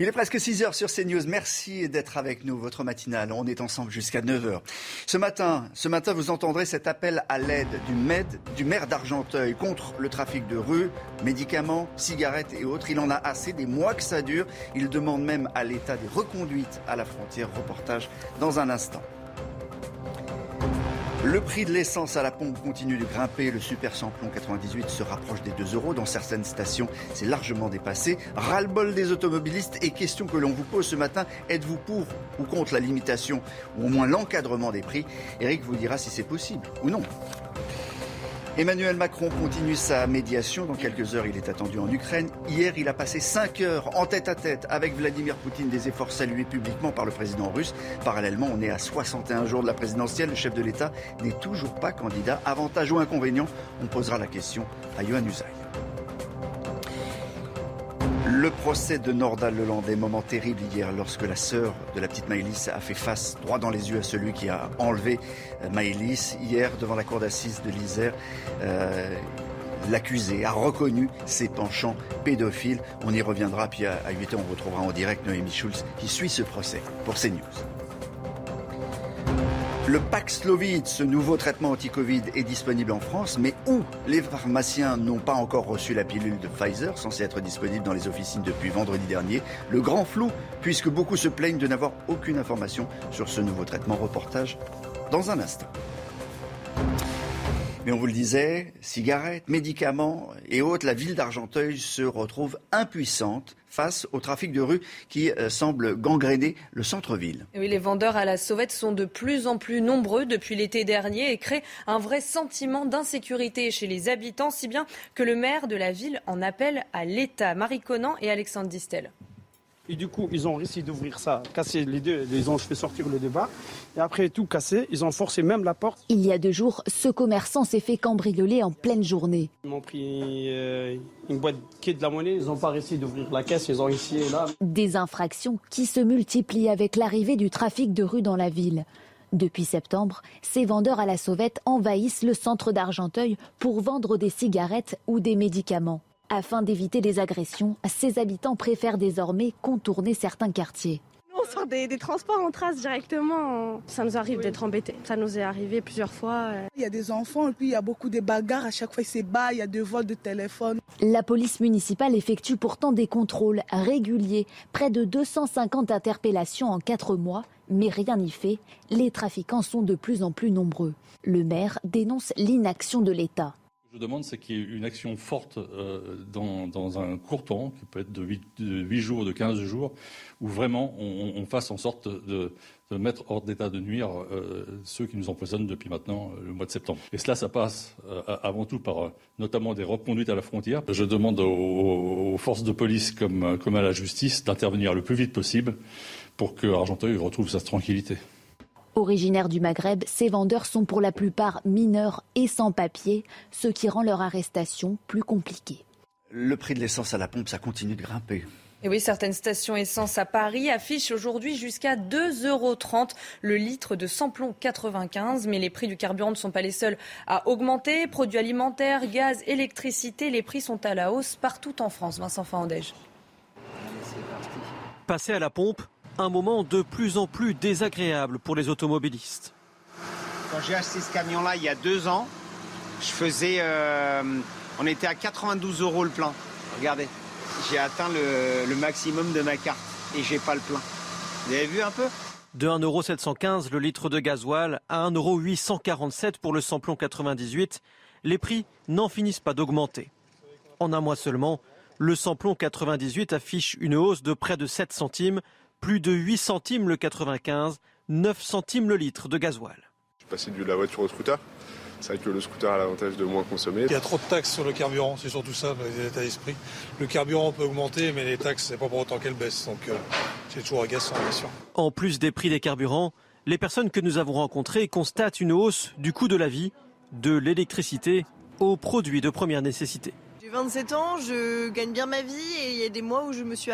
Il est presque 6 heures sur CNews. Merci d'être avec nous, votre matinale. On est ensemble jusqu'à 9 heures. Ce matin, ce matin, vous entendrez cet appel à l'aide du du maire d'Argenteuil contre le trafic de rue, médicaments, cigarettes et autres. Il en a assez des mois que ça dure. Il demande même à l'État des reconduites à la frontière. Reportage dans un instant. Le prix de l'essence à la pompe continue de grimper. Le super samplon 98 se rapproche des 2 euros. Dans certaines stations, c'est largement dépassé. Ras-le-bol des automobilistes et question que l'on vous pose ce matin. Êtes-vous pour ou contre la limitation ou au moins l'encadrement des prix? Eric vous dira si c'est possible ou non. Emmanuel Macron continue sa médiation. Dans quelques heures, il est attendu en Ukraine. Hier, il a passé 5 heures en tête à tête avec Vladimir Poutine, des efforts salués publiquement par le président russe. Parallèlement, on est à 61 jours de la présidentielle. Le chef de l'État n'est toujours pas candidat. Avantage ou inconvénient On posera la question à Johan Usaï. Le procès de Nordal Lelandais, moment terrible hier lorsque la sœur de la petite Maëlys a fait face droit dans les yeux à celui qui a enlevé euh, Maëlys. Hier, devant la cour d'assises de l'Isère, euh, l'accusé a reconnu ses penchants pédophiles. On y reviendra, puis à, à 8 h on retrouvera en direct Noémie Schulz qui suit ce procès pour CNews. Le Paxlovid, ce nouveau traitement anti-Covid, est disponible en France, mais où? Les pharmaciens n'ont pas encore reçu la pilule de Pfizer, censée être disponible dans les officines depuis vendredi dernier. Le grand flou, puisque beaucoup se plaignent de n'avoir aucune information sur ce nouveau traitement. Reportage dans un instant. Mais on vous le disait, cigarettes, médicaments et autres, la ville d'Argenteuil se retrouve impuissante face au trafic de rue qui euh, semble gangréner le centre-ville. Oui, les vendeurs à la sauvette sont de plus en plus nombreux depuis l'été dernier et créent un vrai sentiment d'insécurité chez les habitants, si bien que le maire de la ville en appelle à l'État. Marie Conan et Alexandre Distel. Et du coup, ils ont essayé d'ouvrir ça, casser les deux, ils ont fait sortir le débat. Et après tout cassé, ils ont forcé même la porte. Il y a deux jours, ce commerçant s'est fait cambrioler en pleine journée. Ils m'ont pris euh, une boîte qui est de la monnaie, ils n'ont pas réussi d'ouvrir la caisse, ils ont essayé là. Des infractions qui se multiplient avec l'arrivée du trafic de rue dans la ville. Depuis septembre, ces vendeurs à la sauvette envahissent le centre d'Argenteuil pour vendre des cigarettes ou des médicaments. Afin d'éviter les agressions, ces habitants préfèrent désormais contourner certains quartiers. On sort des, des, transports, on trace directement. Ça nous arrive d'être embêtés. Ça nous est arrivé plusieurs fois. Il y a des enfants et puis il y a beaucoup de bagarres. À chaque fois, c'est bas, il y a des vols de téléphone. La police municipale effectue pourtant des contrôles réguliers. Près de 250 interpellations en quatre mois. Mais rien n'y fait. Les trafiquants sont de plus en plus nombreux. Le maire dénonce l'inaction de l'État. Je demande, c'est qu'il y ait une action forte euh, dans, dans, un court temps, qui peut être de 8, de 8, jours, de 15 jours, où vraiment on, fasse en sorte de, mettre hors d'état de nuire euh, ceux qui nous empoisonnent depuis maintenant euh, le mois de septembre. Et cela, ça passe avant tout par notamment des reconduites à la frontière. Je demande aux, aux forces de police comme, comme à la justice d'intervenir le plus vite possible pour que Argenteuil retrouve sa tranquillité. Originaires du Maghreb, ces vendeurs sont pour la plupart mineurs et sans papier, ce qui rend leur arrestation plus compliquée. Le prix de l'essence à la pompe, ça continue de grimper. Et oui, certaines stations essence à Paris affichent aujourd'hui jusqu'à 2,30 euros le litre de samplon 95. Mais les prix du carburant ne sont pas les seuls à augmenter. Produits alimentaires, gaz, électricité, les prix sont à la hausse partout en France. Vincent Fandège. Passer à la pompe, un moment de plus en plus désagréable pour les automobilistes. Quand j'ai acheté ce camion-là il y a deux ans, je faisais, euh, on était à 92 euros le plein. Regardez, j'ai atteint le, le, maximum de ma carte et j'ai pas le plein. Vous avez vu un peu? De 1,715€ le litre de gasoil à 1,847€ pour le samplon 98, les prix n'en finissent pas d'augmenter. En un mois seulement, le samplon 98 affiche une hausse de près de 7 centimes plus de 8 centimes le 95, 9 centimes le litre de gasoil. Je suis passé de la voiture au scooter. C'est vrai que le scooter a l'avantage de moins consommer. Il y a trop de taxes sur le carburant, c'est surtout ça, l'état d'esprit. Le carburant peut augmenter, mais les taxes, c'est pas pour autant qu'elles baissent. Donc euh, c'est toujours agaçant, bien sûr. En plus des prix des carburants, les personnes que nous avons rencontrées constatent une hausse du coût de la vie, de l'électricité aux produits de première nécessité. J'ai 27 ans, je gagne bien ma vie et il y a des mois où je me suis,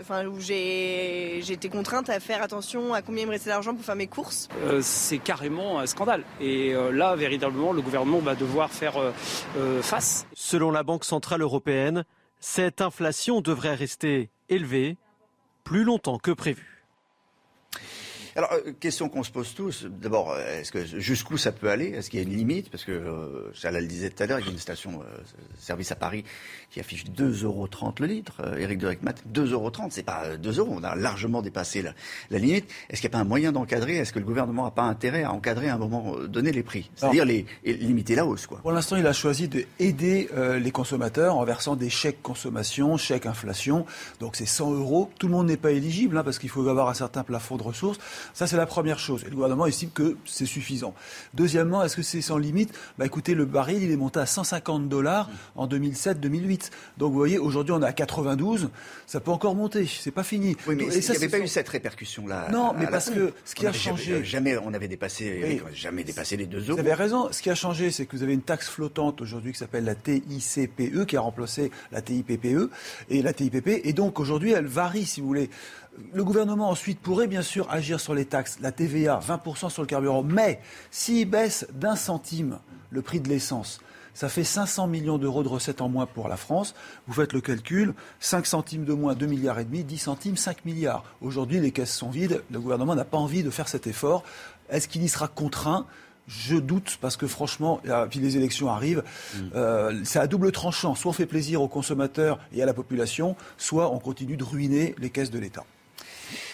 enfin où j'ai, été contrainte à faire attention à combien il me restait d'argent pour faire mes courses. Euh, c'est carrément un scandale et euh, là véritablement le gouvernement va devoir faire euh, face. Selon la Banque centrale européenne, cette inflation devrait rester élevée plus longtemps que prévu. Alors, euh, question qu'on se pose tous. D'abord, euh, est-ce que jusqu'où ça peut aller? Est-ce qu'il y a une limite? Parce que, euh, le disait tout à l'heure, il y a une station service à Paris qui affiche 2,30 euros le litre. Éric de Recmat, 2,30 euros, c'est pas 2 euros. On a largement dépassé la, limite. Est-ce qu'il n'y a pas un moyen d'encadrer? Est-ce que le gouvernement n'a pas intérêt à encadrer à un moment donné les prix? C'est-à-dire les, limiter la hausse, quoi. Pour l'instant, il a choisi d'aider les consommateurs en versant des chèques consommation, chèques inflation. Donc c'est 100 euros. Tout le monde n'est pas éligible hein, parce qu'il faut avoir un certain plafond de ressources. Ça, c'est la première chose. Et le gouvernement estime que c'est suffisant. Deuxièmement, est-ce que c'est sans limite? Bah écoutez, le baril, il est monté à 150 dollars en 2007-2008. Donc vous voyez, aujourd'hui, on est à 92. Ça peut encore monter. C'est pas fini. Oui, mais il n'y avait pas eu cette répercussion-là. Non, mais parce que ce qui a changé. Jamais, on avait dépassé, jamais dépassé les deux euros. Vous avez raison. Ce qui a changé, c'est que vous avez une taxe flottante aujourd'hui qui s'appelle la TICPE, qui a remplacé la TIPPE et la TIPP. Et donc aujourd'hui, elle varie, si vous voulez le gouvernement ensuite pourrait bien sûr agir sur les taxes, la TVA, 20% sur le carburant, mais s'il baisse d'un centime le prix de l'essence, ça fait 500 millions d'euros de recettes en moins pour la France. Vous faites le calcul, 5 centimes de moins, 2 milliards et demi, 10 centimes, 5 milliards. Aujourd'hui, les caisses sont vides, le gouvernement n'a pas envie de faire cet effort. Est-ce qu'il y sera contraint? Je doute parce que franchement, puis les élections arrivent, mm. euh, c'est à double tranchant. Soit on fait plaisir aux consommateurs et à la population, soit on continue de ruiner les caisses de l'État.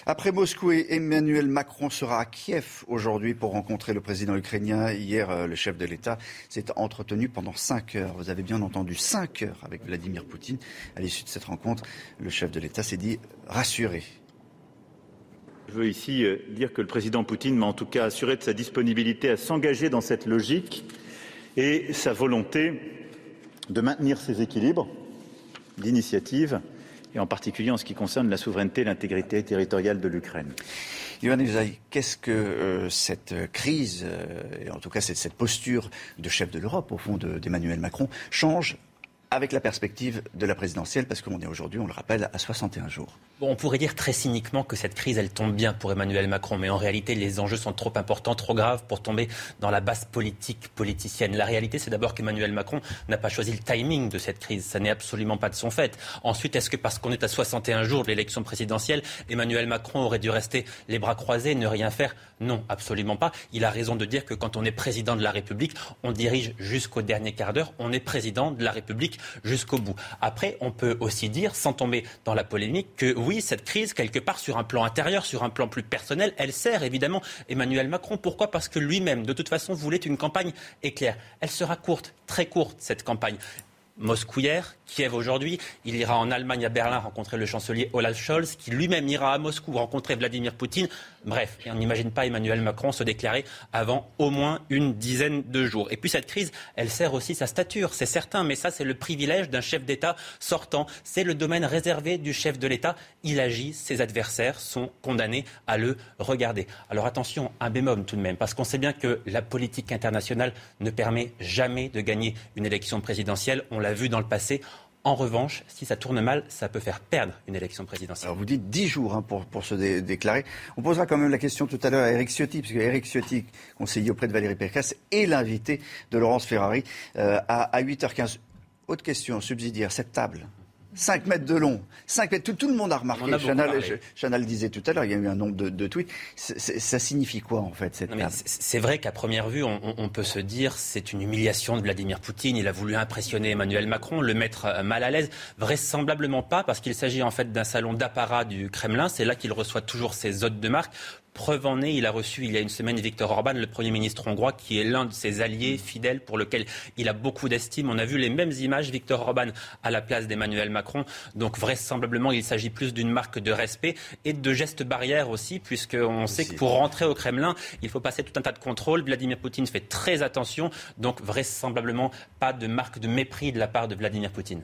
Après Moscou, Emmanuel Macron sera à Kiev aujourd'hui pour rencontrer le président ukrainien. Hier, euh, le chef de l'État s'est entretenu pendant cinq heures. Vous avez bien entendu, cinq heures avec Vladimir Poutine. À l'issue de cette rencontre, le chef de l'État s'est dit rassuré. Je veux ici euh, dire que le président Poutine m'a en tout cas assuré de sa disponibilité à s'engager dans cette logique et sa volonté de maintenir ses équilibres d'initiative et en particulier en ce qui concerne la souveraineté et l'intégrité territoriale de l'Ukraine. Qu'est-ce que euh, cette crise, euh, et en tout cas cette, posture de chef de l'Europe, au fond, d'Emmanuel Macron, change avec la perspective de la présidentielle, parce qu'on est aujourd'hui, on le rappelle, à 61 jours. Bon, on pourrait dire très cyniquement que cette crise, elle tombe bien pour Emmanuel Macron, mais en réalité, les enjeux sont trop importants, trop graves pour tomber dans la basse politique politicienne. La réalité, c'est d'abord qu'Emmanuel Macron n'a pas choisi le timing de cette crise. Ça n'est absolument pas de son fait. Ensuite, est-ce que parce qu'on est à 61 jours de l'élection présidentielle, Emmanuel Macron aurait dû rester les bras croisés ne rien faire? Non, absolument pas. Il a raison de dire que quand on est président de la République, on dirige jusqu'au dernier quart d'heure, on est président de la République jusqu'au bout. Après, on peut aussi dire, sans tomber dans la polémique, que oui, cette crise, quelque part sur un plan intérieur, sur un plan plus personnel, elle sert évidemment Emmanuel Macron. Pourquoi? Parce que lui-même, de toute façon, voulait une campagne éclair. Elle sera courte, très courte, cette campagne. Moscou hier, Kiev aujourd'hui. Il ira en Allemagne, à Berlin, rencontrer le chancelier Olaf Scholz, qui lui-même ira à Moscou rencontrer Vladimir Poutine. Bref, on n'imagine pas Emmanuel Macron se déclarer avant au moins une dizaine de jours. Et puis cette crise, elle sert aussi sa stature, c'est certain, mais ça c'est le privilège d'un chef d'État sortant. C'est le domaine réservé du chef de l'État. Il agit, ses adversaires sont condamnés à le regarder. Alors attention, un bémol tout de même, parce qu'on sait bien que la politique internationale ne permet jamais de gagner une élection présidentielle. L'a vu dans le passé. En revanche, si ça tourne mal, ça peut faire perdre une élection présidentielle. Vous dites 10 jours hein, pour, se déclarer. On posera quand même la question tout à l'heure à Eric Ciotti, puisque Eric Ciotti, conseiller auprès de Valérie Pécresse, est l'invité de Laurence Ferrari euh, à 8h15. Autre question subsidiaire, cette table 5 mètres de long, 5 mètres, tout, le monde a remarqué, Chanel, le disait tout à l'heure, il y a eu un nombre de, tweets. ça signifie quoi en fait cette C'est vrai qu'à première vue, on, peut se dire c'est une humiliation de Vladimir Poutine, il a voulu impressionner Emmanuel Macron, le mettre euh, mal à l'aise. Vraisemblablement pas, parce qu'il s'agit en fait d'un salon d'apparat du Kremlin, c'est là qu'il reçoit toujours ses hôtes de marque Preuve en est, il a reçu il y a une semaine Viktor Orban, le Premier ministre hongrois, qui est l'un de ses alliés fidèles pour lequel il a beaucoup d'estime. On a vu les mêmes images, Viktor Orban à la place d'Emmanuel Macron. Donc vraisemblablement, il s'agit plus d'une marque de respect et de gestes barrières aussi, puisqu'on sait que pour rentrer au Kremlin, il faut passer tout un tas de contrôles. Vladimir Poutine fait très attention. Donc vraisemblablement, pas de marque de mépris de la part de Vladimir Poutine.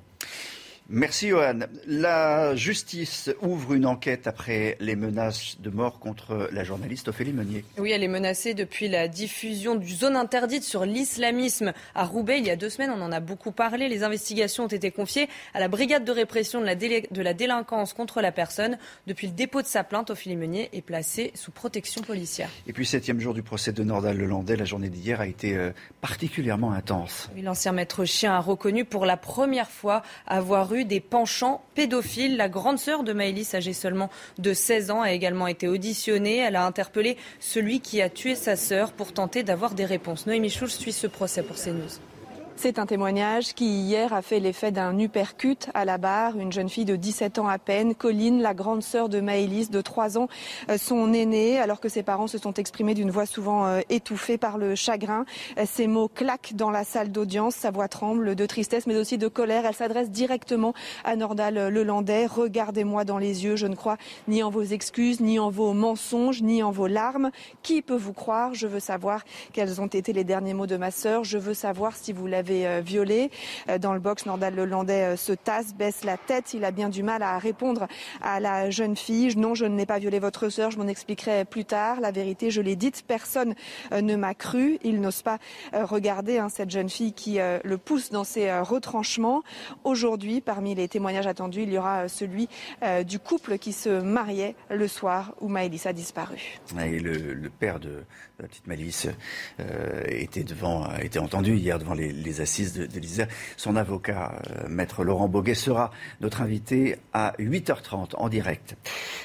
Merci Johan. La justice ouvre une enquête après les menaces de mort contre la journaliste Ophélie Meunier. Oui, elle est menacée depuis la diffusion du zone interdite sur l'islamisme à Roubaix il y a deux semaines. On en a beaucoup parlé. Les investigations ont été confiées à la brigade de répression de la, de la délinquance contre la personne. Depuis le dépôt de sa plainte, Ophélie Meunier est placée sous protection policière. Et puis, septième jour du procès de Nordal Lelandais, la journée d'hier a été euh, particulièrement intense. L'ancien maître chien a reconnu pour la première fois avoir eu des penchants pédophiles. La grande sœur de Maëlys, âgée seulement de 16 ans, a également été auditionnée. Elle a interpellé celui qui a tué sa sœur pour tenter d'avoir des réponses. Noémie Schulz suit ce procès pour CNews. C'est un témoignage qui hier a fait l'effet d'un uppercut à la barre. Une jeune fille de 17 ans à peine, Colline, la grande sœur de Maëlys de 3 ans, euh, son aînée, alors que ses parents se sont exprimés d'une voix souvent euh, étouffée par le chagrin. Euh, ces mots claquent dans la salle d'audience, sa voix tremble de tristesse mais aussi de colère. Elle s'adresse directement à Nordal Lelandais. Regardez-moi dans les yeux, je ne crois ni en vos excuses, ni en vos mensonges, ni en vos larmes. Qui peut vous croire? Je veux savoir quels ont été les derniers mots de ma sœur. Je veux savoir si vous l'avez euh, violé. Euh, dans le box, Nordal Lelandais euh, se tasse, baisse la tête. Il a bien du mal à répondre à la jeune fille. Non, je n'ai pas violé votre sœur. Je m'en expliquerai plus tard. La vérité, je l'ai dite. Personne ne m'a cru. Il n'ose pas regarder hein, cette jeune fille qui le pousse dans ses retranchements. Aujourd'hui, parmi les témoignages attendus, il y aura celui du couple qui se mariait le soir où Maëlys a disparu. Et le, père de la petite Maëlys était devant, été entendu hier devant les assises de, l'Isère. Son avocat, euh, maître Laurent Boguet, sera notre invité à 8h30 en direct.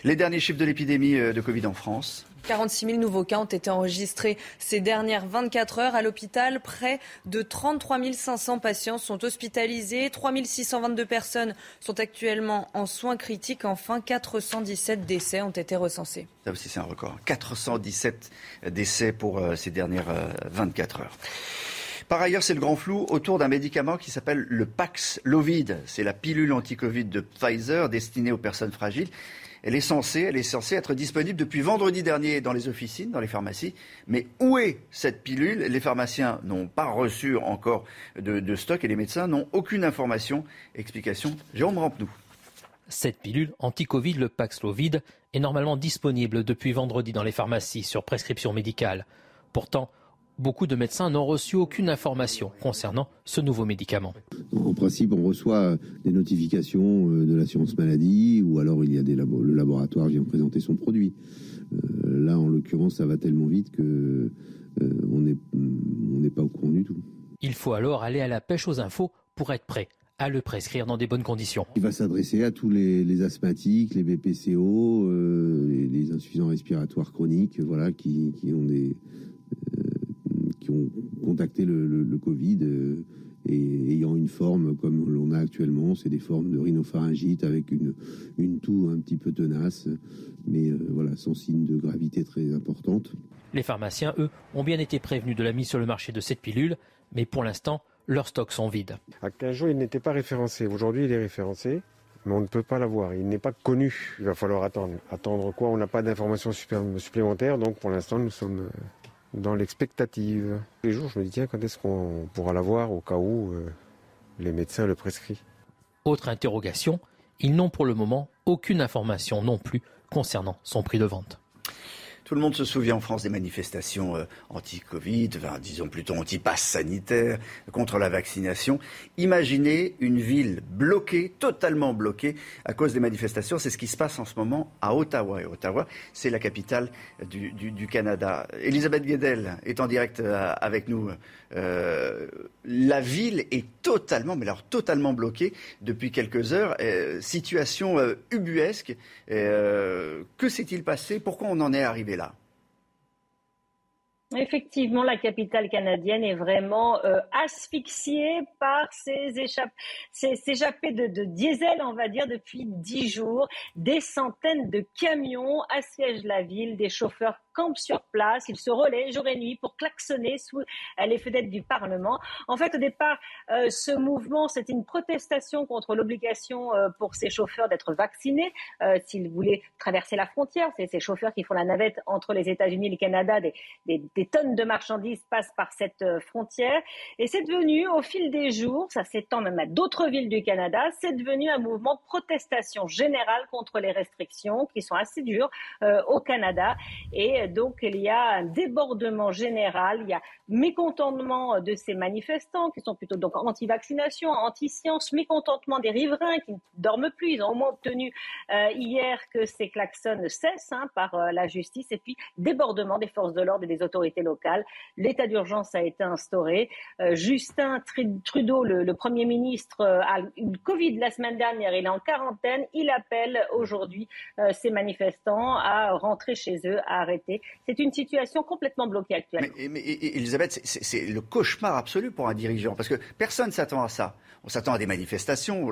Les derniers chiffres de l'épidémie euh, de Covid en France. 46 000 nouveaux cas ont été enregistrés ces dernières 24 heures à l'hôpital. Près de 33 500 patients sont hospitalisés. 3 622 personnes sont actuellement en soins critiques. Enfin, 417 décès ont été recensés. Ça aussi, c'est un record. 417 décès pour euh, ces dernières 24 heures. Par ailleurs, c'est le grand flou autour d'un médicament qui s'appelle le Paxlovid. C'est la pilule anti-Covid de Pfizer destinée aux personnes fragiles. Elle est censée, elle est censée être disponible depuis vendredi dernier dans les officines, dans les pharmacies. Mais où est cette pilule? Les pharmaciens n'ont pas reçu encore de, stock et les médecins n'ont aucune information. Explication Jérôme Rampenou. Cette pilule anti-Covid, le Paxlovid, est normalement disponible depuis vendredi dans les pharmacies sur prescription médicale. Pourtant, Beaucoup de médecins n'ont reçu aucune information concernant ce nouveau médicament. En principe, on reçoit des notifications euh, de l'assurance maladie ou alors il y a des le laboratoire vient présenter son produit. Euh, là, en l'occurrence, ça va tellement vite que euh, on n'est pas au courant du tout. Il faut alors aller à la pêche aux infos pour être prêt à le prescrire dans des bonnes conditions. Il va s'adresser à tous les, asthmatiques, les BPCO, les insuffisants respiratoires chroniques, voilà, qui ont des, qui ont contacté le, Covid euh, et ayant une forme comme l'on a actuellement, c'est des formes de rhinopharyngite avec une, une toux un petit peu tenace, mais euh, voilà, sans signe de gravité très importante. Les pharmaciens, eux, ont bien été prévenus de la mise sur le marché de cette pilule, mais pour l'instant, leurs stocks sont vides. À 15 jours, il n'était pas référencé. Aujourd'hui, il est référencé, mais on ne peut pas l'avoir. Il n'est pas connu. Il va falloir attendre. Attendre quoi? On n'a pas d'informations supplémentaires, donc pour l'instant, nous sommes dans l'expectative. Les jours, je me dis, tiens, quand est-ce qu'on pourra l'avoir au cas où euh, les médecins le prescrivent? Autre interrogation, ils n'ont pour le moment aucune information non plus concernant son prix de vente. Tout le monde se souvient en France des manifestations euh, anti-Covid, disons plutôt anti-pass sanitaire, contre la vaccination. Imaginez une ville bloquée, totalement bloquée à cause des manifestations. C'est ce qui se passe en ce moment à Ottawa. Et Ottawa, c'est la capitale du, Canada. Elisabeth Guedel est en direct euh, avec nous. Euh, la ville est totalement, mais alors totalement bloquée depuis quelques heures. situation ubuesque. que s'est-il passé? Pourquoi on en est arrivé là? Effectivement, la capitale canadienne est vraiment euh, asphyxiée par ces, échappées de, diesel, on va dire, depuis dix jours. Des centaines de camions assiègent la ville, des chauffeurs campent sur place, ils se relaient jour et nuit pour klaxonner sous euh, les fenêtres du Parlement. En fait, au départ, euh, ce mouvement, c'était une protestation contre l'obligation pour ces chauffeurs d'être vaccinés s'ils voulaient traverser la frontière. C'est ces chauffeurs qui font la navette entre les États-Unis et le Canada, des, tonnes de marchandises passent par cette euh, frontière. Et c'est devenu, au fil des jours, ça s'étend même à d'autres villes du Canada, c'est devenu un mouvement de protestation générale contre les restrictions qui sont assez dures euh, au Canada. Et donc, il y a un débordement général, il y a mécontentement de ces manifestants qui sont plutôt donc anti-vaccination, anti-science, mécontentement des riverains qui ne dorment plus. Ils ont au moins obtenu euh, hier que ces klaxons cessent hein, par la justice et puis débordement des forces de l'ordre et des autorités locale. L'état d'urgence a été instauré. Euh, Justin Trudeau, le, Premier ministre, euh, a eu Covid la semaine dernière. Il est en quarantaine. Il appelle aujourd'hui euh, ces manifestants à rentrer chez eux, à arrêter. C'est une situation complètement bloquée actuellement. Mais, Elisabeth, c'est le cauchemar absolu pour un dirigeant, parce que personne ne s'attend à ça. On s'attend à des manifestations,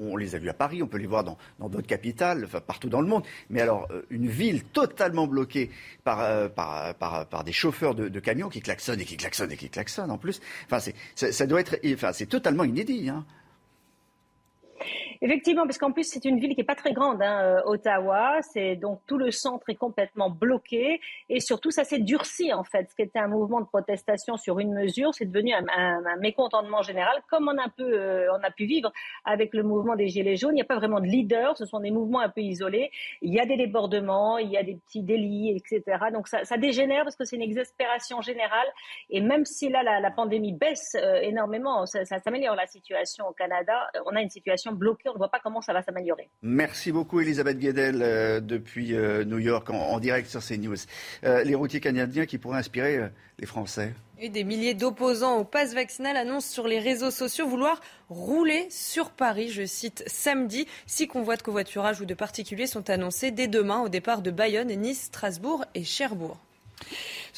on, les a vues à Paris, on peut les voir dans d'autres capitales, enfin, partout dans le monde. Mais alors, une ville totalement bloquée par, par, par, par des chauffeurs de, camions qui klaxonnent et qui klaxonnent et qui klaxonnent en plus. Enfin, doit être, enfin, c'est totalement inédit. Hein. Effectivement, parce qu'en plus, c'est une ville qui n'est pas très grande, hein, euh, Ottawa. C'est donc tout le centre est complètement bloqué. Et surtout, ça s'est durci, en fait. Ce qui était un mouvement de protestation sur une mesure, c'est devenu un, mécontentement général, comme on a, peu, euh, on a pu vivre avec le mouvement des Gilets jaunes. Il n'y a pas vraiment de leader. Ce sont des mouvements un peu isolés. Il y a des débordements, il y a des petits délits, etc. Donc, ça, dégénère parce que c'est une exaspération générale. Et même si là, la, pandémie baisse euh, énormément, ça, ça s'améliore la situation au Canada. On a une situation bloquée on ne voit pas comment ça va s'améliorer. Merci beaucoup Elisabeth Guedel euh, depuis euh, New York en, direct sur CNews. Euh, les routiers canadiens qui pourraient inspirer les Français. Et des milliers d'opposants au pass vaccinal annoncent sur les réseaux sociaux vouloir rouler sur Paris, je cite, samedi. Six convois de covoiturage ou de particuliers sont annoncés dès demain au départ de Bayonne, Nice, Strasbourg et Cherbourg.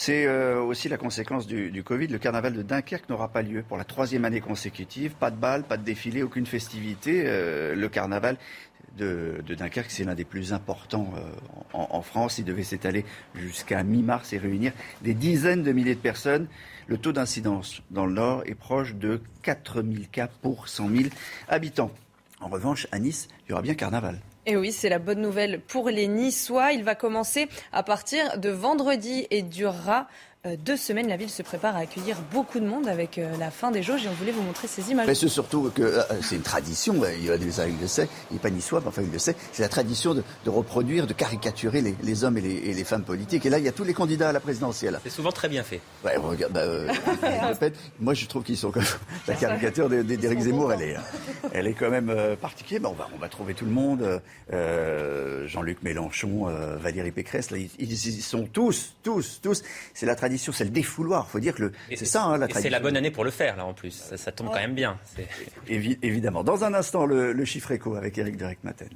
C'est euh, aussi la conséquence du, Covid. Le carnaval de Dunkerque n'aura pas lieu pour la troisième année consécutive. Pas de bal, pas de défilé, aucune festivité. Euh, le carnaval de, Dunkerque, c'est l'un des plus importants euh, en, France. Il devait s'étaler jusqu'à mi-mars et réunir des dizaines de milliers de personnes. Le taux d'incidence dans le Nord est proche de 4000 cas pour 100 000 habitants. En revanche, à Nice, il y aura bien carnaval. Et oui, c'est la bonne nouvelle pour les Niçois. Il va commencer à partir de vendredi et durera deux semaines, la ville se prépare à accueillir beaucoup de monde avec euh, la fin des jauges et on voulait vous montrer ces images. Mais c'est surtout que euh, c'est une tradition, il, il le sait, il n'est pas niçois, mais enfin il le sait, c'est la tradition de, reproduire, de caricaturer les, hommes et les, femmes politiques. Et là, il y a tous les candidats à la présidentielle. C'est souvent très bien fait. Ouais, regarde, bah, moi je trouve qu'ils sont comme la caricature d'Éric Zemmour, elle est, elle est quand même particulière. on, va, on va trouver tout le monde, Jean-Luc Mélenchon, Valérie Pécresse, là, ils, ils, sont tous, tous, tous. C'est la tradition c'est le défouloir. Faut dire que c'est ça hein, la tradition. C'est la bonne année pour le faire, là, en plus. Ça, tombe quand même bien. évidemment. Dans un instant, le, chiffre écho avec Eric Derek-Maten.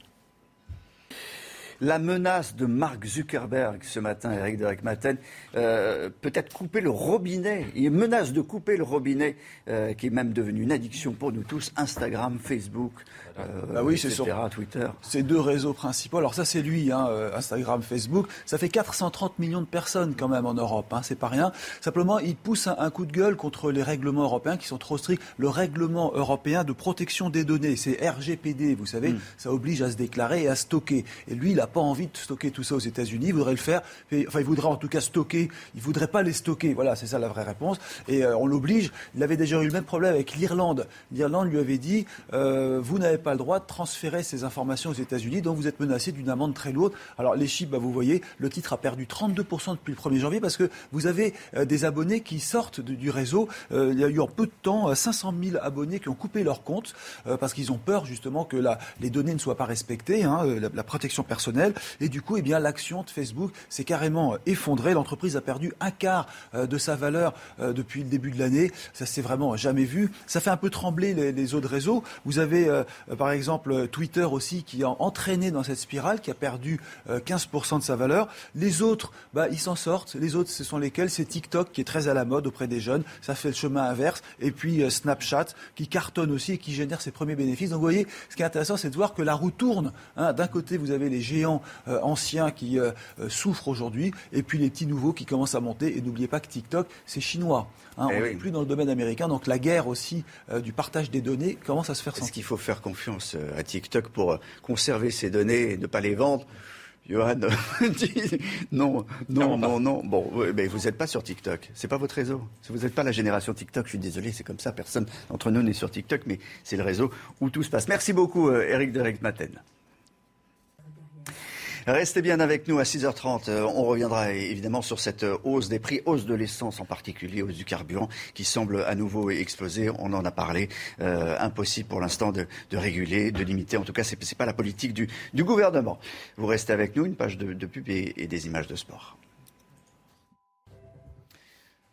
La menace de Mark Zuckerberg ce matin, Eric Derek Maten, euh, peut-être couper le robinet. Il menace de couper le robinet, euh, qui est même devenu une addiction pour nous tous. Instagram, Facebook, euh, bah oui, c'est sur Twitter. Ces deux réseaux principaux. Alors ça, c'est lui, hein, euh, Instagram, Facebook. Ça fait 430 millions de personnes quand même en Europe. Hein, c'est pas rien. Simplement, il pousse un, coup de gueule contre les règlements européens qui sont trop stricts. Le règlement européen de protection des données, c'est RGPD, vous savez, hmm. ça oblige à se déclarer et à stocker. Et lui, il n'a pas envie de stocker tout ça aux États-Unis. Il voudrait le faire. Enfin, il voudrait en tout cas stocker. Il voudrait pas les stocker. Voilà, c'est ça la vraie réponse. Et euh, on l'oblige. Il avait déjà eu le même problème avec l'Irlande. L'Irlande lui avait dit, vous n'avez pas le droit de transférer ces informations aux États-Unis, donc vous êtes menacé d'une amende très lourde. Alors les chiffres, bah, vous voyez, le titre a perdu 32% depuis le 1er janvier parce que vous avez euh, des abonnés qui sortent du réseau. Euh, il y a eu en peu de temps 500 euh, 000 abonnés qui ont coupé leur compte parce qu'ils ont peur justement que la, les données ne soient pas respectées, hein, la, protection personnelle. Et du coup, eh bien, l'action de Facebook s'est carrément effondrée. L'entreprise a perdu un quart de sa valeur depuis le début de l'année. Ça s'est vraiment jamais vu. Ça fait un peu trembler les, autres réseaux. Vous avez, par exemple, Twitter aussi qui a entraîné dans cette spirale, qui a perdu 15% de sa valeur. Les autres, bah, ils s'en sortent. Les autres, ce sont lesquels? C'est TikTok qui est très à la mode auprès des jeunes. Ça fait le chemin inverse. Et puis Snapchat qui cartonne aussi et qui génère ses premiers bénéfices. Donc vous voyez, ce qui est intéressant, c'est de voir que la roue tourne. Hein. D'un côté, vous avez les géants euh, anciens qui euh, euh, souffrent aujourd'hui, et puis les petits nouveaux qui commencent à monter. Et n'oubliez pas que TikTok, c'est chinois. Hein. Eh on n'est plus dans le domaine américain, donc la guerre aussi du partage des données commence à se faire sentir. Est-ce qu'il faut faire confiance à TikTok pour conserver ces données et ne pas les vendre? Johan dit non, non, non, non. Bon, mais vous n'êtes pas sur TikTok. C'est pas votre réseau. Vous n'êtes pas la génération TikTok. Je suis désolé, c'est comme ça. Personne d'entre nous n'est sur TikTok, mais c'est le réseau où tout se passe. Merci beaucoup, Eric euh, Derek Maten. Restez bien avec nous à 6h30. Euh, on reviendra évidemment sur cette euh, hausse des prix, hausse de l'essence en particulier, hausse du carburant qui semble à nouveau exploser. On en a parlé. Euh, impossible pour l'instant de, réguler, de limiter. En tout cas, ce n'est pas la politique du, gouvernement. Vous restez avec nous, une page de, pub et, des images de sport.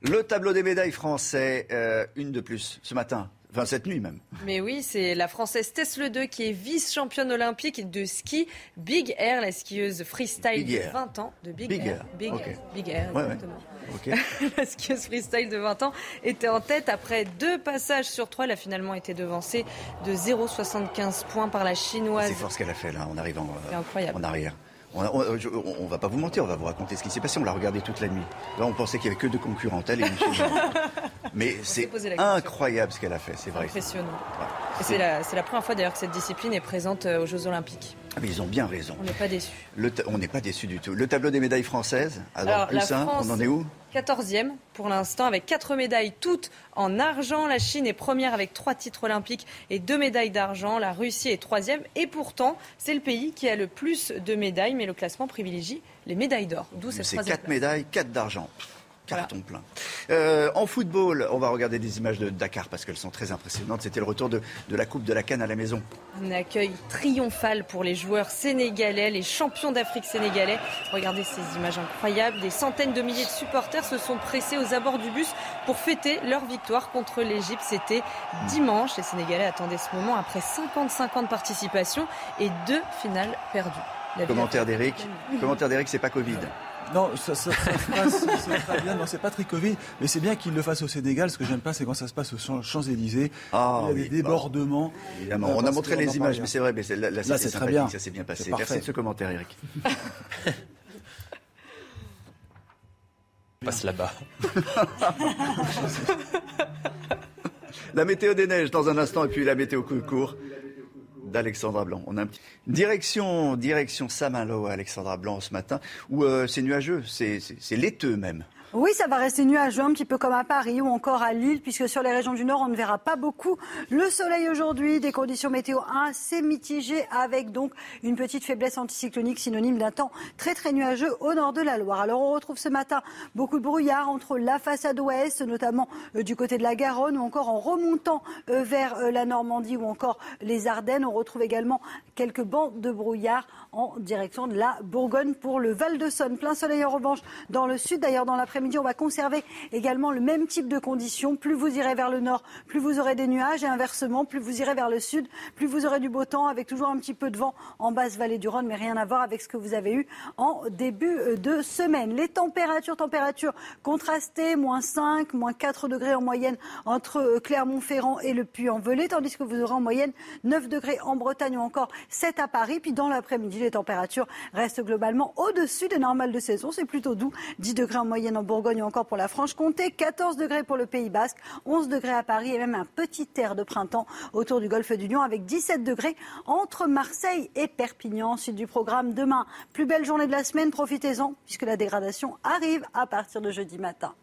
Le tableau des médailles français, une de plus ce matin. Enfin, cette nuit même. Mais oui, c'est la Française Le 2 qui est vice-championne olympique de ski Big Air, la skieuse freestyle de 20 ans. De Big, Air. Big, Air. Big Air, exactement. la skieuse freestyle de 20 ans était en tête après deux passages sur trois. Elle a finalement été devancée de 0,75 points par la chinoise. C'est fort ce qu'elle a fait là en arrivant euh, en arrière. On, ne va pas vous mentir, on va vous raconter ce qui s'est passé. On l'a regardé toute la nuit. Là, on pensait qu'il n'y avait que deux concurrentes, elle et une Mais c'est incroyable ce qu'elle a fait, c'est vrai. Impressionnant. c'est la, la, première fois d'ailleurs que cette discipline est présente euh, aux Jeux Olympiques. Ah, mais ils ont bien raison. On n'est pas déçus. on n'est pas déçus du tout. Le tableau des médailles françaises, alors, plus un, on en est où 14e pour l'instant avec quatre médailles toutes en argent. La Chine est première avec trois titres olympiques et deux médailles d'argent. La Russie est troisième et pourtant c'est le pays qui a le plus de médailles mais le classement privilégie les médailles d'or. D'où cette C'est quatre médailles, quatre d'argent carton plein. Euh, en football, on va regarder des images de Dakar parce qu'elles sont très impressionnantes. C'était le retour de, la Coupe de la Cannes à la maison. Un accueil triomphal pour les joueurs sénégalais, les champions d'Afrique sénégalais. Regardez ces images incroyables. Des centaines de milliers de supporters se sont pressés aux abords du bus pour fêter leur victoire contre l'Égypte. C'était dimanche. Les Sénégalais attendaient ce moment après 55 ans de participation et deux finales perdues. Commentaire d'Eric. Commentaire d'Eric, c'est pas Covid. Non, ça, ça, se passe, c'est très bien. Non, c'est pas très Covid, mais c'est bien qu'il le fasse au Sénégal. Ce que j'aime pas, c'est quand ça se passe aux Champs-Élysées. Ah, il y a des débordements. évidemment. on a montré les images, mais c'est vrai, mais là, là, c'est très bien. Ça s'est bien passé. Merci de ce commentaire, Eric. on passe là-bas. la météo des neiges dans un instant, et puis la météo court d'Alexandra Blanc. On a un. Direction, direction Saint-Malo, Alexandra Blanc, ce matin, où euh, c'est nuageux, c'est laiteux même. Oui, ça va rester nuageux, un petit peu comme à Paris ou encore à Lille, puisque sur les régions du Nord, on ne verra pas beaucoup le soleil aujourd'hui. Des conditions météo assez mitigées, avec donc une petite faiblesse anticyclonique, synonyme d'un temps très très nuageux au nord de la Loire. Alors on retrouve ce matin beaucoup de brouillard entre la façade ouest, notamment euh, du côté de la Garonne, ou encore en remontant euh, vers euh, la Normandie ou encore les Ardennes. On retrouve également quelques bancs de brouillard en direction de la Bourgogne pour le Val de Saône. Plein soleil en revanche dans le sud, d'ailleurs dans l'après on va conserver également le même type de conditions. Plus vous irez vers le nord, plus vous aurez des nuages. Et inversement, plus vous irez vers le sud, plus vous aurez du beau temps, avec toujours un petit peu de vent en basse vallée du Rhône, mais rien à voir avec ce que vous avez eu en début de semaine. Les températures, températures contrastées, moins 5, moins 4 degrés en moyenne entre Clermont-Ferrand et le Puy-en-Velay, tandis que vous aurez en moyenne 9 degrés en Bretagne ou encore 7 à Paris. Puis dans l'après-midi, les températures restent globalement au-dessus des normales de saison. C'est plutôt doux. 10 degrés en moyenne en Bourgogne ou encore pour la Franche-Comté, 14 degrés pour le Pays Basque, 11 degrés à Paris et même un petit air de printemps autour du golfe du Lion avec 17 degrés entre Marseille et Perpignan. Suite du programme demain, plus belle journée de la semaine, profitez-en puisque la dégradation arrive à partir de jeudi matin.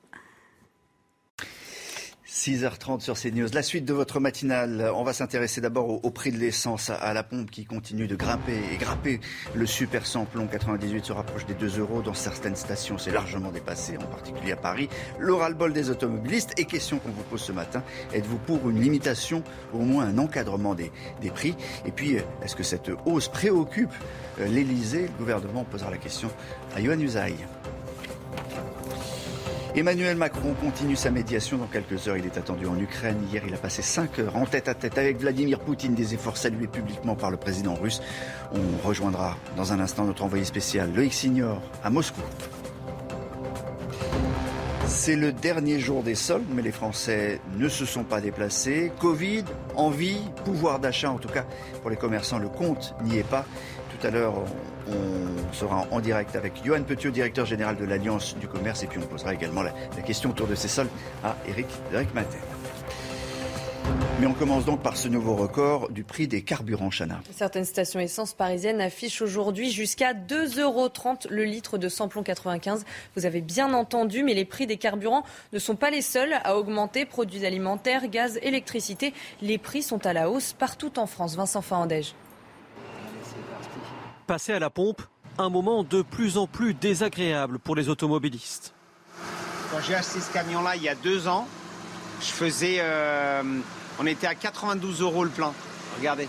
6h30 sur CNews. La suite de votre matinale, on va s'intéresser d'abord au, prix de l'essence à, la pompe qui continue de grimper et grimper. Le super samplon 98 se rapproche des 2 euros. Dans certaines stations, c'est largement dépassé, en particulier à Paris. Le bol des automobilistes. Et question qu'on vous pose ce matin, êtes-vous pour une limitation, au moins un encadrement des, des prix? Et puis, est-ce que cette hausse préoccupe euh, l'Elysée Le gouvernement posera la question à Yohann Usaï. Emmanuel Macron continue sa médiation dans quelques heures. Il est attendu en Ukraine. Hier, il a passé 5 heures en tête à tête avec Vladimir Poutine, des efforts salués publiquement par le président russe. On rejoindra dans un instant notre envoyé spécial Loïc Signor à Moscou. C'est le dernier jour des soldes, mais les Français ne se sont pas déplacés. Covid, envie, pouvoir d'achat, en tout cas pour les commerçants, le compte n'y est pas. Tout à l'heure, on sera en direct avec Johan Petiot, directeur général de l'Alliance du commerce, et puis on posera également la, question autour de ces soldes à Eric, Eric Matin. Mais on commence donc par ce nouveau record du prix des carburants, Chana. Certaines stations essence parisiennes affichent aujourd'hui jusqu'à 2,30 euros le litre de samplon 95. Vous avez bien entendu, mais les prix des carburants ne sont pas les seuls à augmenter. Produits alimentaires, gaz, électricité, les prix sont à la hausse partout en France. Vincent Fahandège. Passer à la pompe, un moment de plus en plus désagréable pour les automobilistes. Quand j'ai acheté ce camion-là il y a deux ans, je faisais. Euh, on était à 92 euros le plein. Regardez,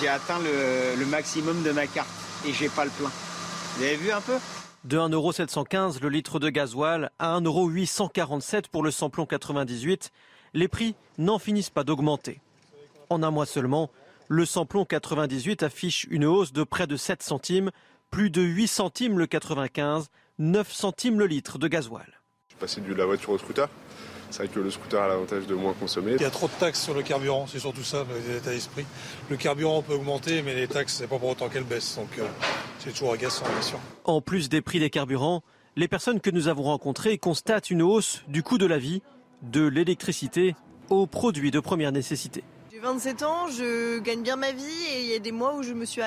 j'ai atteint le, maximum de ma carte et j'ai pas le plein. Vous avez vu un peu? De 1,715€ le litre de gasoil à 1,847€ pour le samplon 98, les prix n'en finissent pas d'augmenter. En un mois seulement, le samplon 98 affiche une hausse de près de 7 centimes, plus de 8 centimes le 95, 9 centimes le litre de gasoil. Je suis passé de la voiture au scooter. C'est vrai que le scooter a l'avantage de moins consommer. Il y a trop de taxes sur le carburant, c'est surtout ça, l'état d'esprit. Le carburant peut augmenter, mais les taxes, c'est pas pour autant qu'elles baissent. Donc euh, c'est toujours agaçant, bien sûr. En plus des prix des carburants, les personnes que nous avons rencontrées constatent une hausse du coût de la vie, de l'électricité aux produits de première nécessité. J'ai 27 ans, je gagne bien ma vie et il y a des mois où je me suis,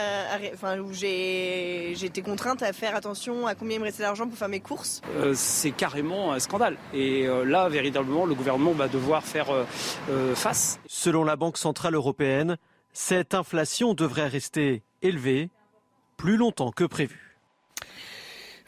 enfin où j'ai, été contrainte à faire attention à combien il me restait d'argent pour faire mes courses. Euh, c'est carrément un scandale. Et euh, là, véritablement, le gouvernement va devoir faire euh, face. Selon la Banque centrale européenne, cette inflation devrait rester élevée plus longtemps que prévu.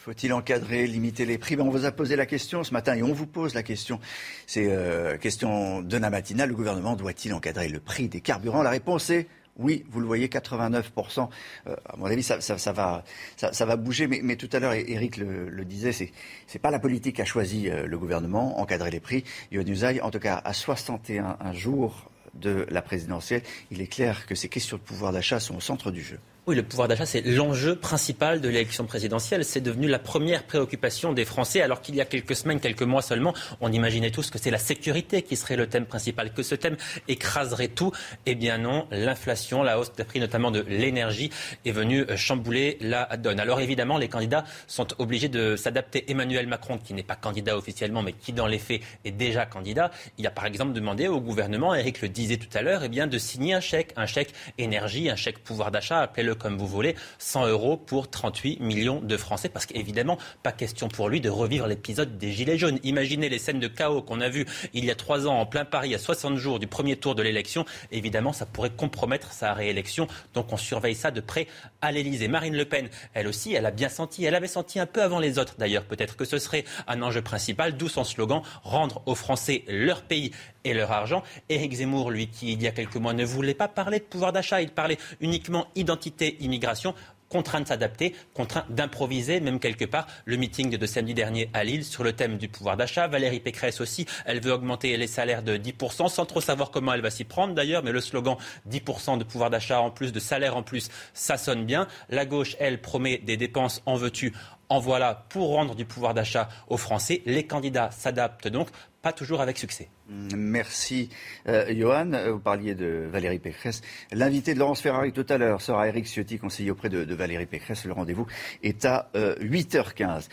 Faut-il encadrer, limiter les prix? Ben, On vous a posé la question ce matin et on vous pose la question. C'est euh, question de la matinale. Le gouvernement doit-il encadrer le prix des carburants? La réponse est oui, vous le voyez, 89%. Euh, à mon avis, ça, va, ça, va bouger. Mais, tout à l'heure, Eric le, disait, c'est n'est pas la politique qui a choisi euh, le gouvernement, encadrer les prix. Yohann en tout cas, à 61 jours de la présidentielle, il est clair que ces questions de pouvoir d'achat sont au centre du jeu. Oui, le pouvoir d'achat, c'est l'enjeu principal de l'élection présidentielle. C'est devenu la première préoccupation des Français, alors qu'il y a quelques semaines, quelques mois seulement, on imaginait tous que c'est la sécurité qui serait le thème principal, que ce thème écraserait tout. Eh bien non, l'inflation, la hausse des prix, notamment de l'énergie, est venue chambouler la donne. Alors évidemment, les candidats sont obligés de s'adapter. Emmanuel Macron, qui n'est pas candidat officiellement, mais qui dans les faits est déjà candidat, il a par exemple demandé au gouvernement, Eric le disait tout à l'heure, eh bien de signer un chèque, un chèque énergie, un chèque pouvoir d'achat, appelez-le comme vous voulez, 100 euros pour 38 millions de Français, parce qu'évidemment, pas question pour lui de revivre l'épisode des Gilets jaunes. Imaginez les scènes de chaos qu'on a vues il y a trois ans en plein Paris, à 60 jours du premier tour de l'élection. Évidemment, ça pourrait compromettre sa réélection. Donc on surveille ça de près à l'Elysée. Marine Le Pen, elle aussi, elle a bien senti, elle avait senti un peu avant les autres d'ailleurs, peut-être que ce serait un enjeu principal, d'où son slogan, rendre aux Français leur pays et leur argent. Éric Zemmour, lui, qui il y a quelques mois ne voulait pas parler de pouvoir d'achat, il parlait uniquement identité, immigration contraint de s'adapter, contraint d'improviser, même quelque part. Le meeting de samedi dernier à Lille sur le thème du pouvoir d'achat. Valérie Pécresse aussi, elle veut augmenter les salaires de 10%, sans trop savoir comment elle va s'y prendre d'ailleurs, mais le slogan 10% de pouvoir d'achat en plus, de salaire en plus, ça sonne bien. La gauche, elle, promet des dépenses en veux-tu, en voilà pour rendre du pouvoir d'achat aux Français. Les candidats s'adaptent donc, pas toujours avec succès. Merci, euh, Johan. Vous parliez de Valérie Pécresse. L'invité de Laurence Ferrari tout à l'heure sera Eric Ciotti, conseiller auprès de, Valérie Pécresse. Le rendez-vous est à 8h15.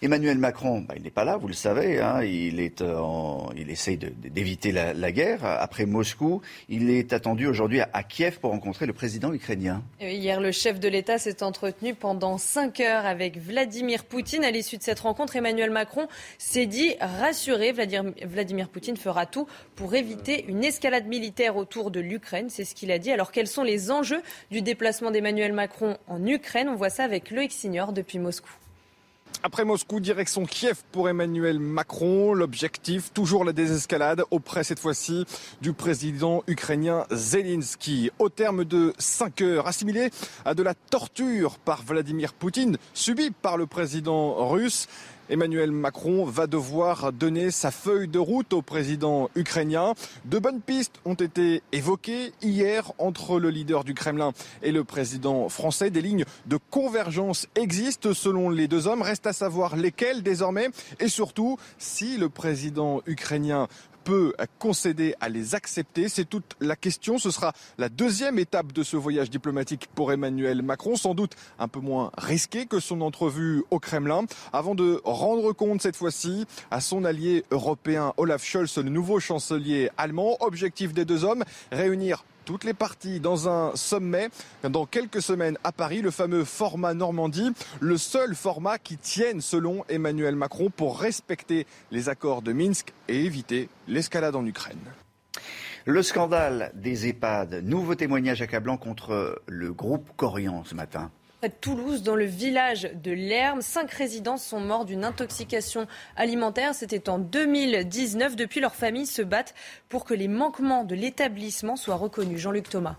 Emmanuel Macron, bah, il n'est pas là, vous le savez. Hein, euh, il essaye d'éviter la, guerre. Après Moscou, il est attendu aujourd'hui à, Kiev pour rencontrer le président ukrainien. Hier, le chef de l'État s'est entretenu pendant cinq heures avec Vladimir Poutine. À l'issue de cette rencontre, Emmanuel Macron s'est dit rassuré. Vladimir, Vladimir Poutine fera tout pour éviter une escalade militaire autour de l'Ukraine. C'est ce qu'il a dit. Alors, quels sont les enjeux du déplacement d'Emmanuel Macron en Ukraine? On voit ça avec Loïc Signor depuis Moscou. Après Moscou, direction Kiev pour Emmanuel Macron. L'objectif, toujours la désescalade, auprès cette fois-ci du président ukrainien Zelensky. Au terme de cinq heures, assimilé à de la torture par Vladimir Poutine, subie par le président russe, Emmanuel Macron va devoir donner sa feuille de route au président ukrainien. De bonnes pistes ont été évoquées hier entre le leader du Kremlin et le président français. Des lignes de convergence existent selon les deux hommes. Reste à savoir lesquelles désormais et surtout si le président ukrainien peut concéder à les accepter C'est toute la question. Ce sera la deuxième étape de ce voyage diplomatique pour Emmanuel Macron, sans doute un peu moins risqué que son entrevue au Kremlin, avant de rendre compte cette fois-ci à son allié européen Olaf Scholz, le nouveau chancelier allemand. Objectif des deux hommes, réunir toutes les parties dans un sommet. Dans quelques semaines à Paris, le fameux format Normandie, le seul format qui tienne selon Emmanuel Macron pour respecter les accords de Minsk et éviter l'escalade en Ukraine. Le scandale des EHPAD, nouveau témoignage accablant contre le groupe Corian ce matin près de Toulouse, dans le village de Lerme. Cinq résidents sont morts d'une intoxication alimentaire. C'était en 2019. Depuis, leurs familles se battent pour que les manquements de l'établissement soient reconnus. Jean-Luc Thomas.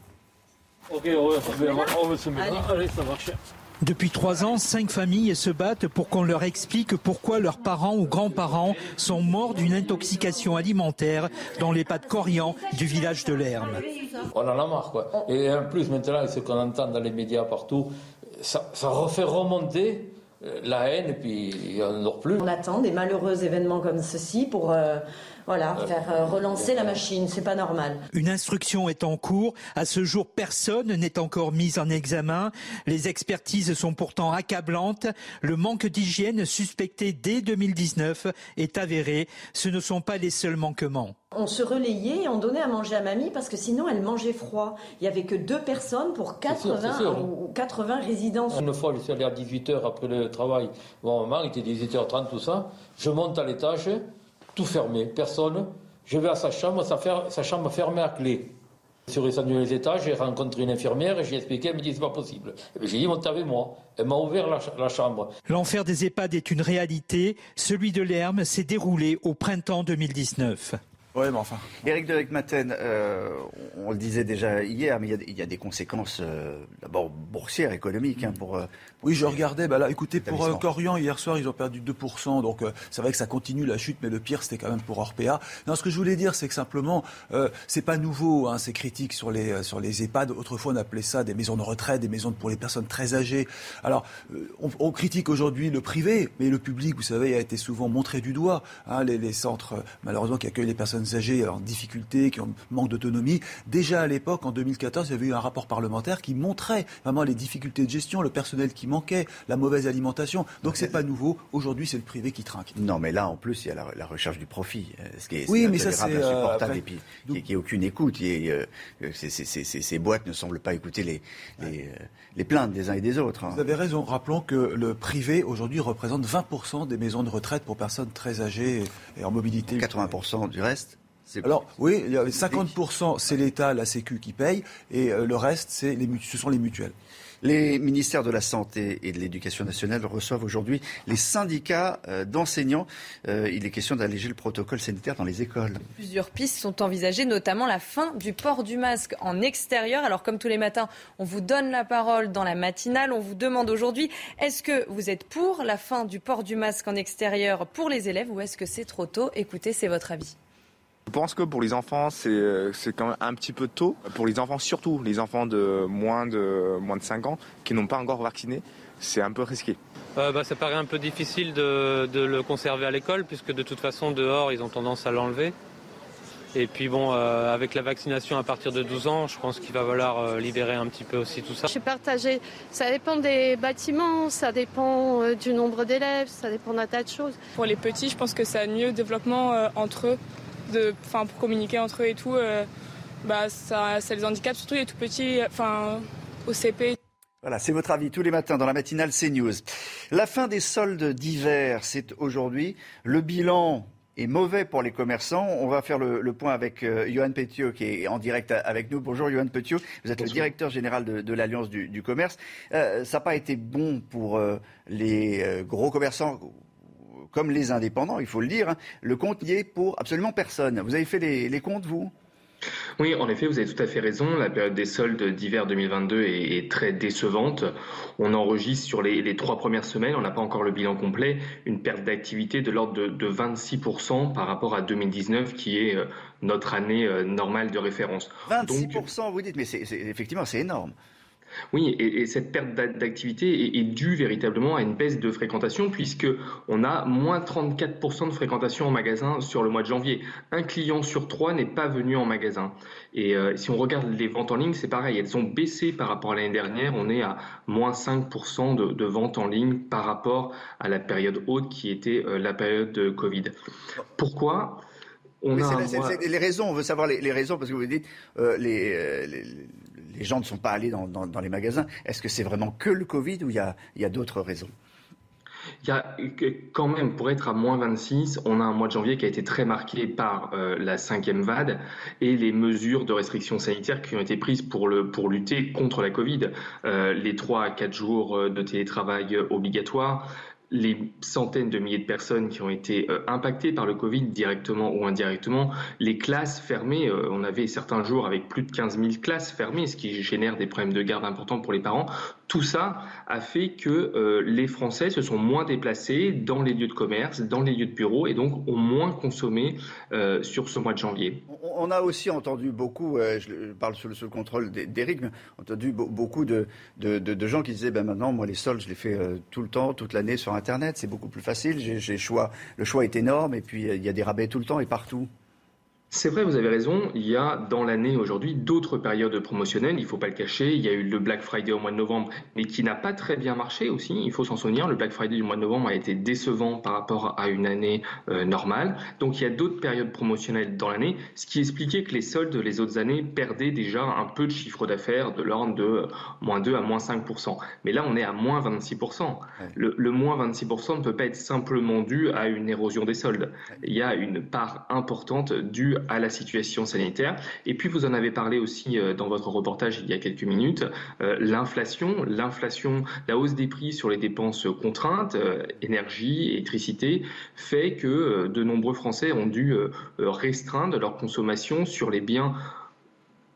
Depuis trois ans, cinq familles se battent pour qu'on leur explique pourquoi leurs parents ou grands-parents sont morts d'une intoxication alimentaire dans les de Corian du village de Lerme. On en a marre, quoi. Et en plus, maintenant, ce qu'on entend dans les médias partout, ça, refait remonter euh, la haine et puis on n'en plus. On attend des malheureux événements comme ceci pour euh, voilà, faire euh, relancer la machine, c'est pas normal. Une instruction est en cours. À ce jour, personne n'est encore mis en examen. Les expertises sont pourtant accablantes. Le manque d'hygiène suspecté dès 2019 est avéré. Ce ne sont pas les seuls manquements. On se relayait et on donnait à manger à mamie parce que sinon elle mangeait froid. Il n'y avait que deux personnes pour 80 ou 80 résidents. Une fois, je suis allé à 18h après le travail. Bon, maman, il était 18h30, tout ça. Je monte à l'étage, tout fermé, personne. Je vais à sa chambre, sa, chambre fermée à clé. Sur les étages, j'ai rencontré une infirmière, j'ai expliqué, elle me dit c'est pas possible. J'ai dit montez avec moi. Elle m'a ouvert la, la chambre. L'enfer des EHPAD est une réalité. Celui de l'Herme s'est déroulé au printemps 2019. Oui, mais enfin. Éric de Maten, euh, on le disait déjà hier, mais il y a, des conséquences euh, d'abord boursières, économiques hein, pour, euh, Oui, je regardais. Bah là, écoutez, pour Corian, hier soir, ils ont perdu 2%. Donc, c'est vrai que ça continue la chute, mais le pire, c'était quand même pour Orpea. Non, ce que je voulais dire, c'est que simplement, c'est pas nouveau, hein, ces critiques sur les, sur les EHPAD. Autrefois, on appelait ça des maisons de retraite, des maisons pour les personnes très âgées. Alors, on, critique aujourd'hui le privé, mais le public, vous savez, a été souvent montré du doigt. Hein, les, les centres, malheureusement, qui accueillent les personnes âgés en difficulté, qui ont manque d'autonomie. Déjà à l'époque, en 2014, il y avait eu un rapport parlementaire qui montrait vraiment les difficultés de gestion, le personnel qui manquait, la mauvaise alimentation. Donc c'est pas nouveau. Aujourd'hui, c'est le privé qui trinque. Non, mais là, en plus, il y a la, recherche du profit, euh, ce qui est, oui, mais ça c'est euh, insupportable et puis qui, qui aucune écoute. Et, euh, ces, boîtes ne semblent pas écouter les, les, plaintes des uns et des autres. Hein. Vous avez raison. Rappelons que le privé aujourd'hui représente 20% des maisons de retraite pour personnes très âgées et en mobilité. 80% du reste alors oui, il y a 50% c'est l'État, la Sécu qui paye, et euh, le reste c'est les, ce sont les mutuelles. Les ministères de la Santé et de l'Éducation nationale reçoivent aujourd'hui les syndicats euh, d'enseignants. Euh, il est question d'alléger le protocole sanitaire dans les écoles. Plusieurs pistes sont envisagées, notamment la fin du port du masque en extérieur. Alors comme tous les matins, on vous donne la parole dans la matinale. On vous demande aujourd'hui, est-ce que vous êtes pour la fin du port du masque en extérieur pour les élèves ou est-ce que c'est trop tôt? Écoutez, c'est votre avis. Je pense que pour les enfants, c'est quand même un petit peu tôt. Pour les enfants, surtout les enfants de moins de, moins de 5 ans qui n'ont pas encore vacciné, c'est un peu risqué. Euh, bah, ça paraît un peu difficile de, le conserver à l'école puisque de toute façon dehors ils ont tendance à l'enlever. Et puis bon, euh, avec la vaccination à partir de 12 ans, je pense qu'il va falloir euh, libérer un petit peu aussi tout ça. Je suis partagée. Ça dépend des bâtiments, ça dépend euh, du nombre d'élèves, ça dépend d'un tas de choses. Pour les petits, je pense que ça a mieux développement entre eux, de, pour communiquer entre eux et tout. bah, ça, ça les handicape, surtout les tout petits, enfin, au CP. Voilà, c'est votre avis tous les matins dans la matinale CNews. La fin des soldes d'hiver, c'est aujourd'hui. Le bilan est mauvais pour les commerçants. On va faire le, point avec euh, Johan Petiot qui est en direct avec nous. Bonjour Johan Petiot, vous êtes le directeur général de, l'Alliance du, commerce. Euh, ça n'a pas été bon pour euh, les gros commerçants comme les indépendants, il faut le dire. Hein. Le compte y est pour absolument personne. Vous avez fait les comptes, vous? Oui, en effet, vous avez tout à fait raison. La période des soldes d'hiver 2022 est, très décevante. On enregistre sur les, trois premières semaines, on n'a pas encore le bilan complet, une perte d'activité de l'ordre de, 26% par rapport à 2019, qui est euh, notre année euh, normale de référence. 26%, vous dites, mais effectivement, c'est énorme. Oui, et, cette perte d'activité est, due véritablement à une baisse de fréquentation puisque on a moins 34% de fréquentation en magasin sur le mois de janvier. Un client sur trois n'est pas venu en magasin. Et euh, si on regarde les ventes en ligne, c'est pareil, elles ont baissé par rapport à l'année dernière. On est à moins 5% de, ventes en ligne par rapport à la période haute qui était euh, la période de Covid. Pourquoi on a les raisons, on veut savoir les, raisons parce que vous dites euh, les, les gens ne sont pas allés dans, les magasins. Est-ce que c'est vraiment que le Covid ou il y a, d'autres raisons? Il y a quand même, pour être à moins 26, on a un mois de janvier qui a été très marqué par euh, la cinquième vague et les mesures de restrictions sanitaires qui ont été prises pour, lutter contre la Covid. Euh, les 3 à 4 jours euh, de télétravail obligatoires, les centaines de milliers de personnes qui ont été euh, impactées par le Covid directement ou indirectement, les classes fermées, euh, on avait certains jours avec plus de 15 000 classes fermées, ce qui génère des problèmes de garde importants pour les parents. Tout ça a fait que euh, les Français se sont moins déplacés dans les lieux de commerce, dans les lieux de bureau et donc ont moins consommé sur ce mois de janvier. On a aussi entendu beaucoup, je parle sous le, contrôle d'Éric, mais entendu beaucoup de, gens qui disaient ben maintenant, moi les soldes, je les fais tout le temps, toute l'année sur Internet, c'est beaucoup plus facile. J'ai, le choix est énorme et puis il y a des rabais tout le temps et partout. C'est vrai, vous avez raison. Il y a dans l'année aujourd'hui d'autres périodes promotionnelles. Il ne faut pas le cacher. Il y a eu le Black Friday au mois de novembre, mais qui n'a pas très bien marché aussi. Il faut s'en souvenir. Le Black Friday du mois de novembre a été décevant par rapport à une année euh, normale. Donc il y a d'autres périodes promotionnelles dans l'année, ce qui expliquait que les soldes les autres années perdaient déjà un peu de chiffre d'affaires de l'ordre de euh, moins 2 à moins 5%. Mais là, on est à moins 26%. Le, le moins 26% ne peut pas être simplement dû à une érosion des soldes. Il y a une part importante due à la situation sanitaire. Et puis vous en avez parlé aussi euh, dans votre reportage il y a quelques minutes, euh, l'inflation, l'inflation, la hausse des prix sur les dépenses contraintes, euh, énergie, électricité, fait que de nombreux Français ont dû restreindre leur consommation sur les biens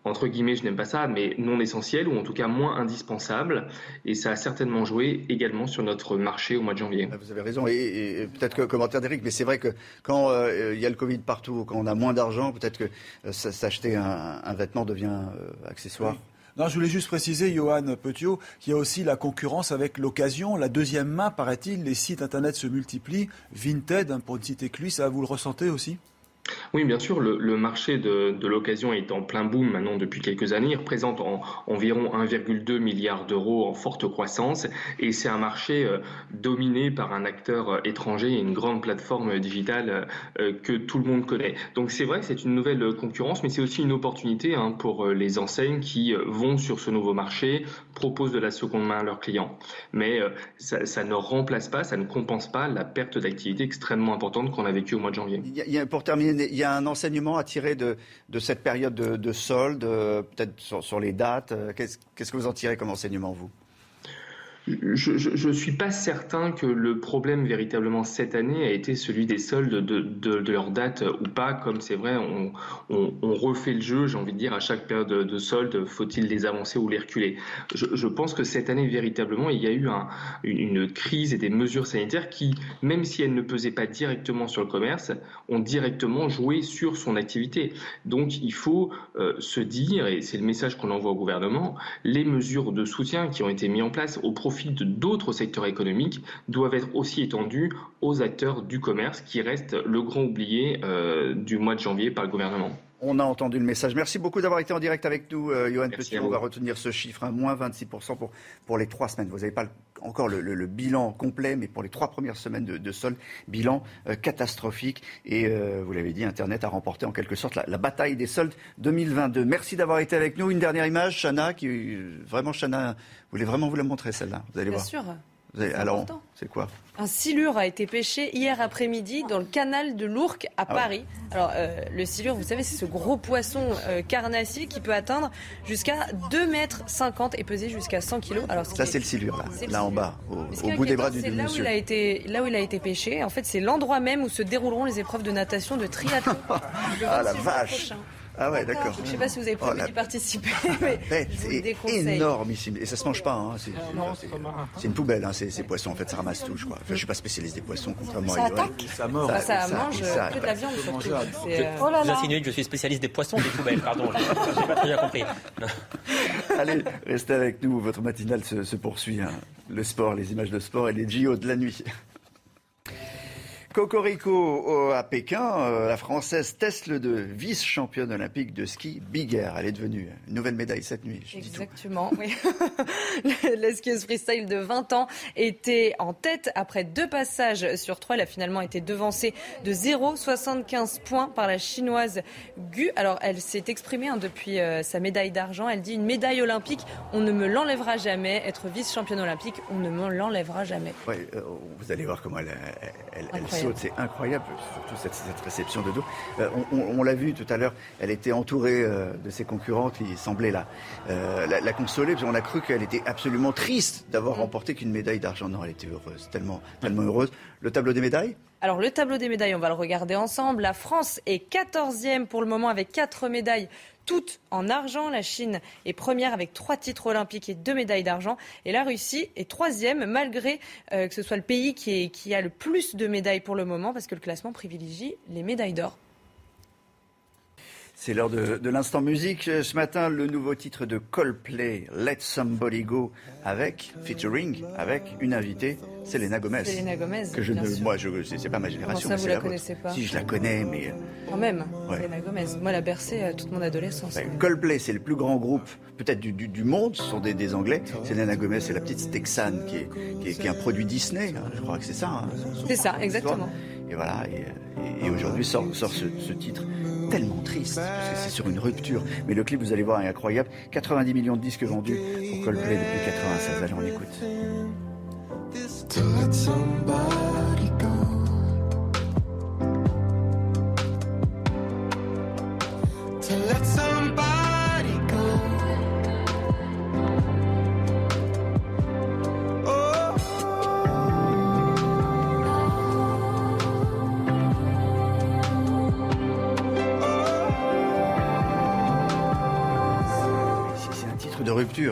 entre guillemets, je n'aime pas ça, mais non essentiel ou en tout cas moins indispensable. Et ça a certainement joué également sur notre marché au mois de janvier. Ah, vous avez raison. Et, peut-être que commentaire d'Éric, mais c'est vrai que quand euh, il y a le Covid partout, quand on a moins d'argent, peut-être que euh, s'acheter un, vêtement devient euh, accessoire. Non, je voulais juste préciser, Johan Petiot, qu'il y a aussi la concurrence avec l'occasion. La deuxième main, paraît-il, les sites internet se multiplient. Vinted, hein, pour ne citer que lui, ça vous le ressentez aussi? Oui, bien sûr, le, marché de, l'occasion est en plein boom maintenant depuis quelques années. Il représente environ 1,2 milliard d'euros en forte croissance et c'est un marché euh, dominé par un acteur euh, étranger et une grande plateforme digitale euh, que tout le monde connaît. Donc c'est vrai que c'est une nouvelle concurrence, mais c'est aussi une opportunité hein, pour les enseignes qui vont sur ce nouveau marché, proposent de la seconde main à leurs clients. Mais ça, ne remplace pas, ça ne compense pas la perte d'activité extrêmement importante qu'on a vécue au mois de janvier. Pour terminer il y a un enseignement à tirer de, cette période de, solde, euh, peut-être sur, les dates. Euh, qu'est-ce que vous en tirez comme enseignement, vous? Je ne suis pas certain que le problème véritablement cette année a été celui des soldes de, de, leur date ou pas. Comme c'est vrai, on, refait le jeu, j'ai envie de dire, à chaque période de, solde, faut-il les avancer ou les reculer? Je, pense que cette année, véritablement, il y a eu une, crise et des mesures sanitaires qui, même si elles ne pesaient pas directement sur le commerce, ont directement joué sur son activité. Donc il faut euh, se dire, et c'est le message qu'on envoie au gouvernement, les mesures de soutien qui ont été mises en place au profit profit de d'autres secteurs économiques doivent être aussi étendus aux acteurs du commerce qui reste le grand oublié euh, du mois de janvier par le gouvernement. On a entendu le message. Merci beaucoup d'avoir été en direct avec nous, euh, Johan Petit. On va retenir ce chiffre, hein, moins 26% pour, pour les trois semaines. Vous n'avez pas encore le, bilan complet, mais pour les trois premières semaines de, de solde, bilan euh, catastrophique. Et euh, vous l'avez dit, Internet a remporté en quelque sorte la, bataille des soldes 2022. Merci d'avoir été avec nous. Une dernière image, Chana, qui vraiment, Chana, vous voulez vraiment vous la montrer celle-là? Vous allez Bien voir. sûr. Alors, c'est quoi un silure a été pêché hier après-midi dans le canal de l'Ourcq à ah Paris. Alors, euh, le silure, vous savez, c'est ce gros poisson euh, carnassier qui peut atteindre jusqu'à 2 mètres 50 et peser jusqu'à 100 kilos. Alors, ça, c'est le silure, là, là en bas, au, bout des bras du, là monsieur. Où il a été, là où il a été pêché, en fait, c'est l'endroit même où se dérouleront les épreuves de natation de triathlon. ah la vache ah ouais, d'accord. Je ne sais pas si vous avez prévu oh, d'y participer, mais c'est énormissime. Et ça se mange pas. Hein. C'est une poubelle, hein, ces, ces, poissons. En fait, ça ramasse tout, je crois. Enfin, je suis pas spécialiste des poissons, contrairement ça à attaque. Ça, mord. ça, ça, ça mange que de la viande, surtout. Euh... Oh là là. Vous que je suis spécialiste des poissons des poubelles. Pardon, j'ai pas très bien compris. Allez, restez avec nous. Votre matinale se, se poursuit. Hein. Le sport, les images de sport et les JO de la nuit. Cocorico à Pékin, euh, la Française Tesle de vice-championne olympique de ski Big Air. Elle est devenue une nouvelle médaille cette nuit. Exactement, oui. L'eskieuse freestyle de 20 ans était en tête après deux passages sur trois. Elle a finalement été devancée de 0,75 points par la chinoise Gu. Alors, elle s'est exprimée hein, depuis euh, sa médaille d'argent. Elle dit une médaille olympique, on ne me l'enlèvera jamais. Être vice-championne olympique, on ne me l'enlèvera jamais. Euh, vous allez voir comment elle, elle, elle c'est incroyable, surtout cette, réception de dos. Euh, on, l'a vu tout à l'heure, elle était entourée euh, de ses concurrentes qui semblaient la, euh, la, consoler, parce qu'on a cru qu'elle était absolument triste d'avoir remporté qu'une médaille d'argent. Non, elle était heureuse, tellement, tellement heureuse. Le tableau des médailles? Alors le tableau des médailles, on va le regarder ensemble. La France est 14e pour le moment avec 4 médailles toutes en argent. La Chine est première avec trois titres olympiques et deux médailles d'argent. Et la Russie est troisième, malgré euh, que ce soit le pays qui, qui a le plus de médailles pour le moment, parce que le classement privilégie les médailles d'or. C'est l'heure de, l'instant musique. Ce matin, le nouveau titre de Coldplay, Let Somebody Go, avec, featuring, avec une invitée, Selena Gomez. Selena Gomez. Que je ne, moi, je, c'est pas ma génération. Comment ça, vous la, connaissez pas Si, je la connais, mais. Euh, Quand même, Selena Gomez. Moi, elle a bercé euh, toute mon adolescence. Coldplay, c'est le plus grand groupe, peut-être du, du, monde. Ce sont des, des Anglais. Selena Gomez, c'est la petite Texane qui est, qui est, un produit Disney. Hein. Je crois que c'est ça. Hein, c'est ça, exactement. Et voilà. Et, aujourd'hui sort, sort ce, titre tellement triste, parce que c'est sur une rupture. Mais le clip, vous allez voir, est incroyable. 90 millions de disques vendus pour Coldplay depuis 96. Allez, on écoute.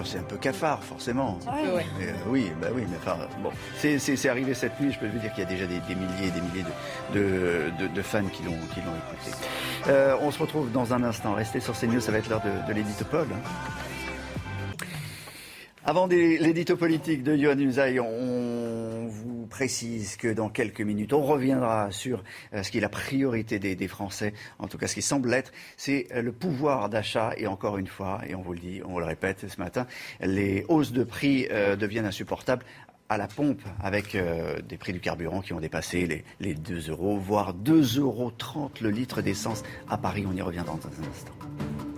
C'est un peu cafard, forcément. Euh, oui, bah oui, mais enfin, bon, c'est arrivé cette nuit. Je peux vous dire qu'il y a déjà des, milliers et des milliers de, de, fans qui l'ont écouté. Euh, on se retrouve dans un instant. Restez sur CNews, ça va être l'heure de, de l'édito Paul. Avant l'édito politique de Johan Usaï, on vous précise que dans quelques minutes, on reviendra sur euh, ce qui est la priorité des, Français, en tout cas ce qui semble l'être, c'est euh, le pouvoir d'achat. Et encore une fois, et on vous le dit, on le répète ce matin, les hausses de prix euh, deviennent insupportables à la pompe avec des prix du carburant qui ont dépassé les, les 2 euros, voire 2,30 euros le litre d'essence à Paris. On y reviendra dans un instant.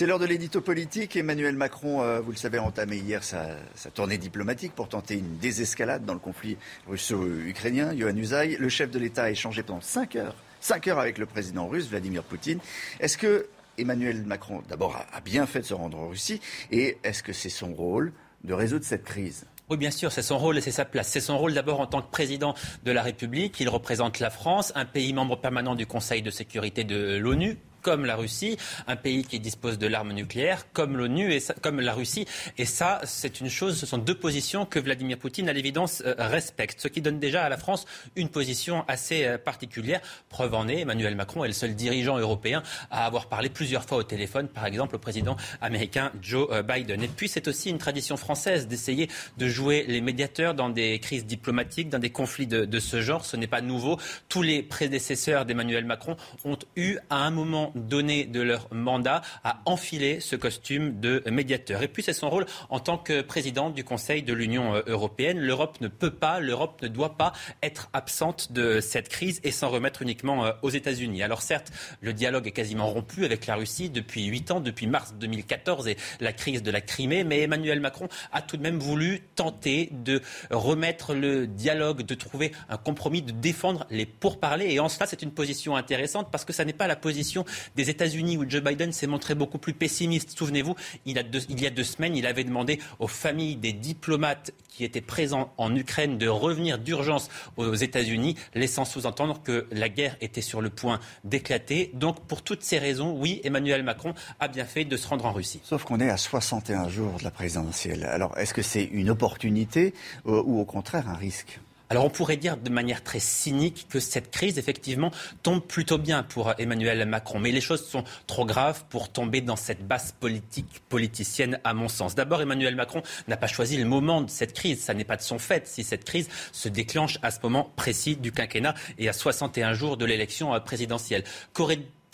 C'est l'heure de l'édito politique. Emmanuel Macron, euh, vous le savez, a entamé hier sa, tournée diplomatique pour tenter une désescalade dans le conflit russo-ukrainien. Yohann Usaï, le chef de l'État a échangé pendant 5 heures, 5 heures avec le président russe, Vladimir Poutine. Est-ce que Emmanuel Macron, d'abord, a bien fait de se rendre en Russie et est-ce que c'est son rôle de résoudre cette crise? Oui, bien sûr, c'est son rôle et c'est sa place. C'est son rôle d'abord en tant que président de la République. Il représente la France, un pays membre permanent du Conseil de sécurité de l'ONU, comme la Russie, un pays qui dispose de l'arme nucléaire, comme l'ONU et comme la Russie. Et ça, c'est une chose, ce sont deux positions que Vladimir Poutine, à l'évidence, euh, respecte. Ce qui donne déjà à la France une position assez euh, particulière. Preuve en est, Emmanuel Macron est le seul dirigeant européen à avoir parlé plusieurs fois au téléphone, par exemple, au président américain Joe euh, Biden. Et puis, c'est aussi une tradition française d'essayer de jouer les médiateurs dans des crises diplomatiques, dans des conflits de, de ce genre. Ce n'est pas nouveau. Tous les prédécesseurs d'Emmanuel Macron ont eu, à un moment donné de leur mandat, à enfiler ce costume de médiateur. Et puis, c'est son rôle en tant que président du Conseil de l'Union euh, européenne. L'Europe ne peut pas, l'Europe ne doit pas être absente de cette crise et s'en remettre uniquement euh, aux États-Unis. Alors certes, le dialogue est quasiment rompu avec la Russie depuis huit ans, depuis mars 2014 et la crise de la Crimée, mais Emmanuel Macron a tout de même voulu tenter de remettre le dialogue, de trouver un compromis, de défendre les pourparlers. Et en cela, c'est une position intéressante parce que ça n'est pas la position des États-Unis où Joe Biden s'est montré beaucoup plus pessimiste. Souvenez-vous, il, il, y a deux semaines, il avait demandé aux familles des diplomates qui étaient présents en Ukraine de revenir d'urgence aux États-Unis, laissant sous-entendre que la guerre était sur le point d'éclater. Donc, pour toutes ces raisons, oui, Emmanuel Macron a bien fait de se rendre en Russie. Sauf qu'on est à 61 jours de la présidentielle. Alors, est-ce que c'est une opportunité euh, ou au contraire un risque? Alors on pourrait dire de manière très cynique que cette crise, effectivement, tombe plutôt bien pour Emmanuel Macron. Mais les choses sont trop graves pour tomber dans cette basse politique politicienne, à mon sens. D'abord, Emmanuel Macron n'a pas choisi le moment de cette crise. Ça n'est pas de son fait si cette crise se déclenche à ce moment précis du quinquennat et à 61 jours de l'élection présidentielle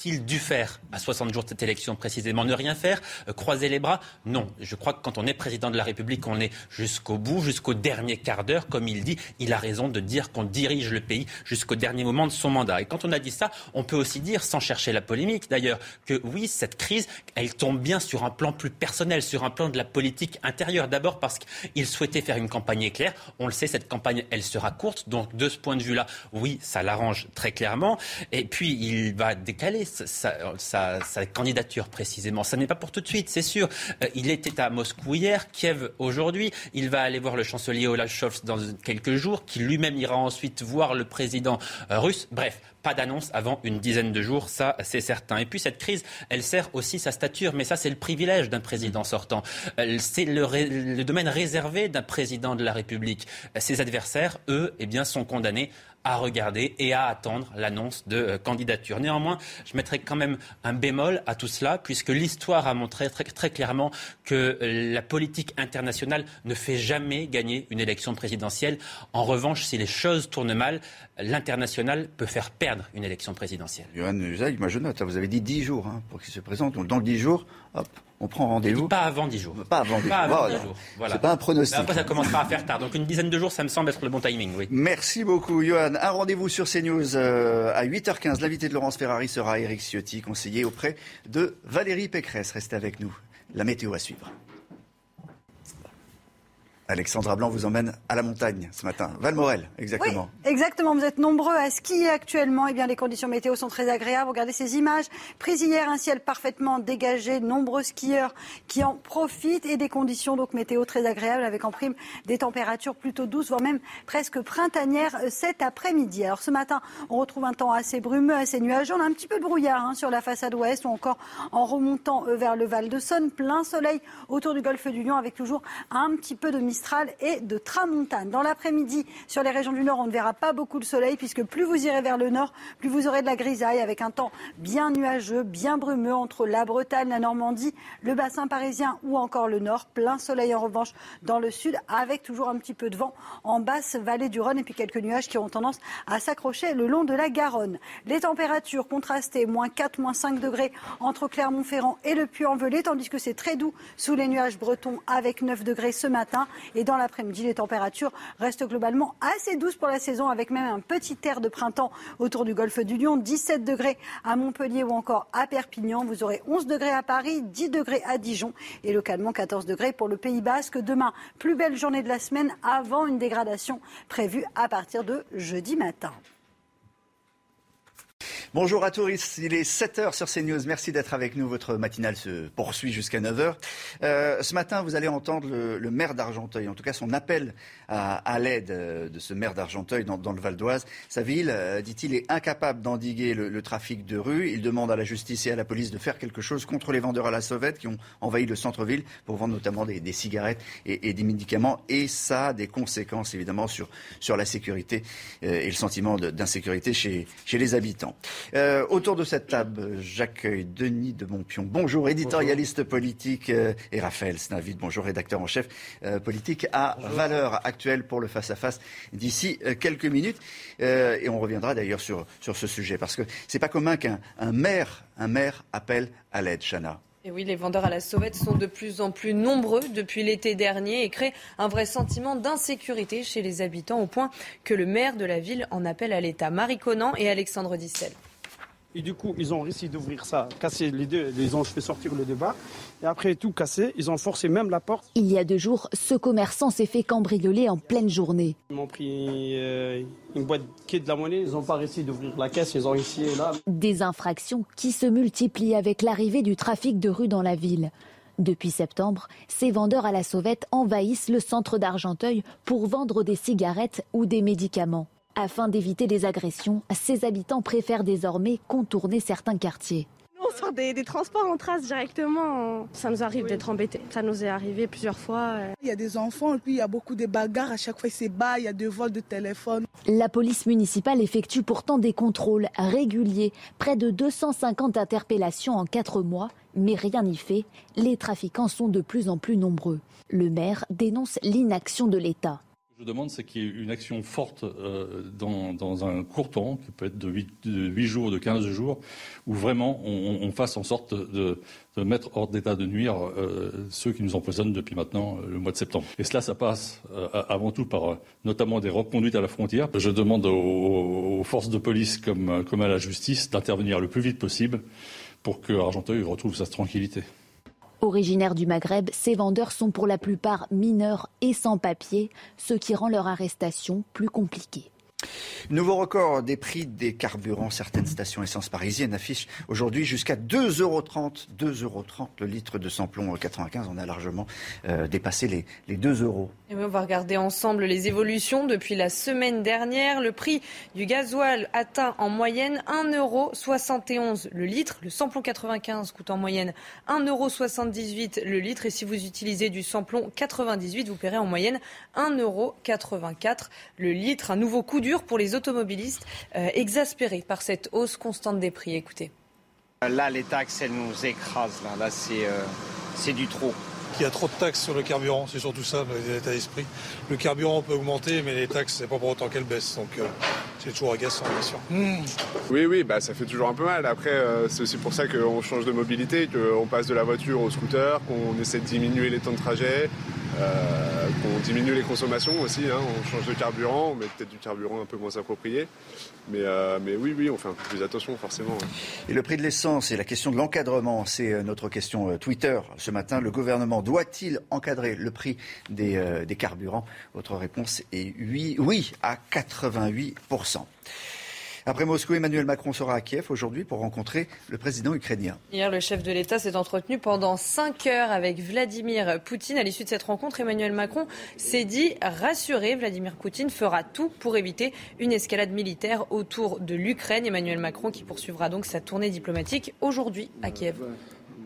il dû faire à 60 jours de cette élection précisément Ne rien faire euh, Croiser les bras? Non. Je crois que quand on est président de la République, on est jusqu'au bout, jusqu'au dernier quart d'heure. Comme il dit, il a raison de dire qu'on dirige le pays jusqu'au dernier moment de son mandat. Et quand on a dit ça, on peut aussi dire, sans chercher la polémique d'ailleurs, que oui, cette crise, elle tombe bien sur un plan plus personnel, sur un plan de la politique intérieure. D'abord parce qu'il souhaitait faire une campagne éclair. On le sait, cette campagne, elle sera courte. Donc de ce point de vue-là, oui, ça l'arrange très clairement. Et puis, il va décaler sa, candidature précisément. Ça n'est pas pour tout de suite, c'est sûr. Euh, il était à Moscou hier, Kiev aujourd'hui. Il va aller voir le chancelier Olaf Scholz dans quelques jours, qui lui-même ira ensuite voir le président euh, russe. Bref, pas d'annonce avant une dizaine de jours, ça c'est certain. Et puis cette crise, elle sert aussi sa stature, mais ça c'est le privilège d'un président sortant. Euh, c'est le, le, domaine réservé d'un président de la République. Ses adversaires, eux, eh bien, sont condamnés à regarder et à attendre l'annonce de euh, candidature. Néanmoins, je mettrai quand même un bémol à tout cela, puisque l'histoire a montré très, clairement que euh, la politique internationale ne fait jamais gagner une élection présidentielle. En revanche, si les choses tournent mal, l'international peut faire perdre une élection présidentielle. Johan moi je note, vous avez dit 10 jours hein, pour qu'il se présente. Donc dans 10 jours, hop, on prend rendez-vous. Pas avant 10 jours. Pas avant 10 jours. C'est pas un pronostic. après, ça commencera à faire tard. Donc une dizaine de jours, ça me semble être le bon timing. Oui. Merci beaucoup, Johan. Un rendez-vous sur CNews euh, à 8h15. L'invité de Laurence Ferrari sera Eric Ciotti, conseiller auprès de Valérie Pécresse. Restez avec nous. La météo à suivre. Alexandra Blanc vous emmène à la montagne ce matin. Valmorel, exactement. Oui, exactement. Vous êtes nombreux à skier actuellement. Eh bien, les conditions météo sont très agréables. Regardez ces images. Prises hier, un ciel parfaitement dégagé. nombreux skieurs qui en profitent et des conditions donc météo très agréables avec en prime des températures plutôt douces, voire même presque printanières cet après-midi. Alors ce matin, on retrouve un temps assez brumeux, assez nuageux. On a un petit peu de brouillard hein, sur la façade ouest ou encore en remontant vers le Val de Saône. Plein soleil autour du golfe du Lion avec toujours un petit peu de et de tramontane. Dans l'après-midi, sur les régions du nord, on ne verra pas beaucoup de soleil puisque plus vous irez vers le nord, plus vous aurez de la grisaille avec un temps bien nuageux, bien brumeux entre la Bretagne, la Normandie, le bassin parisien ou encore le nord. Plein soleil en revanche dans le sud avec toujours un petit peu de vent en basse vallée du Rhône et puis quelques nuages qui ont tendance à s'accrocher le long de la Garonne. Les températures contrastées, moins 4, moins 5 degrés entre Clermont-Ferrand et le Puy-en-Velay, tandis que c'est très doux sous les nuages bretons avec 9 degrés ce matin. Et dans l'après-midi, les températures restent globalement assez douces pour la saison, avec même un petit air de printemps autour du golfe du Lion. 17 degrés à Montpellier ou encore à Perpignan. Vous aurez 11 degrés à Paris, 10 degrés à Dijon et localement 14 degrés pour le Pays Basque. Demain, plus belle journée de la semaine avant une dégradation prévue à partir de jeudi matin. Bonjour à tous, il est 7h sur CNews. Merci d'être avec nous. Votre matinale se poursuit jusqu'à 9h. Euh, ce matin, vous allez entendre le, maire d'Argenteuil, en tout cas son appel à, l'aide euh, de ce maire d'Argenteuil dans, le Val d'Oise. Sa ville, euh, dit-il, est incapable d'endiguer le, trafic de rue. Il demande à la justice et à la police de faire quelque chose contre les vendeurs à la sauvette qui ont envahi le centre-ville pour vendre notamment des, cigarettes et, des médicaments. Et ça a des conséquences évidemment sur, sur la sécurité et le sentiment d'insécurité chez, chez les habitants. Euh, autour de cette table, j'accueille Denis de Montpion. Bonjour, éditorialiste politique, euh, et Raphaël Snavid. Bonjour, rédacteur en chef euh, politique à Valeur Actuelle pour le face-à-face d'ici quelques minutes. et on reviendra d'ailleurs sur, sur ce sujet, parce que c'est pas commun qu'un maire, un maire appelle à l'aide, Chana. Et oui, les vendeurs à la sauvette sont de plus en plus nombreux depuis l'été dernier et créent un vrai sentiment d'insécurité chez les habitants au point que le maire de la ville en appelle à l'État. Marie Conan et Alexandre Dissel. Et du coup, ils ont réussi d'ouvrir ça, casser les deux, ils ont fait sortir le débat. Et après tout cassé, ils ont forcé même la porte. Il y a deux jours, ce commerçant s'est fait cambrioler en pleine journée. Ils m'ont pris euh, une boîte qui est de la monnaie, ils n'ont pas réussi d'ouvrir la caisse, ils ont réussi là. Des infractions qui se multiplient avec l'arrivée du trafic de rue dans la ville. Depuis septembre, ces vendeurs à la sauvette envahissent le centre d'Argenteuil pour vendre des cigarettes ou des médicaments. Afin d'éviter les agressions, ses habitants préfèrent désormais contourner certains quartiers. On sort des, transports en trace directement. Ça nous arrive d'être embêtés. Ça nous est arrivé plusieurs fois. Il y a des enfants et puis il y a beaucoup de bagarres. À chaque fois, c'est bas, il y a des vols de téléphone. La police municipale effectue pourtant des contrôles réguliers. Près de 250 interpellations en quatre mois. Mais rien n'y fait. Les trafiquants sont de plus en plus nombreux. Le maire dénonce l'inaction de l'État. Je demande, c'est qu'il y ait une action forte euh, dans, un court temps, qui peut être de 8, jours, de 15 jours, où vraiment on, fasse en sorte de, mettre hors d'état de nuire euh, ceux qui nous empoisonnent depuis maintenant euh, le mois de septembre. Et cela, ça passe avant tout par notamment des reconduites à la frontière. Je demande aux, forces de police comme, comme à la justice d'intervenir le plus vite possible pour que Argenteuil retrouve sa tranquillité. Originaires du Maghreb, ces vendeurs sont pour la plupart mineurs et sans papier, ce qui rend leur arrestation plus compliquée. Nouveau record des prix des carburants. Certaines stations essence parisiennes affichent aujourd'hui jusqu'à 2,30 euros. 2,30 euros le litre de samplon 95. On a largement euh, dépassé les, les 2 euros. Et on va regarder ensemble les évolutions. Depuis la semaine dernière, le prix du gasoil atteint en moyenne 1,71 euro le litre. Le samplon 95 coûte en moyenne 1,78 euro le litre. Et si vous utilisez du samplon 98, vous paierez en moyenne 1,84 euro le litre. Un nouveau coup dur pour les automobilistes euh, exaspérés par cette hausse constante des prix. Écoutez. Là, les taxes, elles nous écrasent. Là, là c'est, euh, c'est du trop. Il y a trop de taxes sur le carburant, c'est surtout ça l'état d'esprit. Le carburant peut augmenter, mais les taxes, c'est pas pour autant qu'elles baissent. Donc euh, c'est toujours agaçant, bien sûr. Hmm. Oui, oui, bah, ça fait toujours un peu mal. Après, c'est aussi pour ça qu'on change de mobilité, qu'on passe de la voiture au scooter, qu'on essaie de diminuer les temps de trajet. Euh, qu'on diminue les consommations aussi, hein. on change de carburant, on met peut-être du carburant un peu moins approprié. Mais, euh, mais oui, oui, on fait un peu plus attention forcément. Et le prix de l'essence et la question de l'encadrement, c'est euh, notre question Twitter ce matin. Le gouvernement doit-il encadrer le prix des, des carburants? Votre réponse est oui, oui à 88%. Après Moscou, Emmanuel Macron sera à Kiev aujourd'hui pour rencontrer le président ukrainien. Hier, le chef de l'État s'est entretenu pendant 5 heures avec Vladimir Poutine. À l'issue de cette rencontre, Emmanuel Macron s'est dit rassuré. Vladimir Poutine fera tout pour éviter une escalade militaire autour de l'Ukraine. Emmanuel Macron qui poursuivra donc sa tournée diplomatique aujourd'hui à Kiev.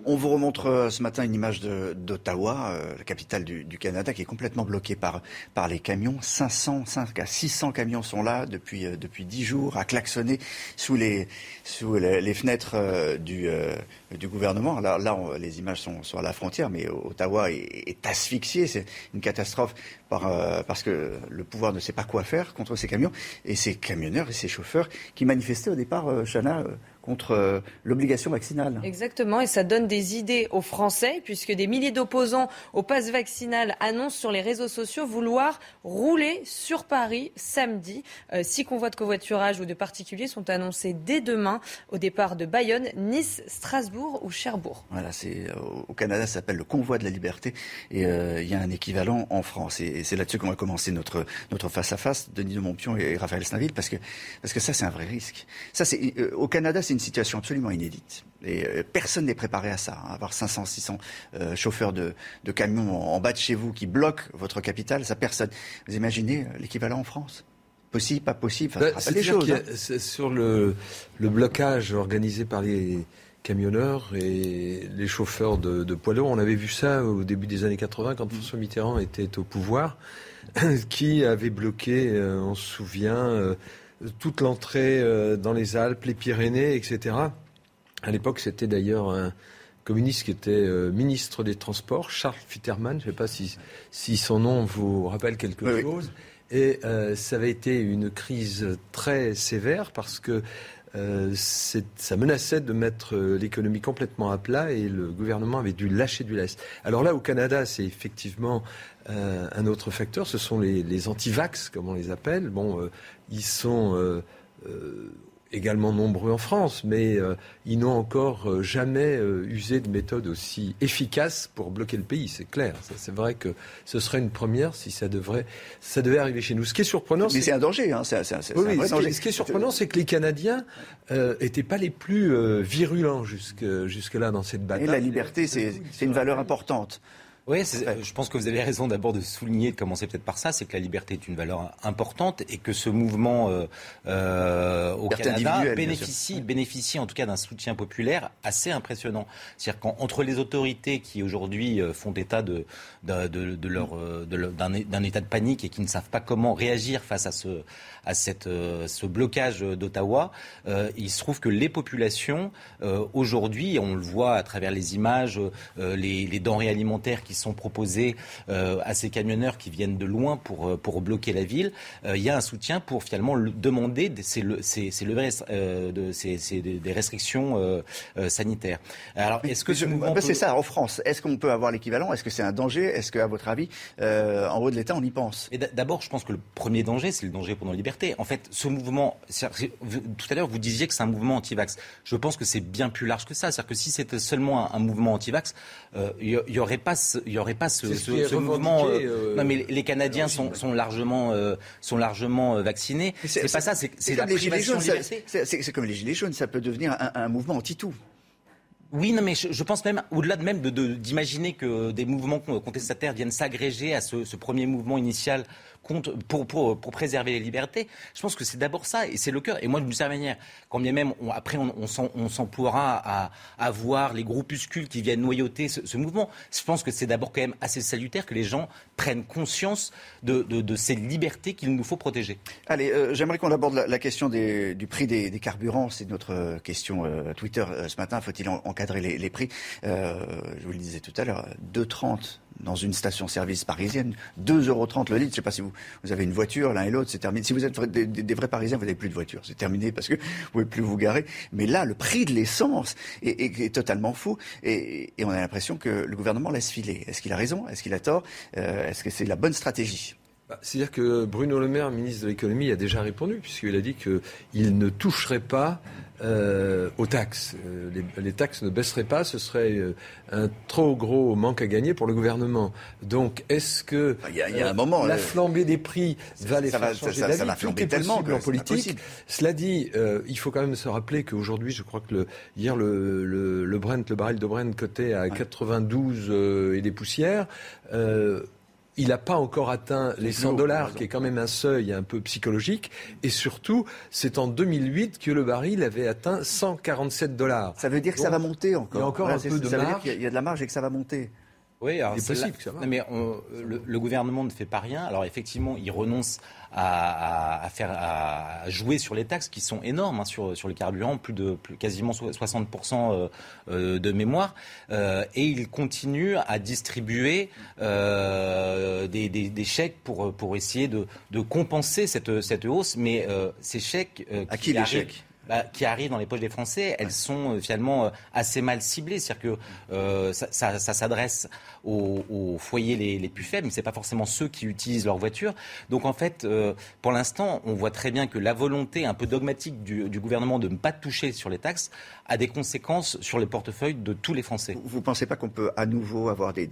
On vous remontre euh, ce matin une image d'Ottawa, euh, la capitale du, Canada, qui est complètement bloquée par, par les camions. 500, 5 à 600 camions sont là depuis, euh, depuis 10 jours, à klaxonner sous les, sous les, fenêtres du, du gouvernement. Là, là les images sont, sur la frontière, mais Ottawa est, est asphyxié. C'est une catastrophe par, parce que le pouvoir ne sait pas quoi faire contre ces camions. Et ces camionneurs et ces chauffeurs qui manifestaient au départ, Chana, contre euh, l'obligation vaccinale. Exactement, et ça donne des idées aux Français, puisque des milliers d'opposants au pass vaccinal annoncent sur les réseaux sociaux vouloir rouler sur Paris samedi. Euh, six convois de covoiturage ou de particuliers sont annoncés dès demain au départ de Bayonne, Nice, Strasbourg ou Cherbourg. Voilà, c'est euh, au Canada, ça s'appelle le convoi de la liberté, et il y a un équivalent en France. Et, c'est là-dessus qu'on va commencer notre notre face à face, Denis de Montpion et Raphaël Snaville, parce que parce que ça c'est un vrai risque. Ça c'est au Canada c'est une situation absolument inédite. Et euh, personne n'est préparé à ça. Hein. Avoir 500, 600 euh, chauffeurs de, camions en, bas de chez vous qui bloquent votre capitale, ça personne. Vous imaginez euh, l'équivalent en France? Possible, pas possible enfin, bah, les choses, hein. Sur le, blocage organisé par les camionneurs et les chauffeurs de, de poids lourds, on avait vu ça au début des années 80 quand François Mitterrand était au pouvoir, qui avait bloqué, on se souvient, toute l'entrée euh, dans les Alpes, les Pyrénées, etc. À l'époque, c'était d'ailleurs un communiste qui était euh, ministre des Transports, Charles Fitterman. Je ne sais pas si, si, son nom vous rappelle quelque chose. Et euh, ça avait été une crise très sévère parce que ça menaçait de mettre l'économie complètement à plat et le gouvernement avait dû lâcher du lest. Alors là, au Canada, c'est effectivement un autre facteur, ce sont les, les anti-vax, comme on les appelle. Bon, ils sont euh, euh, également nombreux en France, mais euh, ils n'ont encore jamais usé de méthodes aussi efficaces pour bloquer le pays, c'est clair. C'est vrai que ce serait une première si ça, devrait, ça devait arriver chez nous. Ce qui est surprenant, mais c'est un danger. Hein, ce, Qui, est surprenant, c'est que les Canadiens n'étaient pas les plus virulents jusque, jusque là dans cette bataille. Et la liberté, c'est une valeur importante. Oui, je pense que vous avez raison d'abord de souligner, de commencer peut-être par ça, c'est que la liberté est une valeur importante et que ce mouvement euh, euh au Canada bénéficie, bénéficie en tout cas d'un soutien populaire assez impressionnant. C'est-à-dire qu'entre les autorités qui aujourd'hui euh, font état de, de, de, de leur, euh, d'un état de panique et qui ne savent pas comment réagir face à ce, à cette, ce blocage d'Ottawa, euh, il se trouve que les populations, euh, aujourd'hui, on le voit à travers les images, les, les denrées alimentaires qui sont proposés euh, à ces camionneurs qui viennent de loin pour, euh, pour bloquer la ville, euh, il y a un soutien pour finalement demander ces, ces, ces, de, ces, des restrictions sanitaires. Alors, est-ce que c'est ça en France Est-ce qu'on peut avoir l'équivalent? Est-ce que c'est un danger? Est-ce qu'à votre avis, en haut de l'État, on y pense? D'abord, je pense que le premier danger, c'est le danger pour nos libertés. En fait, ce mouvement, tout à l'heure, vous disiez que c'est un mouvement anti-vax. Je pense que c'est bien plus large que ça. C'est-à-dire que si c'était seulement un, mouvement anti-vax, il n'y aurait pas il n'y aurait pas ce, ce, mouvement. Euh, euh, non, mais les Canadiens sont, sont, largement, euh, sont largement vaccinés. C'est pas ça, c'est la privation de liberté. C'est comme les Gilets jaunes, ça peut devenir un, un mouvement anti-tout. Oui, non, mais je, pense même, au-delà de même d'imaginer de, que des mouvements contestataires viennent s'agréger à ce, ce, premier mouvement initial pour, pour, pour, préserver les libertés. Je pense que c'est d'abord ça, et c'est le cœur. Et moi, d'une certaine manière, quand bien même, après, on, s'emploiera à, à, voir les groupuscules qui viennent noyauter ce, mouvement, je pense que c'est d'abord quand même assez salutaire que les gens prennent conscience de, de, ces libertés qu'il nous faut protéger. Allez, euh, j'aimerais qu'on aborde la, question du prix des, des carburants. C'est notre euh, question euh, Twitter ce matin. Faut-il encadrer les, les prix? Je vous le disais tout à l'heure, 2,30 dans une station-service parisienne, 2,30 euros le litre. Je ne sais pas si vous, avez une voiture, l'un et l'autre, c'est terminé. Si vous êtes des, vrais Parisiens, vous n'avez plus de voiture. C'est terminé parce que vous ne pouvez plus vous garer. Mais là, le prix de l'essence est, totalement fou. Et, on a l'impression que le gouvernement laisse filer. Est-ce qu'il a raison? Est-ce qu'il a tort? Euh, Est-ce que c'est la bonne stratégie? C'est-à-dire que Bruno Le Maire, ministre de l'économie, a déjà répondu, puisqu'il a dit qu'il ne toucherait pas euh, aux taxes. Euh, les, taxes ne baisseraient pas, ce serait euh, un trop gros manque à gagner pour le gouvernement. Donc, est-ce que il y a, un moment, la flambée des prix va les faire changer d'avis Tout est tellement en politique. Cela dit, il faut quand même se rappeler qu'aujourd'hui, je crois que le, hier, le, le, le, Brent, le baril de Brent cotait à 92 et des poussières il n'a pas encore atteint les 100 dollars, qui est quand même un seuil un peu psychologique. Et surtout, c'est en 2008 que le baril avait atteint 147 dollars. Ça veut dire que ça va monter encore. Il y a encore un peu de marge. il y a de la marge et que ça va monter. Oui, alors c'est possible que ça va. mais le, gouvernement ne fait pas rien. Alors effectivement, il renonce à, faire, à jouer sur les taxes qui sont énormes hein, sur, sur les carburants, plus de plus, quasiment 60% euh, euh, de mémoire, euh, et il continue à distribuer des, des, chèques pour, pour essayer de, de compenser cette, cette hausse, mais ces chèques à qui les chèques? Bah, qui arrivent dans les poches des Français, elles sont euh, finalement euh, assez mal ciblées. C'est-à-dire que euh, ça, s'adresse aux, foyers les, plus faibles, mais ce n'est pas forcément ceux qui utilisent leur voiture. Donc en fait, pour l'instant, on voit très bien que la volonté un peu dogmatique du, gouvernement de ne pas toucher sur les taxes a des conséquences sur les portefeuilles de tous les Français. Vous ne pensez pas qu'on peut à nouveau avoir des,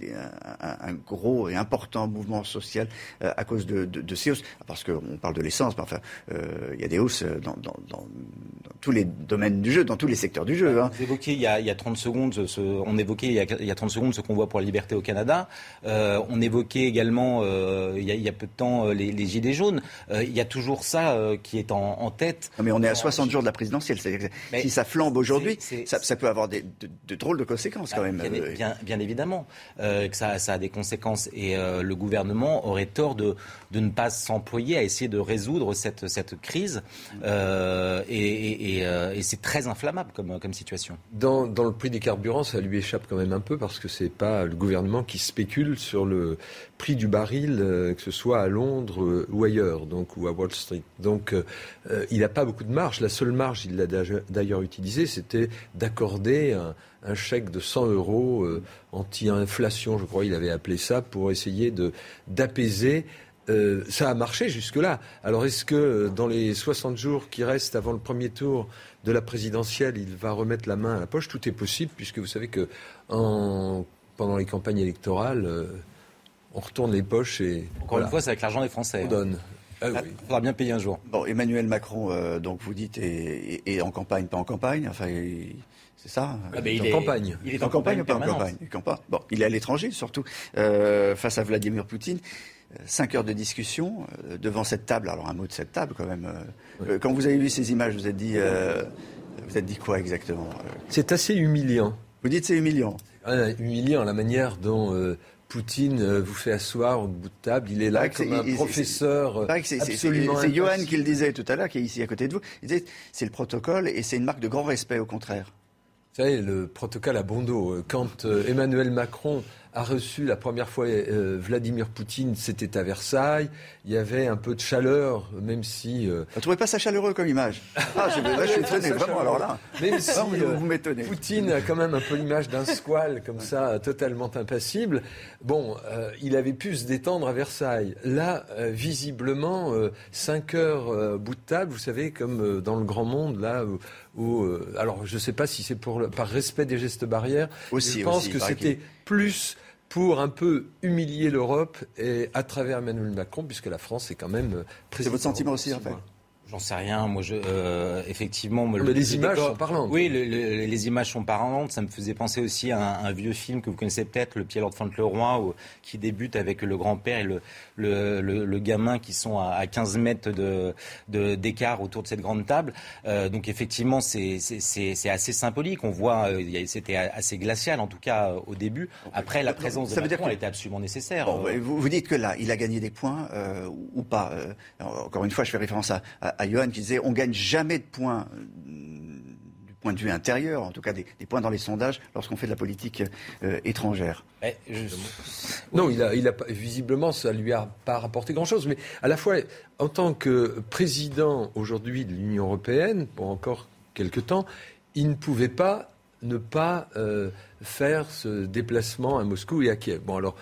un, gros et important mouvement social à cause de, ces hausses? Parce qu'on parle de l'essence, mais enfin, il y a des hausses dans tous les domaines du jeu, dans tous les secteurs du jeu. Hein. Vous évoquiez il y, a, il y a 30 secondes, ce, on évoquait il y, a, il y, a, 30 secondes ce qu'on voit pour la liberté au Canada. Euh, on évoquait également euh, il, y a, il, y a, peu de temps euh, les, les gilets jaunes. Euh, il y a toujours ça qui est en, en tête. mais on est à 60 jours de la présidentielle. si ça flambe aujourd'hui, ça, ça, peut avoir des, de, de, drôles de conséquences quand bah, même. Bien, bien, bien évidemment que ça, ça, a des conséquences et le gouvernement aurait tort de, de ne pas s'employer à essayer de résoudre cette, cette crise. et, et, et, et c'est très inflammable comme, situation. Dans, le prix des carburants, ça lui échappe quand même un peu parce que c'est pas le gouvernement qui spécule sur le prix du baril, euh, que ce soit à Londres euh, ou ailleurs, donc ou à Wall Street. Donc euh, il n'a pas beaucoup de marge. La seule marge, il l'a d'ailleurs utilisée, c'était d'accorder un, chèque de 100 euros anti-inflation, je crois, il avait appelé ça, pour essayer d'apaiser euh, ça a marché jusque-là. Alors est-ce que euh, dans les 60 jours qui restent avant le premier tour de la présidentielle, il va remettre la main à la poche? Tout est possible, puisque vous savez que pendant les campagnes électorales, euh, on retourne les poches et. Encore une fois, c'est avec l'argent des Français. On donne. Ah, ah Il faudra bien payer un jour. Bon, Emmanuel Macron, donc vous dites, est, en campagne, pas en campagne. Enfin, c'est ça? Ah, il, est en campagne. Il est en, campagne, pas en campagne? Bon, il est à l'étranger surtout, face à Vladimir Poutine cinq heures de discussion euh, devant cette table. Alors un mot de cette table quand même. Euh, euh, quand vous avez vu ces images, vous êtes dit, vous êtes dit quoi exactement C'est assez humiliant. Vous dites c'est humiliant. Ah, humiliant la manière dont Poutine vous fait asseoir au bout de table. Il est là comme un professeur C'est Johan qui le disait tout à l'heure, qui est ici à côté de vous. Il disait c'est le protocole et c'est une marque de grand respect au contraire. Vous savez, le protocole à bon dos. Quand Emmanuel Macron a reçu la première fois euh, Vladimir Poutine, c'était à Versailles. Il y avait un peu de chaleur, même si. Euh... Vous trouvez pas ça chaleureux comme image? Ah, je, là, je suis étonné, vraiment. Alors là, même si euh, vous m'étonnez. Poutine a quand même un peu l'image d'un squal comme ça, totalement impassible. Bon, euh, il avait pu se détendre à Versailles. Là, visiblement, 5 heures bout de table, vous savez, comme dans le grand monde, là où, alors je ne sais pas si c'est pour par respect des gestes barrières. Aussi, je pense que c'était plus pour un peu humilier l'Europe et à travers Emmanuel Macron, puisque la France est quand même président. C'est votre sentiment aussi, fait J'en sais rien. Moi, je, euh, effectivement, les images sont parlantes. Oui, les images sont parlantes. Ça me faisait penser aussi à un, vieux film que vous connaissez peut-être, Le Pied Lord Fauntleroy, qui débute avec le grand-père et le, le, gamin qui sont à, 15 mètres de, d'écart autour de cette grande table. Euh, donc, effectivement, c'est, assez symbolique. On voit, euh, c'était assez glacial, en tout cas au début. Après, la présence de Macron, elle était absolument nécessaire. vous, vous, dites que là, il a gagné des points ou pas. encore une fois, je fais référence à à Johan qui disait on gagne jamais de points euh, du point de vue intérieur, en tout cas des, points dans les sondages, lorsqu'on fait de la politique euh, étrangère. Non, il a, il a, visiblement, ça lui a pas rapporté grand-chose. Mais à la fois, en tant que président aujourd'hui de l'Union européenne, pour encore quelques temps, il ne pouvait pas ne pas euh, faire ce déplacement à Moscou et à Kiev. Bon, alors,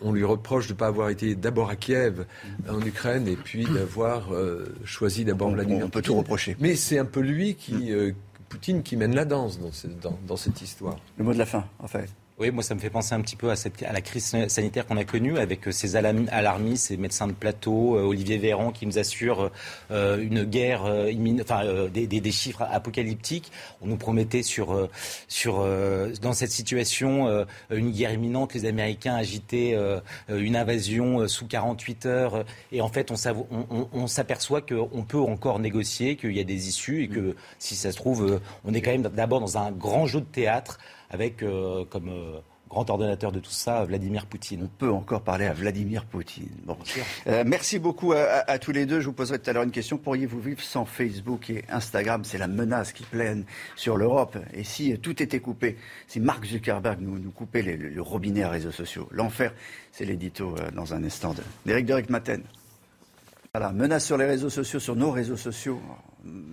on lui reproche de ne pas avoir été d'abord à Kiev, en Ukraine, et puis d'avoir euh, choisi d'abord Vladimir On peut tout reprocher. Mais c'est un peu lui qui, euh, Poutine, qui mène la danse dans cette histoire. Le mot de la fin, en fait. Oui, moi, ça me fait penser un petit peu à, cette, à la crise sanitaire qu'on a connue avec euh, ces alarmistes, ces médecins de plateau, euh, Olivier Véran qui nous assure euh, une guerre, enfin, des, des, chiffres apocalyptiques. On nous promettait sur, sur, dans cette situation une guerre imminente. Les Américains agitaient une invasion sous 48 heures. Et en fait, on, on, on s'aperçoit qu'on peut encore négocier, qu'il y a des issues et que, si ça se trouve, on est quand même d'abord dans un grand jeu de théâtre avec euh, comme euh, grand ordinateur de tout ça, Vladimir Poutine. On peut encore parler à Vladimir Poutine. Bon. Euh, merci beaucoup à, tous les deux. Je vous poserai tout à l'heure une question. Pourriez-vous vivre sans Facebook et Instagram? C'est la menace qui plane sur l'Europe. Et si tout était coupé, si Mark Zuckerberg nous, nous coupait le robinet à réseaux sociaux L'enfer, c'est l'édito dans un instant d'Éric Derek Maten. Voilà, menace sur les réseaux sociaux, sur nos réseaux sociaux.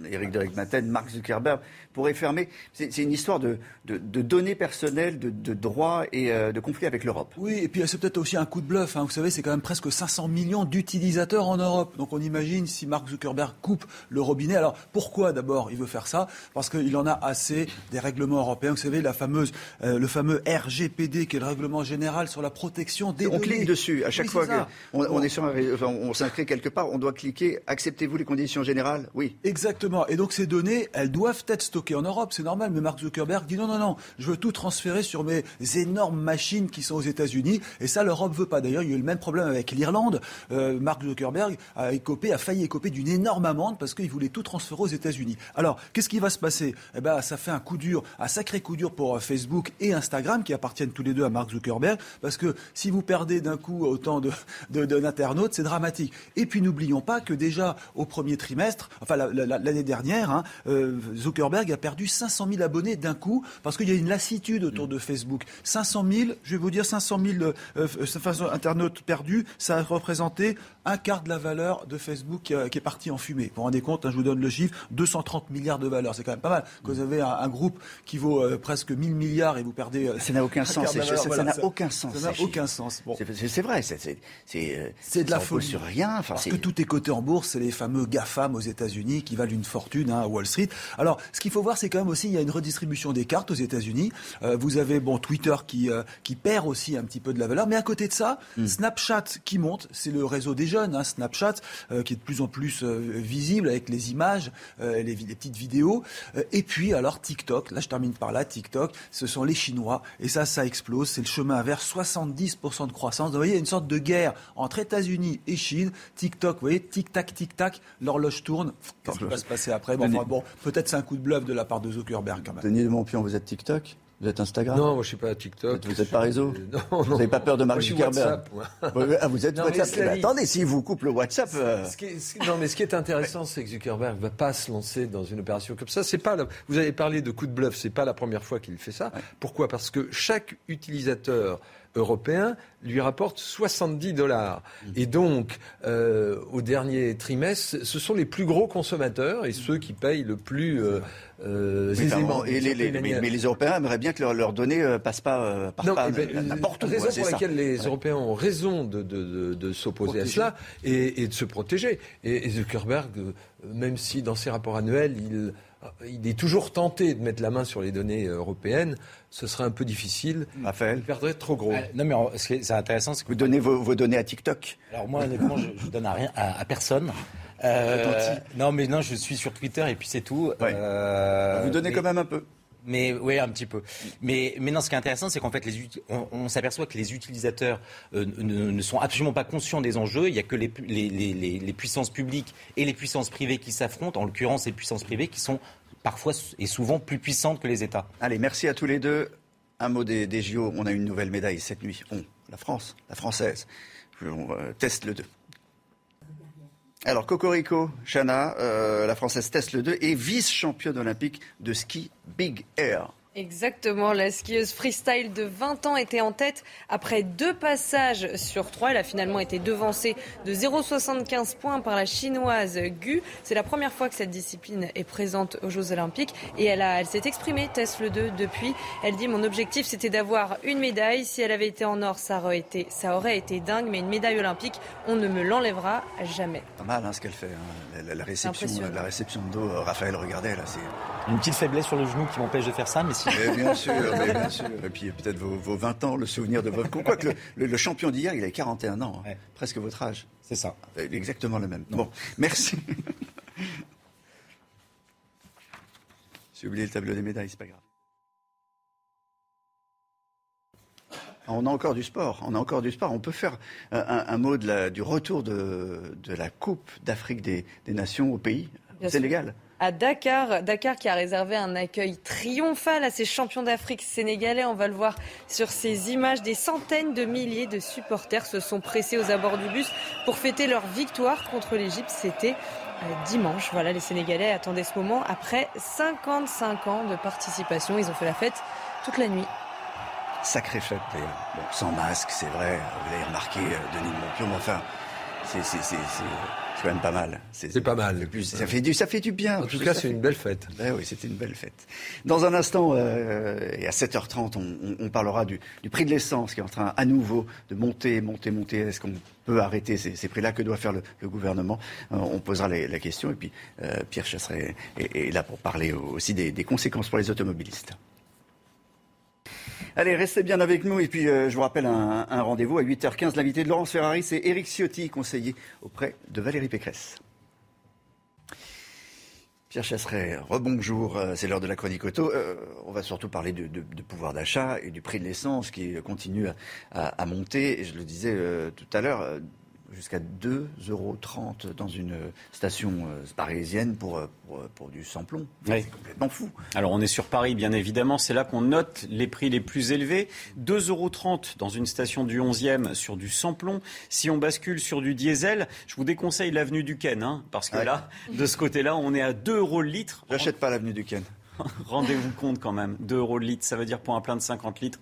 Eric de Maten, Mark Zuckerberg pourrait fermer. C'est une histoire de, données personnelles, de, droits et euh, de conflits avec l'Europe. Oui, et puis c'est peut-être aussi un coup de bluff. Hein. Vous savez, c'est quand même presque 500 millions d'utilisateurs en Europe. Donc on imagine si Mark Zuckerberg coupe le robinet. Alors pourquoi d'abord il veut faire ça? Parce qu'il en a assez des règlements européens. Vous savez, la fameuse, euh, le fameux RGPD, qui est le règlement général sur la protection des on données. On clique dessus à chaque fois qu'on on, est sur on s'inscrit quelque part, on doit cliquer acceptez-vous les conditions générales? Oui. Exactement. Et donc ces données, elles doivent être stockées en Europe, c'est normal. Mais Mark Zuckerberg dit non, non, non, je veux tout transférer sur mes énormes machines qui sont aux États-Unis. Et ça, l'Europe veut pas. D'ailleurs, il y a eu le même problème avec l'Irlande. Euh, Mark Zuckerberg a, écopé, a failli écoper d'une énorme amende parce qu'il voulait tout transférer aux États-Unis. Alors, qu'est-ce qui va se passer? Eh ben, ça fait un coup dur, un sacré coup dur pour euh, Facebook et Instagram qui appartiennent tous les deux à Mark Zuckerberg, parce que si vous perdez d'un coup autant d'internautes, c'est dramatique. Et puis n'oublions pas que déjà au premier trimestre, enfin l'année dernière, hein, euh, Zuckerberg a perdu 500 000 abonnés d'un coup parce qu'il y a une lassitude autour de Facebook. 500 000, je vais vous dire 500 000 euh, euh, internautes perdus, ça a représenté un quart de la valeur de Facebook qui, est parti en fumée. Vous vous rendez compte, hein, je vous donne le chiffre, 230 milliards de valeur, c'est quand même pas mal. Quand vous avez un, groupe qui vaut presque 1000 milliards et vous perdez... ça n'a aucun sens, ça n'a aucun sens. Ça n'a aucun sens. C'est vrai, c'est de la folie. sur rien. Parce que tout est coté en bourse, c'est les fameux GAFAM aux États-Unis qui valent une fortune hein, à Wall Street. Alors, ce qu'il faut voir, c'est quand même aussi, il y a une redistribution des cartes aux États-Unis. Euh, vous avez bon Twitter qui euh, qui perd aussi un petit peu de la valeur, mais à côté de ça, hmm. Snapchat qui monte, c'est le réseau des jeunes, hein, Snapchat, euh, qui est de plus en plus visible avec les images, les, les, petites vidéos. et puis alors TikTok, là je termine par là, TikTok, ce sont les Chinois, et ça, ça explose, c'est le chemin vers 70% de croissance. vous voyez, il y a une sorte de guerre entre États-Unis et Chine. TikTok, vous voyez, tic-tac, tic-tac, l'horloge tourne. Qu'est-ce qui va se passer après Bon, bon peut-être c'est un coup de bluff de la part de Zuckerberg quand même. Denis de Montpion, vous êtes TikTok? Vous êtes Instagram? Non, moi je suis pas TikTok. Vous n'êtes pas réseau non, Vous n'avez pas peur de Mark Zuckerberg? Ah, Vous êtes WhatsApp. attendez, si vous coupe le WhatsApp. Euh. non, mais ce qui est intéressant, c'est que Zuckerberg ne va pas se lancer dans une opération comme ça. C'est pas. Vous avez parlé de coup de bluff. C'est pas la première fois qu'il fait ça. Pourquoi? Parce que chaque utilisateur européen lui rapporte 70 dollars. Et donc, euh, au dernier trimestre, ce sont les plus gros consommateurs et ceux qui payent le plus euh, euh aisément. Et les, mais, les Européens aimeraient bien que leurs leur données euh, passent pas, euh, par pas ben, n'importe où. Raison pour laquelle les Européens ont raison de, de, de, s'opposer à cela et, et, de se protéger. Et, et Zuckerberg, même si dans ses rapports annuels, il il est toujours tenté de mettre la main sur les données européennes. Ce serait un peu difficile. Raphaël Il perdrait trop gros. Euh, non, mais ce qui est intéressant, c'est que vous donnez vos, données à TikTok. Alors moi, honnêtement, je, ne donne à rien à, personne. Euh, non, mais non, je suis sur Twitter et puis c'est tout. Euh, vous donnez quand même un peu. Mais oui, un petit peu. Mais, mais non, ce qui est intéressant, c'est qu'en fait, on, s'aperçoit que les utilisateurs ne, sont absolument pas conscients des enjeux. Il n'y a que les, les, les, les, puissances publiques et les puissances privées qui s'affrontent. En l'occurrence, les puissances privées qui sont parfois et souvent plus puissantes que les États. Allez, merci à tous les deux. Un mot des, des JO. On a une nouvelle médaille cette nuit. On, la France, la française. On euh, teste le 2. Alors, Cocorico, Chana, euh, la française teste le 2 et vice-championne olympique de ski Big Air. Exactement, la skieuse freestyle de 20 ans était en tête après deux passages sur trois. Elle a finalement été devancée de 0,75 points par la chinoise Gu. C'est la première fois que cette discipline est présente aux Jeux Olympiques et elle, elle s'est exprimée, Tess le 2, depuis. Elle dit Mon objectif c'était d'avoir une médaille. Si elle avait été en or, ça aurait été, ça aurait été dingue, mais une médaille olympique, on ne me l'enlèvera jamais. Pas mal hein, ce qu'elle fait. Hein. La, réception, la réception de dos, Raphaël, regardez là, c'est. Une petite faiblesse sur le genou qui m'empêche de faire ça, mais bien sûr, bien sûr. Et puis peut-être vos, 20 ans, le souvenir de votre. Quoique le, le, champion d'hier, il a 41 ans, hein. presque votre âge. C'est ça. Euh, exactement le même. Bon, merci. J'ai oublié le tableau des médailles, c'est pas grave. On a encore du sport. On a encore du sport. On peut faire un, mot de la, du retour de, de la Coupe d'Afrique des, des, Nations au pays. C'est légal à Dakar. Dakar qui a réservé un accueil triomphal à ses champions d'Afrique sénégalais. On va le voir sur ces images. Des centaines de milliers de supporters se sont pressés aux abords du bus pour fêter leur victoire contre l'Égypte. C'était euh, dimanche. Voilà, les Sénégalais attendaient ce moment après 55 ans de participation. Ils ont fait la fête toute la nuit. Sacrée fête sans masque, c'est vrai. Vous l'avez remarqué, euh, Denis de Montpion, mais enfin, c'est C'est quand même pas mal. C'est pas mal. ça, fait du, ça fait du bien. En tout cas, c'est une belle fête. Eh oui, c'était une belle fête. Dans un instant, euh, et à 7h30, on, parlera du, prix de l'essence qui est en train à nouveau de monter, monter, monter. Est-ce qu'on peut arrêter ces, prix-là? Que doit faire le, gouvernement? Euh, On posera la question. Et puis, euh, Pierre Chasseret est, là pour parler aussi des conséquences pour les automobilistes. Allez, restez bien avec nous. Et puis, euh, je vous rappelle un, rendez-vous à 8h15. L'invité de Laurence Ferrari, c'est Éric Ciotti, conseiller auprès de Valérie Pécresse. Pierre Chasseret, rebonjour, euh, c'est l'heure de la chronique auto. Euh, on va surtout parler de, pouvoir d'achat et du prix de l'essence qui continue à, monter. Je le disais tout à l'heure, jusqu'à 2,30 euros dans une station euh, parisienne pour, euh, euh, pour, du samplon. C'est complètement fou. Alors on est sur Paris, bien évidemment. C'est là qu'on note les prix les plus élevés. 2,30 euros dans une station du 11e sur du samplon. Si on bascule sur du diesel, je vous déconseille l'avenue du Ken, hein, parce que là, de ce côté-là, on est à 2 euros le litre. J'achète pas l'avenue du Ken. Rendez-vous compte quand même, 2 euros le litre, ça veut dire pour un plein de 50 litres,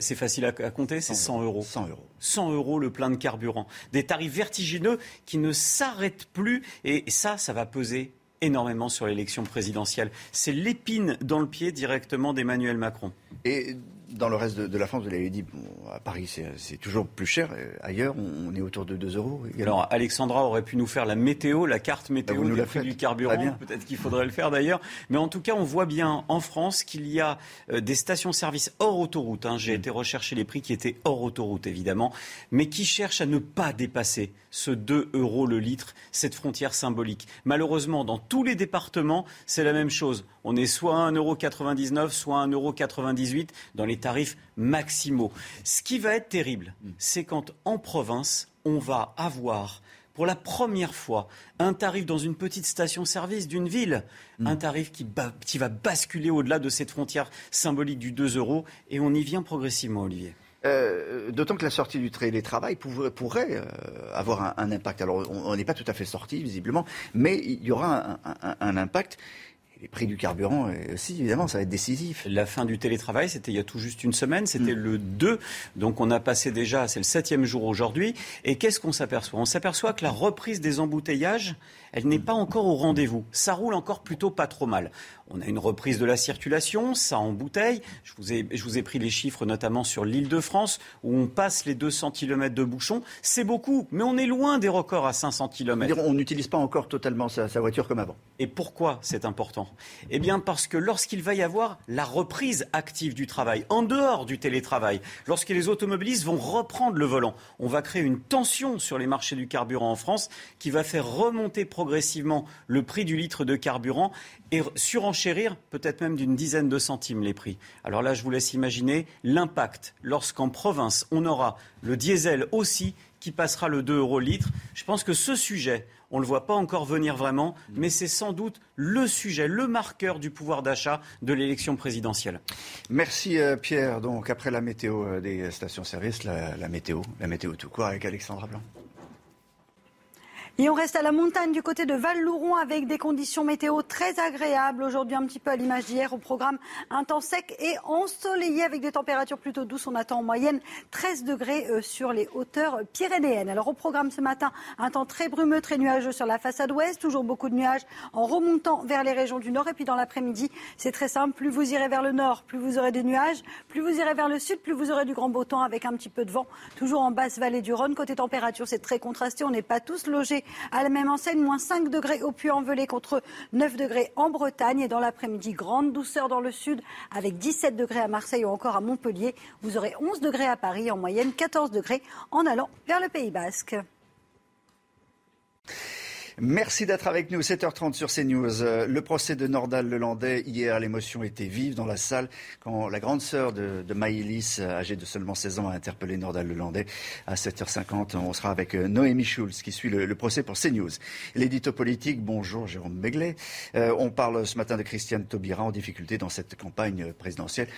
c'est facile à, compter, c'est 100 euros. 100 euros. 100 euros le plein de carburant. Des tarifs vertigineux qui ne s'arrêtent plus et ça, ça va peser énormément sur l'élection présidentielle. C'est l'épine dans le pied directement d'Emmanuel Macron. Et dans le reste de, la France, vous l'avez dit, à Paris, c'est toujours plus cher. Ailleurs, on, est autour de 2 euros. Alors, Alexandra aurait pu nous faire la météo, la carte météo bah, du prix du carburant. Peut-être qu'il faudrait le faire d'ailleurs. Mais en tout cas, on voit bien en France qu'il y a euh, des stations-service hors autoroute. Hein. J'ai mm. été rechercher les prix qui étaient hors autoroute, évidemment, mais qui cherchent à ne pas dépasser ce 2 euros le litre, cette frontière symbolique. Malheureusement, dans tous les départements, c'est la même chose. On est soit à 1,99€, soit à 1,98€ dans les tarifs maximaux. Ce qui va être terrible, c'est quand en province, on va avoir pour la première fois un tarif dans une petite station-service d'une ville, mm. un tarif qui, va basculer au-delà de cette frontière symbolique du 2 euros, et on y vient progressivement, Olivier. Euh, d'autant que la sortie du télétravail pourrait, pourrait euh, avoir un, impact. Alors, on n'est pas tout à fait sorti, visiblement, mais il y aura un impact les prix du carburant aussi, évidemment, ça va être décisif. La fin du télétravail, c'était il y a tout juste une semaine, c'était mm. le 2. Donc on a passé déjà, c'est le septième jour aujourd'hui. Et qu'est-ce qu'on s'aperçoit? On s'aperçoit que la reprise des embouteillages, elle n'est pas encore au rendez-vous. Ça roule encore plutôt pas trop mal. On a une reprise de la circulation, ça embouteille. Je vous ai, je vous ai pris les chiffres notamment sur l'île de France, où on passe les 200 km de bouchons. C'est beaucoup, mais on est loin des records à 500 km. On n'utilise pas encore totalement sa, voiture comme avant. Et pourquoi c'est important? Eh bien parce que lorsqu'il va y avoir la reprise active du travail, en dehors du télétravail, lorsque les automobilistes vont reprendre le volant, on va créer une tension sur les marchés du carburant en France qui va faire remonter progressivement le prix du litre de carburant et surenchérir peut-être même d'une dizaine de centimes les prix. Alors là, je vous laisse imaginer l'impact lorsqu'en province, on aura le diesel aussi qui passera le 2 euros litre. Je pense que ce sujet, on ne le voit pas encore venir vraiment, mais c'est sans doute le sujet, le marqueur du pouvoir d'achat de l'élection présidentielle. Merci euh, Pierre. Donc après la météo euh, des stations-service, la, la météo, la météo tout court avec Alexandra Blanc. Et on reste à la montagne du côté de Val-Louron avec des conditions météo très agréables. Aujourd'hui, un petit peu à l'image d'hier, au programme un temps sec et ensoleillé avec des températures plutôt douces. On attend en moyenne 13 degrés euh, sur les hauteurs pyrénéennes. Alors au programme ce matin, un temps très brumeux, très nuageux sur la façade ouest. Toujours beaucoup de nuages en remontant vers les régions du nord. Et puis dans l'après-midi, c'est très simple. Plus vous irez vers le nord, plus vous aurez des nuages. Plus vous irez vers le sud, plus vous aurez du grand beau temps avec un petit peu de vent. Toujours en basse vallée du Rhône. Côté température, c'est très contrasté. On n'est pas tous logés à la même enseigne, moins 5 degrés au Puy-en-Velay contre 9 degrés en Bretagne. Et dans l'après-midi, grande douceur dans le sud avec 17 degrés à Marseille ou encore à Montpellier. Vous aurez 11 degrés à Paris, en moyenne 14 degrés en allant vers le Pays Basque. Merci d'être avec nous. 7h30 sur CNews. Euh, le procès de Nordal Lelandais. Hier, l'émotion était vive dans la salle quand la grande sœur de, de Maïlis, âgée de seulement 16 ans, a interpellé Nordal Lelandais. À 7h50, on sera avec euh, Noémie Schulz qui suit le, procès pour CNews. L'édito politique, bonjour Jérôme Beglet. Euh, on parle ce matin de Christiane Taubira en difficulté dans cette campagne présidentielle.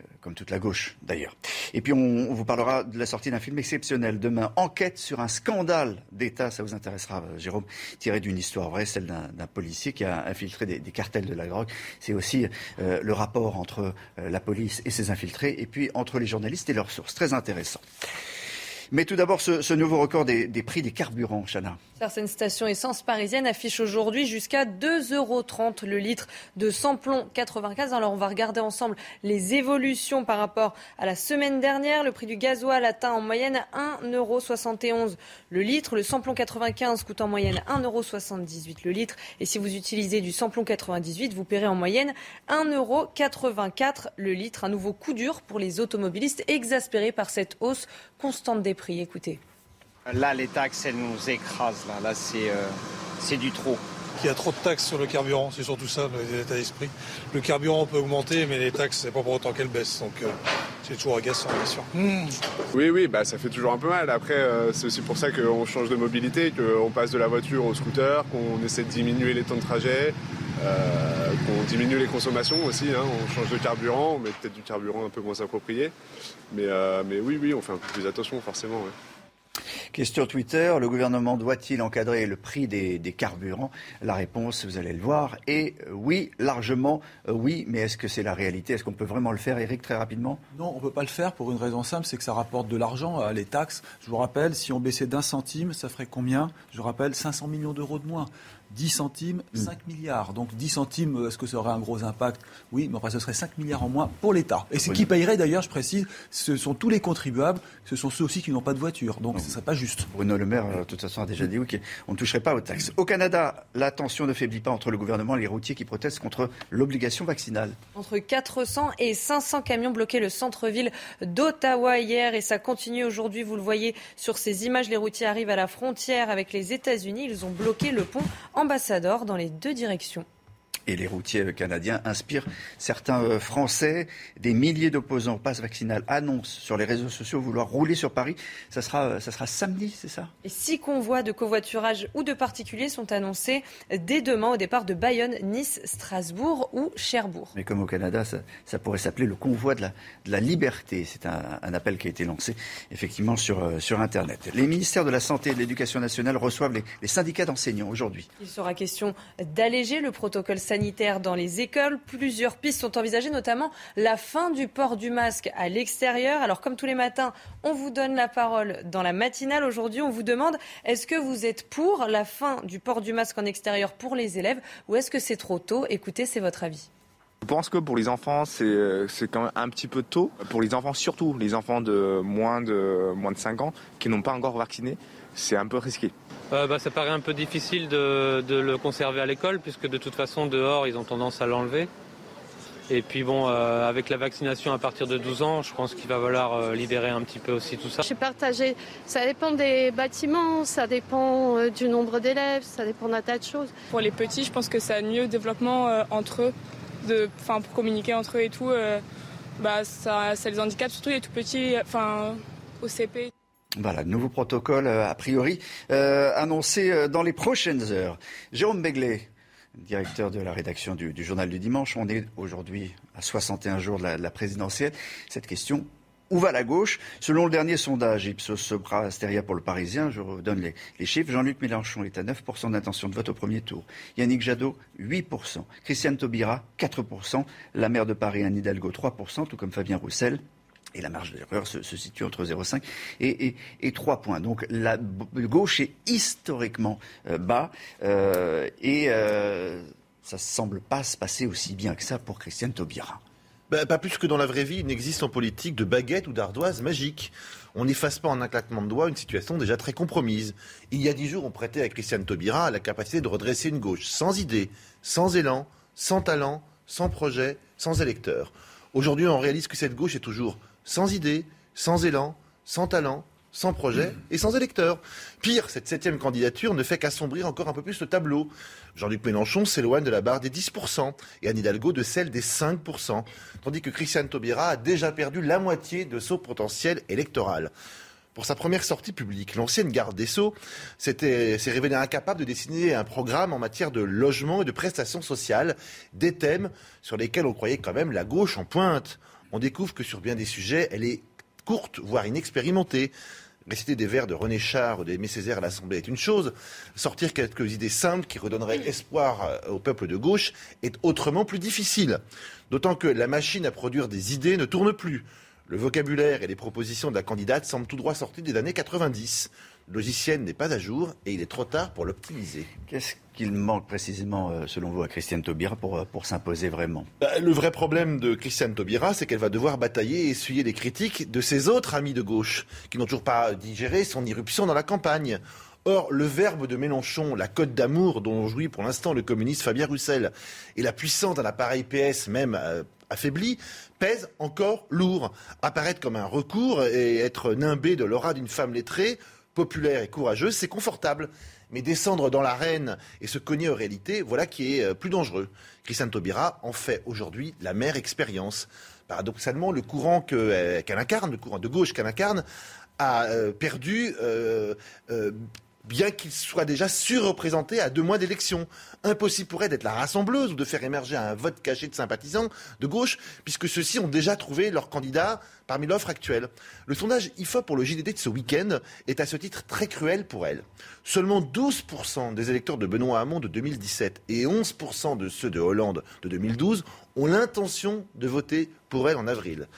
Euh, comme toute la gauche d'ailleurs. Et puis on, vous parlera de la sortie d'un film exceptionnel demain, Enquête sur un scandale d'État, ça vous intéressera euh, Jérôme, tiré d'une histoire vraie, celle d'un policier qui a infiltré des, cartels de la drogue. C'est aussi euh, le rapport entre la police et ses infiltrés, et puis entre les journalistes et leurs sources. Très intéressant. Mais tout d'abord, ce, nouveau record des, prix des carburants, Chana. Certaines stations essence parisiennes affichent aujourd'hui jusqu'à 2,30 euros le litre de samplon 95. Alors on va regarder ensemble les évolutions par rapport à la semaine dernière. Le prix du gasoil atteint en moyenne 1,71 euros le litre. Le samplon 95 coûte en moyenne 1,78 euros le litre. Et si vous utilisez du samplon 98, vous paierez en moyenne 1,84 euros le litre. Un nouveau coup dur pour les automobilistes exaspérés par cette hausse constante des prix. Là, les taxes, elles nous écrasent. Là, là c'est, euh, c'est du trop. Il y a trop de taxes sur le carburant, c'est surtout ça l'état d'esprit. Le carburant peut augmenter, mais les taxes, c'est pas pour autant qu'elles baissent. Donc euh, c'est toujours agaçant, bien sûr. Hmm. Oui, oui, bah, ça fait toujours un peu mal. Après, euh, c'est aussi pour ça qu'on change de mobilité, qu'on passe de la voiture au scooter, qu'on essaie de diminuer les temps de trajet, qu'on diminue les consommations aussi. Hein. On change de carburant, on met peut-être du carburant un peu moins approprié. Mais, mais oui, oui, on fait un peu plus attention, forcément. Question Twitter, le gouvernement doit-il encadrer le prix des, carburants? La réponse, vous allez le voir, est euh, oui, largement euh, oui, mais est-ce que c'est la réalité? Est-ce qu'on peut vraiment le faire, Eric, très rapidement? Non, on ne peut pas le faire pour une raison simple, c'est que ça rapporte de l'argent, euh, les taxes. Je vous rappelle, si on baissait d'un centime, ça ferait combien? Je vous rappelle, 500 millions d'euros de moins. 10 centimes, 5 mm. milliards. Donc 10 centimes, est-ce que ça aurait un gros impact? Oui, mais enfin, ce serait 5 milliards en moins pour l'État. Et ce qui payerait d'ailleurs, je précise, ce sont tous les contribuables, ce sont ceux aussi qui n'ont pas de voiture. Donc ce ne serait pas juste. Bruno Le Maire, euh, de toute façon, a déjà dit qu'on ne toucherait pas aux taxes. Au Canada, la tension ne faiblit pas entre le gouvernement et les routiers qui protestent contre l'obligation vaccinale. Entre 400 et 500 camions bloquaient le centre-ville d'Ottawa hier et ça continue aujourd'hui. Vous le voyez sur ces images, les routiers arrivent à la frontière avec les États-Unis. Ils ont bloqué le pont ambassadeur dans les deux directions et les routiers canadiens inspirent certains euh, Français. Des milliers d'opposants au passe vaccinal annoncent sur les réseaux sociaux vouloir rouler sur Paris. Ça sera, euh, ça sera samedi, c'est ça? Et six convois de covoiturage ou de particuliers sont annoncés dès demain au départ de Bayonne, Nice, Strasbourg ou Cherbourg. Mais comme au Canada, ça, pourrait s'appeler le convoi de la, de la liberté. C'est un, appel qui a été lancé effectivement sur, euh, sur Internet. Les ministères de la Santé et de l'Éducation nationale reçoivent les, les syndicats d'enseignants aujourd'hui. Il sera question d'alléger le protocole sanitaire dans les écoles. Plusieurs pistes sont envisagées, notamment la fin du port du masque à l'extérieur. Alors, comme tous les matins, on vous donne la parole dans la matinale. Aujourd'hui, on vous demande est-ce que vous êtes pour la fin du port du masque en extérieur pour les élèves ou est-ce que c'est trop tôt? Écoutez, c'est votre avis. Je pense que pour les enfants, c'est quand même un petit peu tôt. Pour les enfants, surtout les enfants de moins de, moins de 5 ans qui n'ont pas encore vacciné, c'est un peu risqué. Euh, bah, ça paraît un peu difficile de, le conserver à l'école, puisque de toute façon, dehors, ils ont tendance à l'enlever. Et puis bon, euh, avec la vaccination à partir de 12 ans, je pense qu'il va falloir euh, libérer un petit peu aussi tout ça. Je suis partagée. Ça dépend des bâtiments, ça dépend du nombre d'élèves, ça dépend d'un tas de choses. Pour les petits, je pense que ça a mieux développement entre eux, de, pour communiquer entre eux et tout. bah, ça, ça les handicape, surtout les tout petits, enfin, au CP. Voilà, nouveau protocole euh, a priori euh, annoncé euh, dans les prochaines heures. Jérôme Beglet, directeur de la rédaction du, journal du dimanche, on est aujourd'hui à 61 jours de la, présidentielle. Cette question, où va la gauche? Selon le dernier sondage Ipsos Sopra Steria pour le Parisien, je vous donne les, les chiffres, Jean-Luc Mélenchon est à 9% d'intention de vote au premier tour. Yannick Jadot, 8%. Christiane Taubira, 4%. La maire de Paris, Anne Hidalgo, 3%, tout comme Fabien Roussel, et la marge d'erreur se, situe entre 0,5 et, et, 3 points. Donc la gauche est historiquement euh, bas euh, et euh, ça ne semble pas se passer aussi bien que ça pour Christiane Taubira. Ben, pas plus que dans la vraie vie, il n'existe en politique de baguette ou d'ardoise magique. On n'efface pas en un claquement de doigts une situation déjà très compromise. Il y a dix jours, on prêtait à Christiane Taubira la capacité de redresser une gauche sans idée, sans élan, sans talent, sans projet, sans électeurs. Aujourd'hui, on réalise que cette gauche est toujours sans idée, sans élan, sans talent, sans projet et sans électeurs. Pire, cette septième candidature ne fait qu'assombrir encore un peu plus le tableau. Jean-Luc Mélenchon s'éloigne de la barre des 10% et Anne Hidalgo de celle des 5%, tandis que Christiane Taubira a déjà perdu la moitié de son potentiel électoral. Pour sa première sortie publique, l'ancienne garde des Sceaux s'est révélée incapable de dessiner un programme en matière de logement et de prestations sociales, des thèmes sur lesquels on croyait quand même la gauche en pointe on découvre que sur bien des sujets, elle est courte, voire inexpérimentée. Réciter des vers de René Char ou d'Aimé Césaire à l'Assemblée est une chose. Sortir quelques idées simples qui redonneraient espoir euh, au peuple de gauche est autrement plus difficile. D'autant que la machine à produire des idées ne tourne plus. Le vocabulaire et les propositions de la candidate semblent tout droit sortis des années 90. Le logiciel n'est pas à jour et il est trop tard pour l'optimiser. Qu'est-ce qu'il manque précisément, euh, selon vous, à Christiane Taubira pour, euh, pour s'imposer vraiment? Bah, Le vrai problème de Christiane Taubira, c'est qu'elle va devoir batailler et essuyer les critiques de ses autres amis de gauche, qui n'ont toujours pas digéré son irruption dans la campagne. Or, le verbe de Mélenchon, la cote d'amour dont jouit pour l'instant le communiste Fabien Roussel, et la puissance d'un appareil PS même euh, affaibli, pèsent encore lourd. Apparaître comme un recours et être nimbé de l'aura d'une femme lettrée, populaire et courageuse, c'est confortable. Mais descendre dans l'arène et se cogner aux réalités, voilà qui est euh, plus dangereux. Christiane Taubira en fait aujourd'hui la mère expérience. Paradoxalement, le courant euh, qu'elle incarne, le courant de gauche qu'elle incarne, a perdu bien qu'il soit déjà surreprésenté à deux mois d'élection. Impossible pour elle d'être la rassembleuse ou de faire émerger un vote caché de sympathisants de gauche, puisque ceux-ci ont déjà trouvé leur candidat parmi l'offre actuelle. Le sondage IFOP pour le JDD de ce week-end est à ce titre très cruel pour elle. Seulement 12% des électeurs de Benoît Hamon de 2017 et 11% de ceux de Hollande de 2012 ont l'intention de voter pour elle en avril.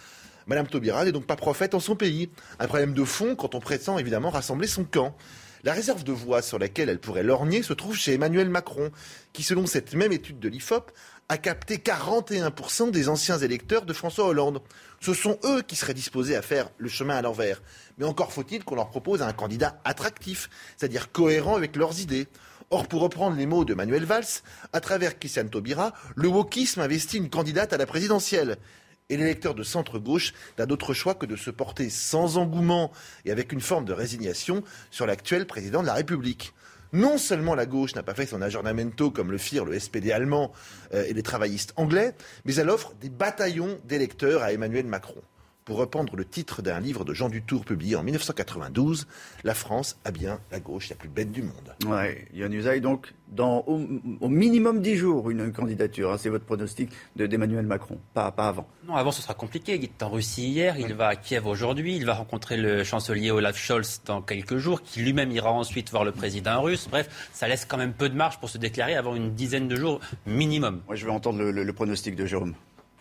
Madame Taubira n'est donc pas prophète en son pays. Un problème de fond quand on prétend évidemment rassembler son camp. La réserve de voix sur laquelle elle pourrait lorgner se trouve chez Emmanuel Macron, qui, selon cette même étude de l'IFOP, a capté 41% des anciens électeurs de François Hollande. Ce sont eux qui seraient disposés à faire le chemin à l'envers. Mais encore faut-il qu'on leur propose un candidat attractif, c'est-à-dire cohérent avec leurs idées. Or, pour reprendre les mots de Manuel Valls, à travers Christiane Taubira, le wokisme investit une candidate à la présidentielle. Et l'électeur de centre-gauche n'a d'autre choix que de se porter sans engouement et avec une forme de résignation sur l'actuel président de la République. Non seulement la gauche n'a pas fait son aggiornamento comme le firent le SPD allemand euh, et les travaillistes anglais, mais elle offre des bataillons d'électeurs à Emmanuel Macron. Pour reprendre le titre d'un livre de Jean Dutour publié en 1992, La France a bien la gauche la plus bête du monde. Ouais, Yann Usaï, donc, dans au, minimum dix jours, une candidature. Hein, c'est votre pronostic d'Emmanuel Macron, pas, pas avant. Non, avant, ce sera compliqué. Il est en Russie hier, il va à Kiev aujourd'hui, il va rencontrer le chancelier Olaf Scholz dans quelques jours, qui lui-même ira ensuite voir le président russe. Bref, ça laisse quand même peu de marge pour se déclarer avant une dizaine de jours minimum. Moi, je vais entendre le pronostic de Jérôme.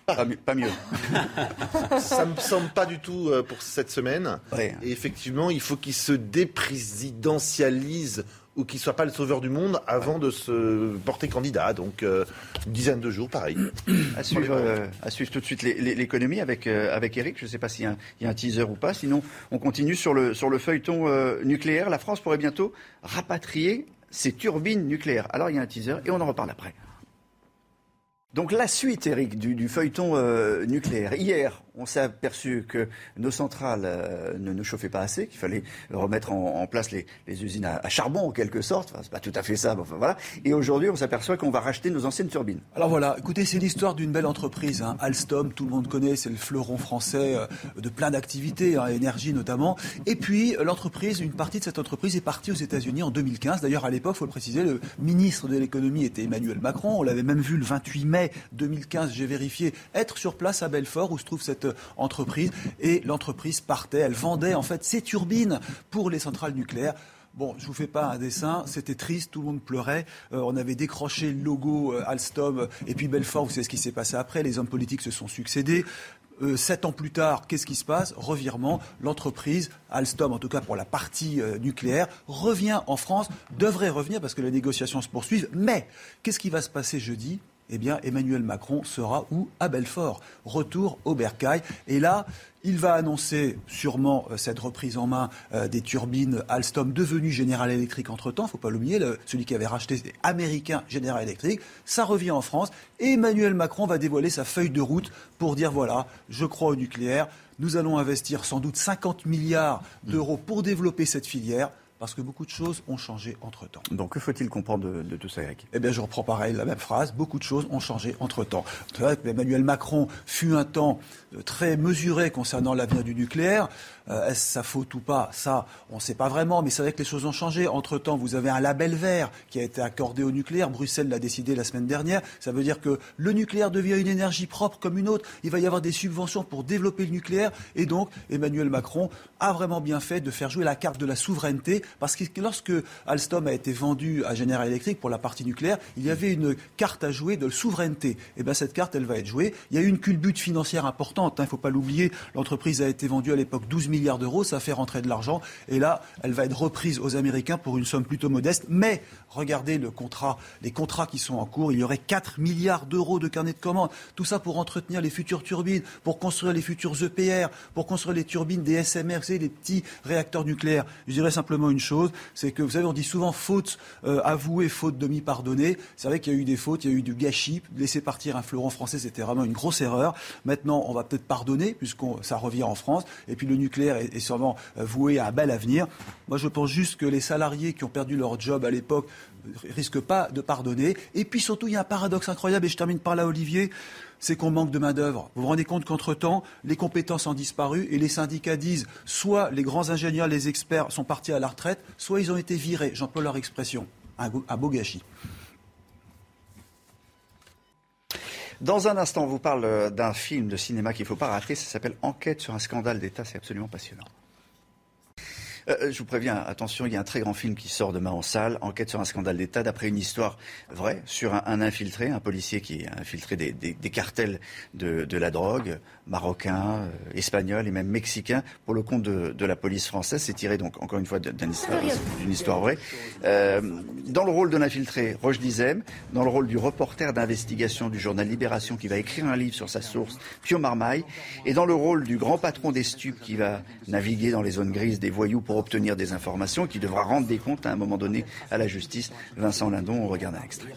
Pas mieux. ça me semble pas du tout euh, pour cette semaine. Et effectivement, il faut qu'il se déprésidentialise ou qu'il soit pas le sauveur du monde avant de se porter candidat. Donc euh, une dizaine de jours, pareil. À suivre, euh, à suivre tout de suite l'économie avec, avec Eric. Je ne sais pas s'il y, a un teaser ou pas. Sinon, on continue sur le, sur le feuilleton nucléaire. La France pourrait bientôt rapatrier ses turbines nucléaires. Alors il y a un teaser et on en reparle après. Donc la suite, Eric, du, feuilleton euh, nucléaire. Hier, on s'est aperçu que nos centrales euh, ne nous chauffaient pas assez, qu'il fallait remettre en, place les, usines à, charbon en quelque sorte. Enfin, c'est pas tout à fait ça, mais enfin voilà. Et aujourd'hui, on s'aperçoit qu'on va racheter nos anciennes turbines. Alors voilà, écoutez, c'est l'histoire d'une belle entreprise. Hein. Alstom, tout le monde connaît, c'est le fleuron français euh, de plein d'activités, hein, énergie notamment. Et puis l'entreprise, une partie de cette entreprise est partie aux États-Unis en 2015. D'ailleurs, à l'époque, faut le préciser, le ministre de l'économie était Emmanuel Macron. On l'avait même vu le 28 mai 2015, j'ai vérifié, être sur place à Belfort où se trouve cette entreprise. Et l'entreprise partait, elle vendait en fait ses turbines pour les centrales nucléaires. Bon, je vous fais pas un dessin, c'était triste, tout le monde pleurait. Euh, on avait décroché le logo euh, Alstom et puis Belfort, vous savez ce qui s'est passé après, les hommes politiques se sont succédés. Euh, sept ans plus tard, qu'est-ce qui se passe? Revirement, l'entreprise, Alstom en tout cas pour la partie nucléaire, revient en France, devrait revenir parce que les négociations se poursuivent. Mais qu'est-ce qui va se passer jeudi? Eh bien, Emmanuel Macron sera où À Belfort. Retour au Bercail. Et là, il va annoncer sûrement euh, cette reprise en main euh, des turbines Alstom devenues General Electric entre-temps. Il ne faut pas l'oublier, celui qui avait racheté, c'était américain General Electric. Ça revient en France. Et Emmanuel Macron va dévoiler sa feuille de route pour dire, voilà, je crois au nucléaire. Nous allons investir sans doute 50 milliards d'euros pour développer cette filière parce que beaucoup de choses ont changé entre-temps. Donc que faut-il comprendre de, tout ça, Eric? Eh bien, je reprends pareil la même phrase. Beaucoup de choses ont changé entre-temps. Emmanuel Macron fut un temps euh, très mesuré concernant l'avenir du nucléaire. Euh, est-ce sa faute ou pas? Ça, on ne sait pas vraiment, mais c'est vrai que les choses ont changé. Entre-temps, vous avez un label vert qui a été accordé au nucléaire. Bruxelles l'a décidé la semaine dernière. Ça veut dire que le nucléaire devient une énergie propre comme une autre. Il va y avoir des subventions pour développer le nucléaire. Et donc, Emmanuel Macron a vraiment bien fait de faire jouer la carte de la souveraineté Parce que lorsque Alstom a été vendu à General Electric pour la partie nucléaire, il y avait une carte à jouer de souveraineté. Et eh bien cette carte, elle va être jouée. Il y a eu une culbute financière importante, hein, il ne faut pas l'oublier. L'entreprise a été vendue à l'époque 12 milliards d'euros, ça fait rentrer de l'argent. Et là, elle va être reprise aux Américains pour une somme plutôt modeste. Mais regardez le contrat, les contrats qui sont en cours. Il y aurait 4 milliards d'euros de carnet de commandes. Tout ça pour entretenir les futures turbines, pour construire les futurs EPR, pour construire les turbines des SMRC, les petits réacteurs nucléaires. Je dirais simplement une chose, c'est que vous savez, on dit souvent faute euh, avouée, faute demi-pardonnée. C'est vrai qu'il y a eu des fautes, il y a eu du gâchis. Laisser partir un fleuron français, c'était vraiment une grosse erreur. Maintenant, on va peut-être pardonner, puisque ça revient en France. Et puis le nucléaire est, est sûrement euh, voué à un bel avenir. Moi, je pense juste que les salariés qui ont perdu leur job à l'époque risquent pas de pardonner. Et puis surtout, il y a un paradoxe incroyable, et je termine par là, Olivier c'est qu'on manque de main-d'œuvre. Vous vous rendez compte qu'entre-temps, les compétences ont disparu et les syndicats disent soit les grands ingénieurs, les experts sont partis à la retraite, soit ils ont été virés. J'emploie leur expression. Un, beau gâchis. Dans un instant, on vous parle d'un film de cinéma qu'il ne faut pas rater. Ça s'appelle Enquête sur un scandale d'État. C'est absolument passionnant. Euh, euh, je vous préviens, attention, il y a un très grand film qui sort demain en salle, Enquête sur un scandale d'État, d'après une histoire vraie sur un, infiltré, un policier qui a infiltré des, cartels de, la drogue, marocain, euh, espagnol et même mexicain, pour le compte de, la police française. C'est tiré donc encore une fois d'une histoire, vraie. dans le rôle de l'infiltré, Roche Dizem, dans le rôle du reporter d'investigation du journal Libération qui va écrire un livre sur sa source, Pio Marmaille, et dans le rôle du grand patron des stupes qui va naviguer dans les zones grises des voyous pour obtenir des informations, qui devra rendre des comptes à un moment donné à la justice. Vincent Lindon, on regarde un extrait.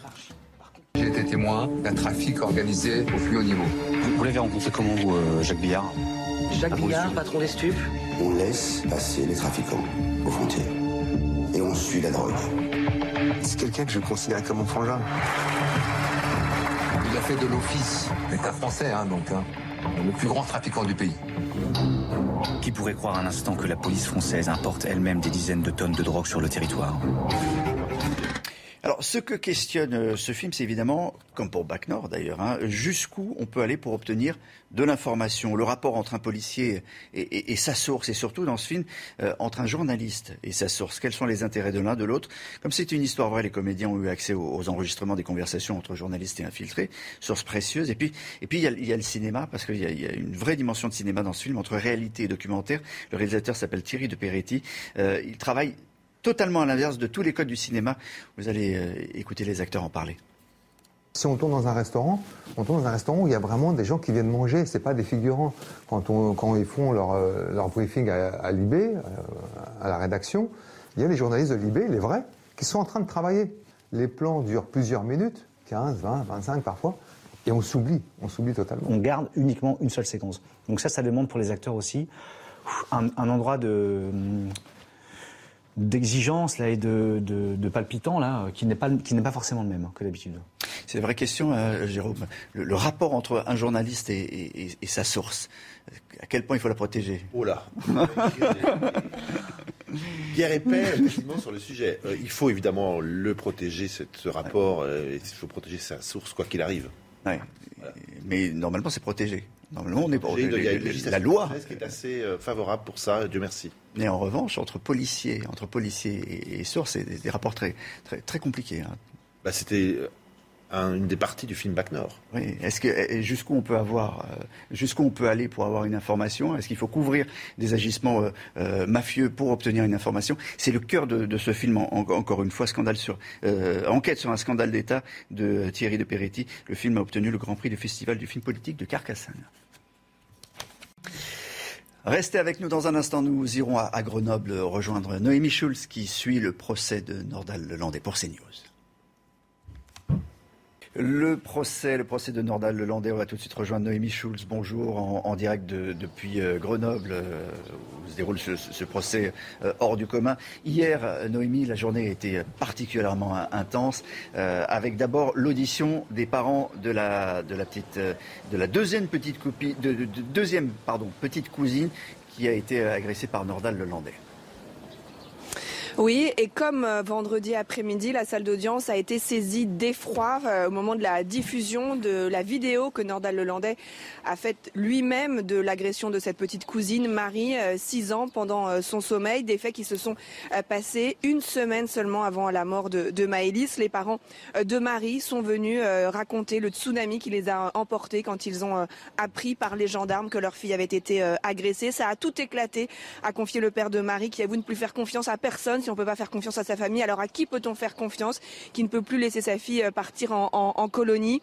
J'ai été témoin d'un trafic organisé au plus haut niveau. Vous, l'avez rencontré comment, vous, euh, Jacques Billard? Jacques Billard, patron des stupes On laisse passer les trafiquants aux frontières. Et on suit la drogue. C'est quelqu'un que je considère comme mon frangin. Il a fait de l'office d'État français, hein, donc. Hein le plus grand trafiquant du pays. Qui pourrait croire un instant que la police française importe elle-même des dizaines de tonnes de drogue sur le territoire? Alors, ce que questionne euh, ce film, c'est évidemment, comme pour Bac Nord d'ailleurs, hein, jusqu'où on peut aller pour obtenir de l'information. Le rapport entre un policier et, sa source, et surtout dans ce film, euh, entre un journaliste et sa source. Quels sont les intérêts de l'un, de l'autre? Comme c'est une histoire vraie, les comédiens ont eu accès aux, enregistrements des conversations entre journalistes et infiltrés, source précieuse. Et puis, et puis il, y a, le cinéma, parce qu'il y, a une vraie dimension de cinéma dans ce film, entre réalité et documentaire. Le réalisateur s'appelle Thierry de Peretti. Euh, il travaille totalement à l'inverse de tous les codes du cinéma. Vous allez euh, écouter les acteurs en parler. Si on tourne dans un restaurant, on tourne dans un restaurant où il y a vraiment des gens qui viennent manger, ce n'est pas des figurants. Quand, on, quand ils font leur, euh, leur briefing à, à l'IB, euh, à la rédaction, il y a les journalistes de l'IB, les vrais, qui sont en train de travailler. Les plans durent plusieurs minutes, 15, 20, 25 parfois, et on s'oublie, on s'oublie totalement. On garde uniquement une seule séquence. Donc ça, ça demande pour les acteurs aussi un, un endroit de d'exigence là et de, de, palpitant là qui n'est pas qui n'est pas forcément le même hein, que d'habitude. C'est une vraie question, euh, Jérôme. Le, rapport entre un journaliste et, sa source, à quel point il faut la protéger? Oh là Pierre Épais, effectivement, sur le sujet. Euh, il faut évidemment le protéger, ce rapport. Euh, il faut protéger sa source, quoi qu'il arrive. Mais normalement, c'est protégé. Normalement, on est pour la loi qui est assez euh, favorable pour ça. Dieu merci. Mais en revanche, entre policiers, entre policiers et, sources, c'est des, rapports très, très, très compliqués. Hein. Bah, c'était euh, une des parties du film Bac Nord. Oui. Est-ce que jusqu'où on peut avoir, euh, jusqu'où on peut aller pour avoir une information? Est-ce qu'il faut couvrir des agissements mafieux pour obtenir une information? C'est le cœur de, ce film. encore une fois, scandale sur enquête sur un scandale d'État de Thierry de Peretti. Le film a obtenu le Grand Prix du Festival du film politique de Carcassonne. Restez avec nous dans un instant. Nous irons à, Grenoble rejoindre Noémie Schulz qui suit le procès de Nordal Lelandais pour CNews. Le procès, le procès de Nordal Lelandais, on va tout de suite rejoindre Noémie Schulz. Bonjour, en, direct depuis euh, Grenoble, euh, où se déroule ce, procès euh, hors du commun. Hier, Noémie, la journée a été particulièrement intense, avec d'abord l'audition des parents de la, de la petite, de la deuxième petite copie, de, deuxième, pardon, petite cousine qui a été agressée par Nordal Lelandais. Oui, et comme euh, vendredi après-midi, la salle d'audience a été saisie d'effroi euh, au moment de la diffusion de la vidéo que Nordal Lelandais a faite lui-même de l'agression de cette petite cousine, Marie, 6 ans, pendant son sommeil. Des faits qui se sont passés une semaine seulement avant la mort de, de. Les parents de Marie sont venus raconter le tsunami qui les a emportés quand ils ont appris par les gendarmes que leur fille avait été agressée. Ça a tout éclaté, a confié le père de Marie qui avoue ne plus faire confiance à personne on ne peut pas faire confiance à sa famille, alors à qui peut-on faire confiance qui ne peut plus laisser sa fille euh, partir en colonie?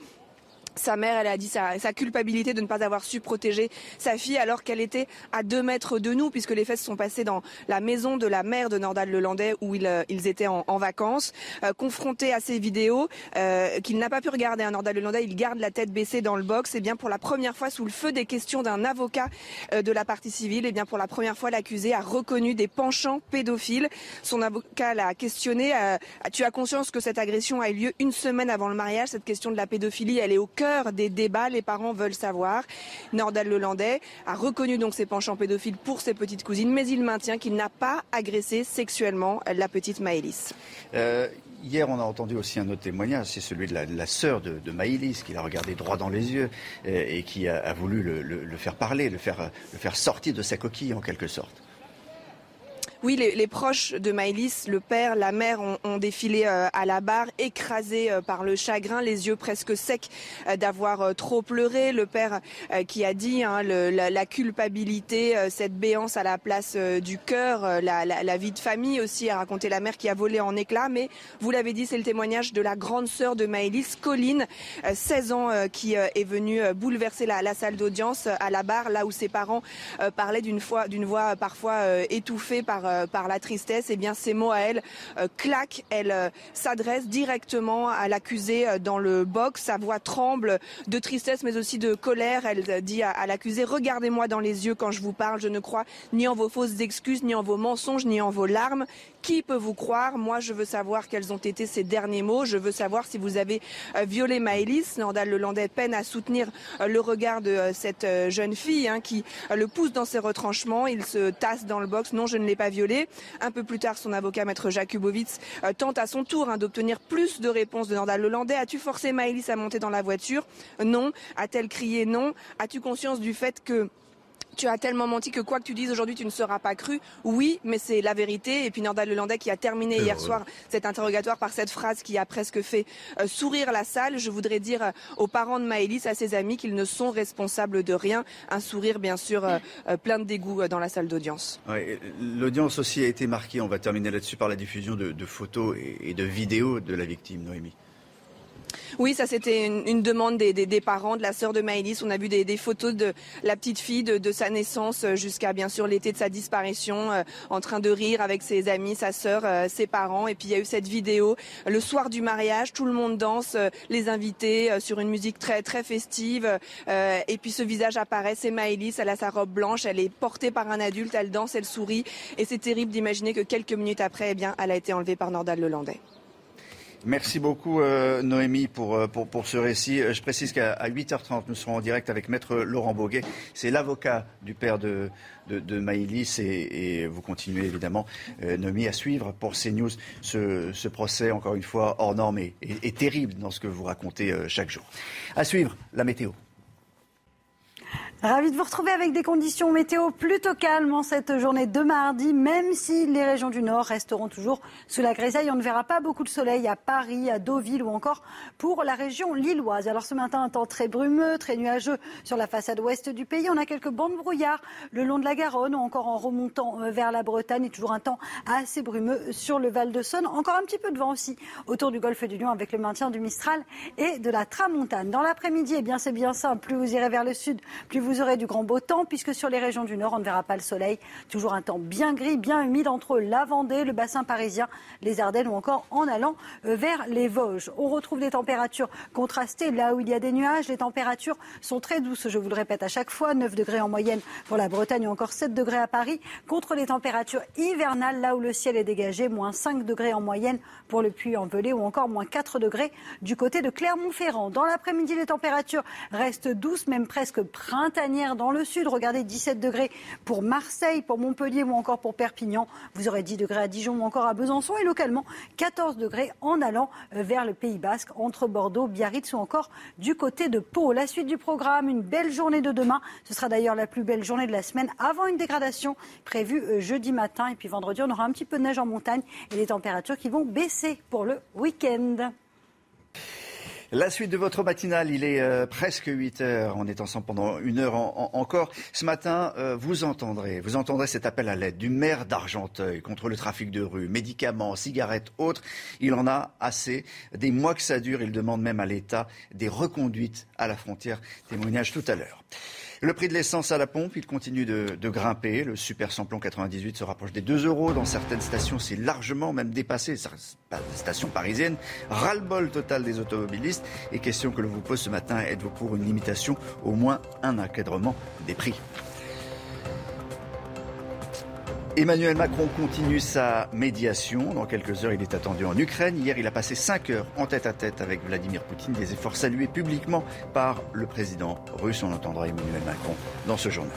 Sa mère, elle a dit sa, sa, culpabilité de ne pas avoir su protéger sa fille alors qu'elle était à deux mètres de nous, puisque les faits se sont passés dans la maison de la mère de Nordal Lelandais où ils, euh, ils étaient en, en vacances. Euh, confronté à ces vidéos euh, qu'il n'a pas pu regarder, à Nordal Lelandais, il garde la tête baissée dans le box. Et bien pour la première fois, sous le feu des questions d'un avocat euh, de la partie civile, et bien pour la première fois, l'accusé a reconnu des penchants pédophiles. Son avocat l'a questionné. tu as conscience que cette agression a eu lieu une semaine avant le mariage? Cette question de la pédophilie, elle est au cœur des débats. Les parents veulent savoir. Nordal Lelandais a reconnu donc ses penchants pédophiles pour ses petites cousines, mais il maintient qu'il n'a pas agressé sexuellement la petite Maëlys. Euh, hier, on a entendu aussi un autre témoignage, c'est celui de la, sœur de, de Maïlis, qui l'a regardé droit dans les yeux et, qui a, voulu le, faire parler, le faire sortir de sa coquille en quelque sorte. Oui, les, proches de Maëlys, le père, la mère, ont, défilé euh, à la barre, écrasés euh, par le chagrin, les yeux presque secs euh, d'avoir trop pleuré. Le père qui a dit hein, la, culpabilité, cette béance à la place du cœur, la, vie de famille aussi, a raconté la mère qui a volé en éclats. Mais vous l'avez dit, c'est le témoignage de la grande sœur de Maëlys, Colline, 16 ans, qui est venue bouleverser la, salle d'audience à la barre, là où ses parents parlaient d'une voix parfois étouffée par euh, par la tristesse, eh bien ces mots à elle euh, claquent. Elle euh, s'adresse directement à l'accusé dans le box. Sa voix tremble de tristesse, mais aussi de colère. Elle dit à, l'accusé Regardez-moi dans les yeux quand je vous parle. Je ne crois ni en vos fausses excuses, ni en vos mensonges, ni en vos larmes. Qui peut vous croire? Moi, je veux savoir quels ont été ces derniers mots. Je veux savoir si vous avez violé Maëlys. Nordal Lelandais peine à soutenir le regard de cette jeune fille hein, qui le pousse dans ses retranchements. Il se tasse dans le box. Non, je ne l'ai pas Un peu plus tard, son avocat, maître Jakubowicz, euh, tente à son tour hein, d'obtenir plus de réponses de Nordal Lelandais. As-tu forcé Maëlys à monter dans la voiture? Non. A-t-elle crié non? As-tu conscience du fait que tu as tellement menti que quoi que tu dises aujourd'hui, tu ne seras pas cru. Oui, mais c'est la vérité. Et puis Nordal Lelandais qui a terminé hier soir cet interrogatoire par cette phrase qui a presque fait euh, sourire la salle. Je voudrais dire euh, aux parents de Maëlys, à ses amis, qu'ils ne sont responsables de rien. Un sourire, bien sûr, euh, plein de dégoût dans la salle d'audience. L'audience aussi a été marquée, on va terminer là-dessus, par la diffusion de, photos et de vidéos de la victime, Noémie. Oui, ça c'était une, demande des, parents, de la sœur de Maëlys. On a vu des, photos de la petite fille de, sa naissance euh, jusqu'à bien sûr l'été de sa disparition, euh, en train de rire avec ses amis, sa sœur, euh, ses parents. Et puis il y a eu cette vidéo le soir du mariage, tout le monde danse, les invités sur une musique très très festive. et puis ce visage apparaît, c'est Maëlys, elle a sa robe blanche, elle est portée par un adulte, elle danse, elle sourit. Et c'est terrible d'imaginer que quelques minutes après, eh bien, elle a été enlevée par Nordal Lelandais. Merci beaucoup euh, Noémie pour, euh, pour, pour, ce récit. Euh, je précise qu'à 8h30, nous serons en direct avec Maître Laurent Boguet. C'est l'avocat du père de, de, Maïlis et, et, vous continuez évidemment, Noémie, à suivre pour CNews ce, ce procès, encore une fois, hors norme et, et, terrible dans ce que vous racontez chaque jour. À suivre, la météo. Ravi de vous retrouver avec des conditions météo plutôt calmes en cette journée de mardi, même si les régions du Nord resteront toujours sous la grisaille. On ne verra pas beaucoup de soleil à Paris, à Deauville ou encore pour la région lilloise. Alors ce matin, un temps très brumeux, très nuageux sur la façade ouest du pays. On a quelques bancs de brouillard le long de la Garonne ou encore en remontant euh, vers la Bretagne et toujours un temps assez brumeux sur le Val de Saône. Encore un petit peu de vent aussi autour du golfe du Lion avec le maintien du Mistral et de la Tramontane. Dans l'après-midi, eh bien c'est bien simple. Plus vous irez vers le sud, plus vous vous aurez du grand beau temps, puisque sur les régions du Nord, on ne verra pas le soleil. Toujours un temps bien gris, bien humide entre la Vendée, le bassin parisien, les Ardennes ou encore en allant euh, vers les Vosges. On retrouve des températures contrastées là où il y a des nuages. Les températures sont très douces, je vous le répète à chaque fois. 9 degrés en moyenne pour la Bretagne ou encore 7 degrés à Paris, contre les températures hivernales là où le ciel est dégagé, moins 5 degrés en moyenne pour le Puy-en-Velay ou encore moins 4 degrés du côté de Clermont-Ferrand. Dans l'après-midi, les températures restent douces, même presque printanières dans le sud. Regardez, 17 degrés pour Marseille, pour Montpellier ou encore pour Perpignan. Vous aurez 10 degrés à Dijon ou encore à Besançon et localement 14 degrés en allant euh, vers le Pays Basque, entre Bordeaux, Biarritz ou encore du côté de Pau. La suite du programme, une belle journée de demain. Ce sera d'ailleurs la plus belle journée de la semaine avant une dégradation prévue euh, jeudi matin. Et puis vendredi, on aura un petit peu de neige en montagne et des températures qui vont baisser pour le week-end. La suite de votre matinale, il est euh, presque 8 heures. On est ensemble pendant une heure encore. Ce matin, euh, vous entendrez, vous entendrez cet appel à l'aide du maire d'Argenteuil contre le trafic de rue, médicaments, cigarettes, autres. Il en a assez. Des mois que ça dure. Il demande même à l'État des reconduites à la frontière. Témoignage tout à l'heure. Le prix de l'essence à la pompe, il continue de, grimper. Le super samplon 98 se rapproche des 2 euros. Dans certaines stations, c'est largement même dépassé. Stations parisiennes. Ras-le-bol total des automobilistes. Et question que l'on vous pose ce matin, êtes-vous pour une limitation, au moins un encadrement des prix? Emmanuel Macron continue sa médiation. Dans quelques heures, il est attendu en Ukraine. Hier, il a passé cinq heures en tête à tête avec Vladimir Poutine. Des efforts salués publiquement par le président russe. On entendra Emmanuel Macron dans ce journal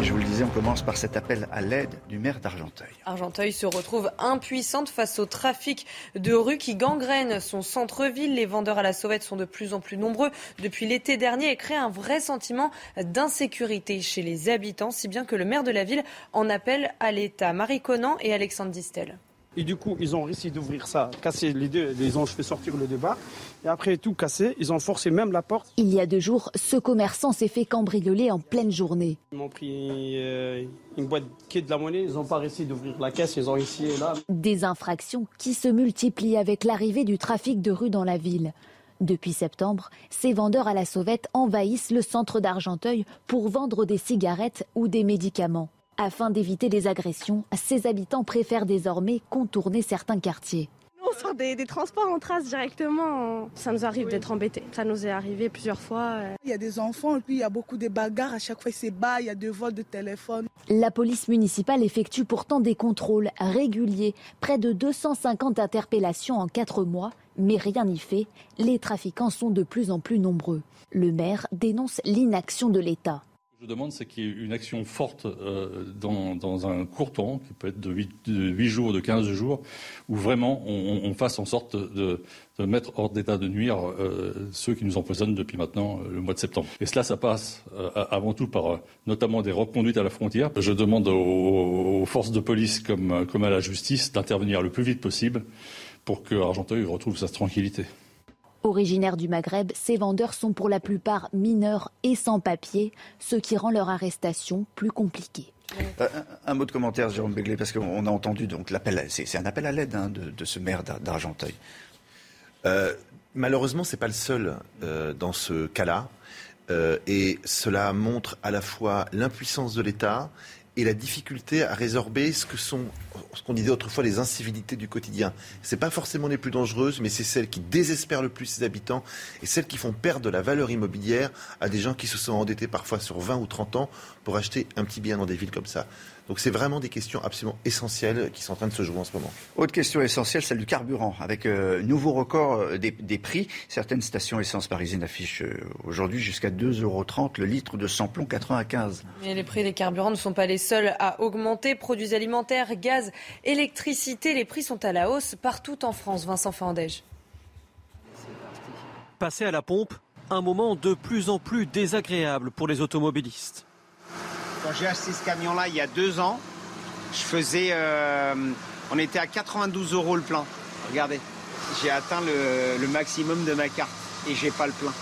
je vous le disais, on commence par cet appel à l'aide du maire d'Argenteuil. Argenteuil se retrouve impuissante face au trafic de rue qui gangrène son centre-ville. Les vendeurs à la sauvette sont de plus en plus nombreux depuis l'été dernier et créent un vrai sentiment d'insécurité chez les habitants, si bien que le maire de la ville en appelle à l'État. Marie Conan et Alexandre Distel. Et du coup, ils ont réussi d'ouvrir ça, casser les deux, ils ont fait sortir le débat. Et après tout cassé, ils ont forcé même la porte. Il y a deux jours, ce commerçant s'est fait cambrioler en pleine journée. Ils m'ont pris euh, une boîte qui est de la monnaie, ils n'ont pas réussi d'ouvrir la caisse, ils ont ici et là. Des infractions qui se multiplient avec l'arrivée du trafic de rue dans la ville. Depuis septembre, ces vendeurs à la sauvette envahissent le centre d'Argenteuil pour vendre des cigarettes ou des médicaments. Afin d'éviter les agressions, ses habitants préfèrent désormais contourner certains quartiers. On sort des, transports en trace directement. Ça nous arrive d'être embêtés. Ça nous est arrivé plusieurs fois. Il y a des enfants, et puis il y a beaucoup de bagarres. À chaque fois, c'est bas, il y a des vols de téléphone. La police municipale effectue pourtant des contrôles réguliers. Près de 250 interpellations en quatre mois. Mais rien n'y fait. Les trafiquants sont de plus en plus nombreux. Le maire dénonce l'inaction de l'État je demande, c'est qu'il y ait une action forte euh, dans, un court temps, qui peut être de 8, jours, de 15 jours, où vraiment on, fasse en sorte de, mettre hors d'état de nuire euh, ceux qui nous empoisonnent depuis maintenant euh, le mois de septembre. Et cela, ça passe avant tout par notamment des reconduites à la frontière. Je demande aux, forces de police comme, comme à la justice d'intervenir le plus vite possible pour que Argenteuil retrouve sa tranquillité. Originaires du Maghreb, ces vendeurs sont pour la plupart mineurs et sans papier, ce qui rend leur arrestation plus compliquée. Euh, un, mot de commentaire, Jérôme Béglé, parce qu'on a entendu l'appel, c'est un appel à l'aide hein, de, ce maire d'Argenteuil. Euh, malheureusement, c'est pas le seul euh, dans ce cas-là, et cela montre à la fois l'impuissance de l'État et la difficulté à résorber ce que sont ce qu'on disait autrefois les incivilités du quotidien. Ce pas forcément les plus dangereuses, mais c'est celles qui désespèrent le plus ses habitants et celles qui font perdre de la valeur immobilière à des gens qui se sont endettés parfois sur 20 ou 30 ans pour acheter un petit bien dans des villes comme ça. Donc c'est vraiment des questions absolument essentielles qui sont en train de se jouer en ce moment. Autre question essentielle, celle du carburant, avec euh, nouveau record euh, des, prix. Certaines stations essence parisiennes affichent euh, aujourd'hui jusqu'à 2,30 euros le litre de samplon 95. Mais les prix des carburants ne sont pas les seuls à augmenter. Produits alimentaires, gaz, électricité, les prix sont à la hausse partout en France. Vincent Fandège. Passer à la pompe, un moment de plus en plus désagréable pour les automobilistes. Quand j'ai acheté ce camion-là il y a deux ans, je faisais. Euh, on était à 92 euros le plein. Regardez, j'ai atteint le, maximum de ma carte et j'ai pas le plein.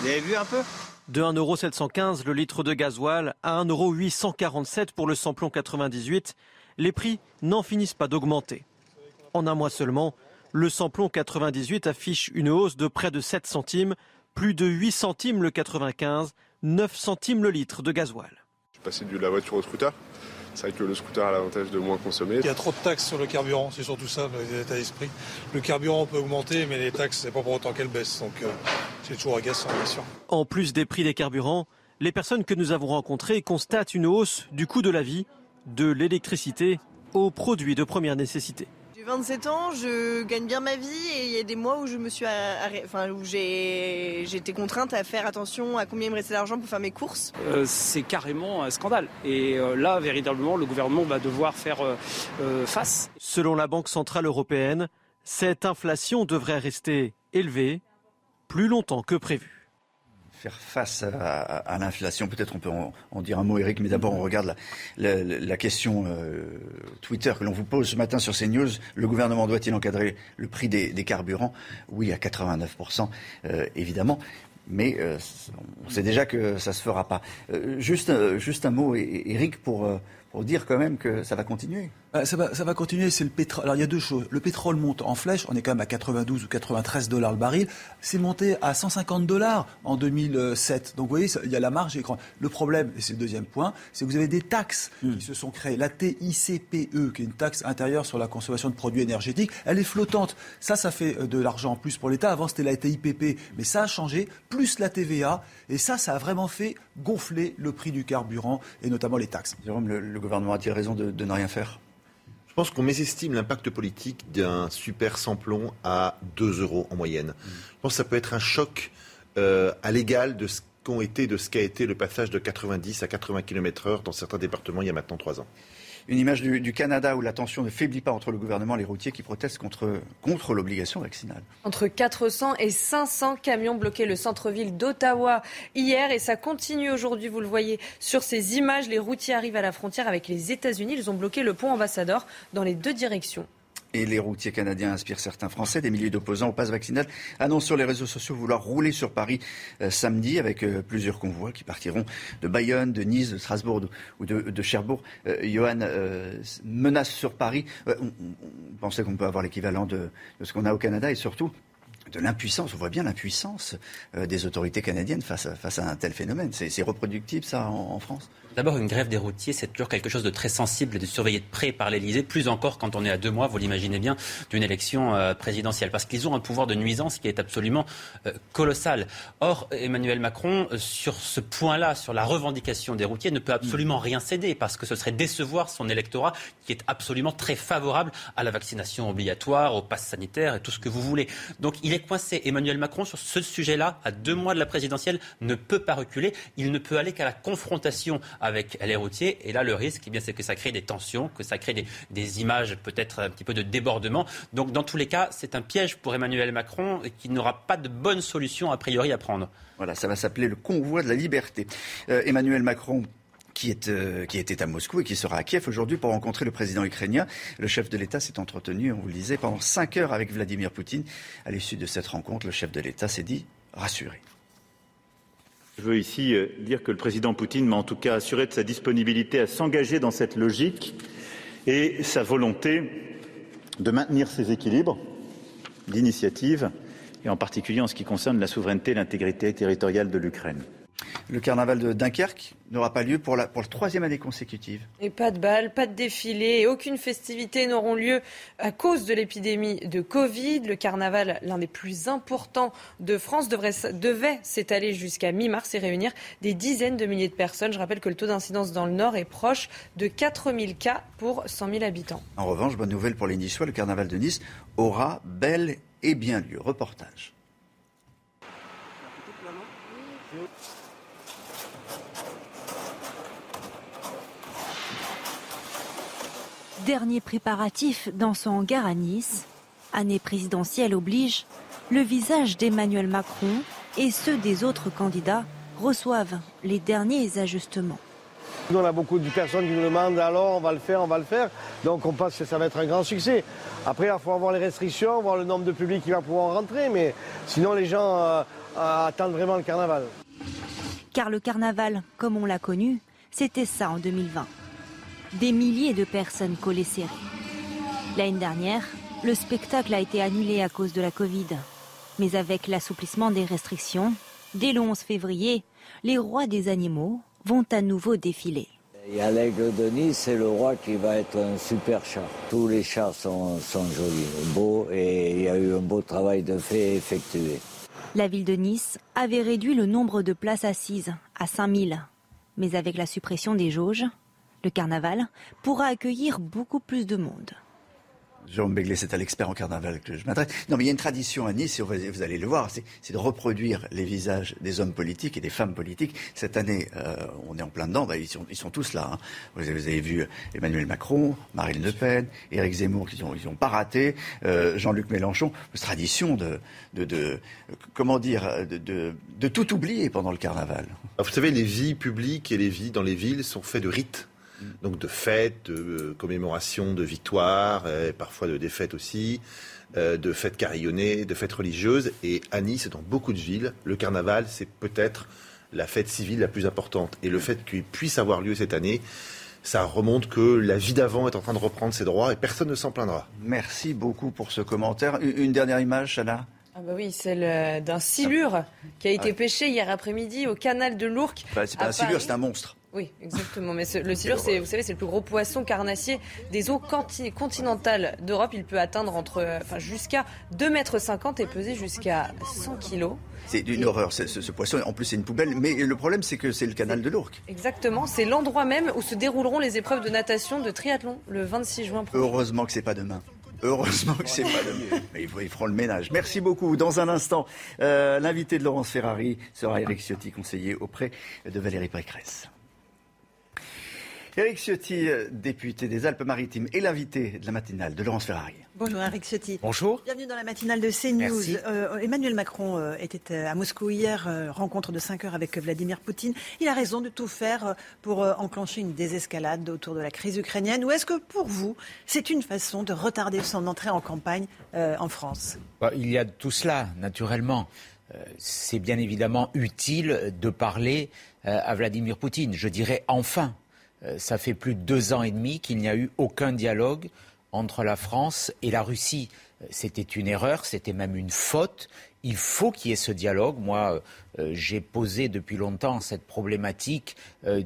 Vous avez vu un peu? De 1,715€ le litre de gasoil à 1,847€ pour le samplon 98, les prix n'en finissent pas d'augmenter. En un mois seulement, le samplon 98 affiche une hausse de près de 7 centimes, plus de 8 centimes le 95, 9 centimes le litre de gasoil passer de la voiture au scooter. C'est vrai que le scooter a l'avantage de moins consommer. Il y a trop de taxes sur le carburant, c'est surtout ça l'état d'esprit. Le carburant peut augmenter, mais les taxes, c'est pas pour autant qu'elles baissent. Donc euh, c'est toujours agaçant, bien sûr. En plus des prix des carburants, les personnes que nous avons rencontrées constatent une hausse du coût de la vie, de l'électricité aux produits de première nécessité. Je J'ai 27 ans, je gagne bien ma vie et il y a des mois où je me suis enfin où j'ai été contrainte à faire attention à combien il me restait d'argent pour faire mes courses. Euh, c'est carrément un scandale et euh, là véritablement le gouvernement va devoir faire euh, face. Selon la Banque centrale européenne, cette inflation devrait rester élevée plus longtemps que prévu faire face à, l'inflation. Peut-être on peut en, dire un mot, Eric, mais d'abord on regarde la, question euh, Twitter que l'on vous pose ce matin sur CNews. Le gouvernement doit-il encadrer le prix des, carburants? Oui, à 89%, euh, évidemment. Mais euh, on sait déjà que ça ne se fera pas. juste, juste un mot, Eric, pour, pour dire quand même que ça va continuer. Ça, va, ça va continuer, c'est le pétrole. Alors il y a deux choses. Le pétrole monte en flèche, on est quand même à 92 ou 93 dollars le baril. C'est monté à 150 dollars en 2007. Donc vous voyez, il y a la marge écran. Le problème, et c'est le deuxième point, c'est que vous avez des taxes hmm. qui se sont créées. La TICPE, qui est une taxe intérieure sur la consommation de produits énergétiques, elle est flottante. Ça, ça fait euh, de l'argent en plus pour l'État. Avant, c'était la TIPP, mais ça a changé, plus la TVA. Et ça, ça a vraiment fait gonfler le prix du carburant et notamment les taxes. Jérôme, le, gouvernement a-t-il raison de ne rien faire? Je pense qu'on mésestime l'impact politique d'un super samplon à 2 euros en moyenne. Je pense que ça peut être un choc euh, à l'égal de ce qu'ont été, de ce qu'a été le passage de 90 à 80 km/h dans certains départements il y a maintenant 3 ans. Une image du, Canada où la tension ne faiblit pas entre le gouvernement et les routiers qui protestent contre, contre l'obligation vaccinale. Entre 400 et 500 camions bloquaient le centre-ville d'Ottawa hier et ça continue aujourd'hui. Vous le voyez sur ces images. Les routiers arrivent à la frontière avec les États-Unis. Ils ont bloqué le pont ambassadeur dans les deux directions. Et les routiers canadiens inspirent certains Français. Des milliers d'opposants au pass vaccinal annoncent sur les réseaux sociaux vouloir rouler sur Paris euh, samedi avec euh, plusieurs convois qui partiront de Bayonne, de Nice, de Strasbourg ou de, Cherbourg. Euh, Johan menace sur Paris. on, pensait qu'on peut avoir l'équivalent de, ce qu'on a au Canada et surtout de l'impuissance. On voit bien l'impuissance des autorités canadiennes face à, face à un tel phénomène. C'est reproductible ça en France? D'abord, une grève des routiers, c'est toujours quelque chose de très sensible et de surveillé de près par l'Élysée, plus encore quand on est à deux mois, vous l'imaginez bien, d'une élection euh, présidentielle, parce qu'ils ont un pouvoir de nuisance qui est absolument euh, colossal. Or, Emmanuel Macron, euh, sur ce point-là, sur la revendication des routiers, ne peut absolument rien céder, parce que ce serait décevoir son électorat, qui est absolument très favorable à la vaccination obligatoire, au pass sanitaire et tout ce que vous voulez. Donc, il est coincé. Emmanuel Macron, sur ce sujet-là, à deux mois de la présidentielle, ne peut pas reculer. Il ne peut aller qu'à la confrontation avec les routiers. Et là, le risque, eh c'est que ça crée des tensions, que ça crée des, images peut-être un petit peu de débordement. Donc, dans tous les cas, c'est un piège pour Emmanuel Macron qui n'aura pas de bonne solution a priori à prendre. Voilà, ça va s'appeler le convoi de la liberté. Euh, Emmanuel Macron qui, est, euh, qui était à Moscou et qui sera à Kiev aujourd'hui pour rencontrer le président ukrainien. Le chef de l'État s'est entretenu, on vous le disait, pendant cinq heures avec Vladimir Poutine. À l'issue de cette rencontre, le chef de l'État s'est dit rassuré. Je veux ici euh, dire que le président Poutine m'a en tout cas assuré de sa disponibilité à s'engager dans cette logique et sa volonté de maintenir ses équilibres d'initiative, et en particulier en ce qui concerne la souveraineté et l'intégrité territoriale de l'Ukraine. Le carnaval de Dunkerque n'aura pas lieu pour la, pour troisième année consécutive. Et pas de bal, pas de défilé et aucune festivité n'auront lieu à cause de l'épidémie de Covid. Le carnaval, l'un des plus importants de France, devrait, devait s'étaler jusqu'à mi-mars et réunir des dizaines de milliers de personnes. Je rappelle que le taux d'incidence dans le Nord est proche de 4000 cas pour 100 000 habitants. En revanche, bonne nouvelle pour les Niçois, le carnaval de Nice aura bel et bien lieu. Reportage. Dernier préparatif dans son hangar à Nice. Année présidentielle oblige, le visage d'Emmanuel Macron et ceux des autres candidats reçoivent les derniers ajustements. Nous, on a beaucoup de personnes qui nous demandent alors on va le faire, on va le faire. Donc on pense que ça va être un grand succès. Après, il faut avoir les restrictions, voir le nombre de public qui va pouvoir rentrer, mais sinon les gens euh, euh, attendent vraiment le carnaval. Car le carnaval, comme on l'a connu, c'était ça en 2020 des milliers de personnes collées serrées. L'année dernière, le spectacle a été annulé à cause de la Covid. Mais avec l'assouplissement des restrictions, dès le 11 février, les rois des animaux vont à nouveau défiler. Il y a l'aigle de Nice, c'est le roi qui va être un super chat. Tous les chats sont, sont jolis, beaux, et il y a eu un beau travail de fait effectué. La ville de Nice avait réduit le nombre de places assises à 5000. Mais avec la suppression des jauges, le carnaval pourra accueillir beaucoup plus de monde. Jérôme Begley, c'est à l'expert en carnaval que je m'adresse. Non, mais il y a une tradition à Nice, et vous allez le voir, c'est de reproduire les visages des hommes politiques et des femmes politiques. Cette année, euh, on est en plein dedans, bah, ils, sont, ils, sont, tous là. Hein. Vous, avez, vu Emmanuel Macron, Marine Le Pen, Éric Zemmour, qui n'ont ont pas raté, euh, Jean-Luc Mélenchon. Une tradition de, de, de comment dire, de, de, tout oublier pendant le carnaval. vous savez, les vies publiques et les vies dans les villes sont faites de rites donc de fêtes, de euh, commémorations, de victoires, et parfois de défaites aussi, euh, de fêtes carillonnées, de fêtes religieuses. Et à Nice, dans beaucoup de villes, le carnaval, c'est peut-être la fête civile la plus importante. Et le fait qu'il puisse avoir lieu cette année, ça remonte que la vie d'avant est en train de reprendre ses droits et personne ne s'en plaindra. Merci beaucoup pour ce commentaire. Une dernière image, Chana? Ah bah oui, celle euh, d'un silure qui a été pêché hier après-midi au canal de l'Ourcq. Bah, c'est pas un silure, c'est un monstre. Oui, exactement. Mais le silure, c'est, vous savez, c'est le plus gros poisson carnassier des eaux continentales d'Europe. Il peut atteindre entre, enfin, jusqu'à 2,50 mètres et peser jusqu'à 100 kilos. C'est une horreur, ce, poisson. En plus, c'est une poubelle. Mais le problème, c'est que c'est le canal de l'Ourcq. Exactement. C'est l'endroit même où se dérouleront les épreuves de natation de triathlon le 26 juin prochain. Heureusement que c'est pas demain. Heureusement que c'est pas demain. Mais ils feront le ménage. Merci beaucoup. Dans un instant, euh, l'invité de Laurence Ferrari sera Eric Ciotti, conseiller auprès de Valérie Pécresse. Éric Ciotti, euh, député des Alpes-Maritimes, et l'invité de la matinale de Laurence Ferrari. Bonjour Eric Ciotti. Bonjour. Bienvenue dans la matinale de CNews. Euh, Emmanuel Macron euh, était à Moscou hier, rencontre de 5 heures avec Vladimir Poutine. Il a raison de tout faire pour enclencher une désescalade autour de la crise ukrainienne. Ou est-ce que pour vous, c'est une façon de retarder son entrée en campagne en France? Bah, Il y a tout cela, naturellement. C'est bien évidemment utile de parler à Vladimir Poutine. Je dirais enfin euh, ça fait plus de deux ans et demi qu'il n'y a eu aucun dialogue entre la France et la Russie. Euh, c'était une erreur, c'était même une faute. Il faut qu'il y ait ce dialogue. Moi, euh, j'ai posé depuis longtemps cette problématique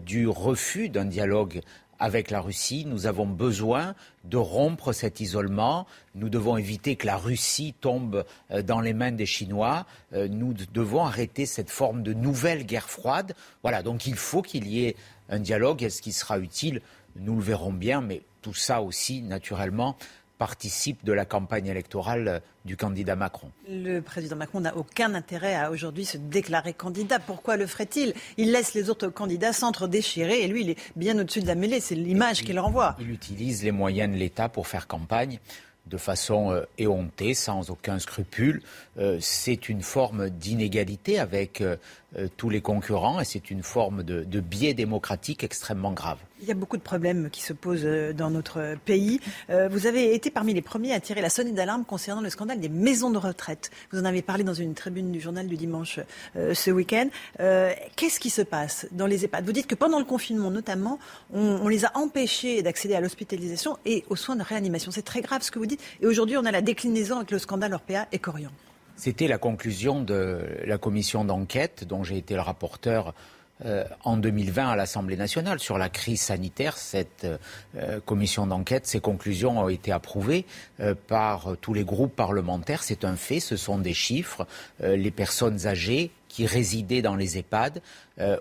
du refus d'un dialogue avec la Russie. Nous avons besoin de rompre cet isolement. Nous devons éviter que la Russie tombe dans les mains des Chinois. Nous devons arrêter cette forme de nouvelle guerre froide. Voilà, donc il faut qu'il y ait un dialogue. Est-ce qu'il sera utile Nous le verrons bien, mais tout ça aussi, naturellement, participe de la campagne électorale du candidat Macron. Le président Macron n'a aucun intérêt à aujourd'hui se déclarer candidat. Pourquoi le ferait-il? Il laisse les autres candidats s'entre-déchirer et lui, il est bien au-dessus de la mêlée. C'est l'image qu'il renvoie. Il utilise les moyens de l'État pour faire campagne de façon euh, éhontée, sans aucun scrupule. Euh, c'est une forme d'inégalité avec euh, tous les concurrents et c'est une forme de, biais démocratique extrêmement grave. Il y a beaucoup de problèmes qui se posent dans notre pays. vous avez été parmi les premiers à tirer la sonnette d'alarme concernant le scandale des maisons de retraite. Vous en avez parlé dans une tribune du journal du dimanche ce week-end. Qu'est-ce qui se passe dans les EHPAD? Vous dites que pendant le confinement, notamment, on, on les a empêchés d'accéder à l'hospitalisation et aux soins de réanimation. C'est très grave ce que vous dites. Et aujourd'hui, on a la déclinaison avec le scandale Orpea et Corian. C'était la conclusion de la commission d'enquête dont j'ai été le rapporteur euh, en 2020 à l'Assemblée nationale sur la crise sanitaire. Cette euh, commission d'enquête, ses conclusions ont été approuvées euh, par tous les groupes parlementaires. C'est un fait, ce sont des chiffres. les personnes âgées qui résidaient dans les EHPAD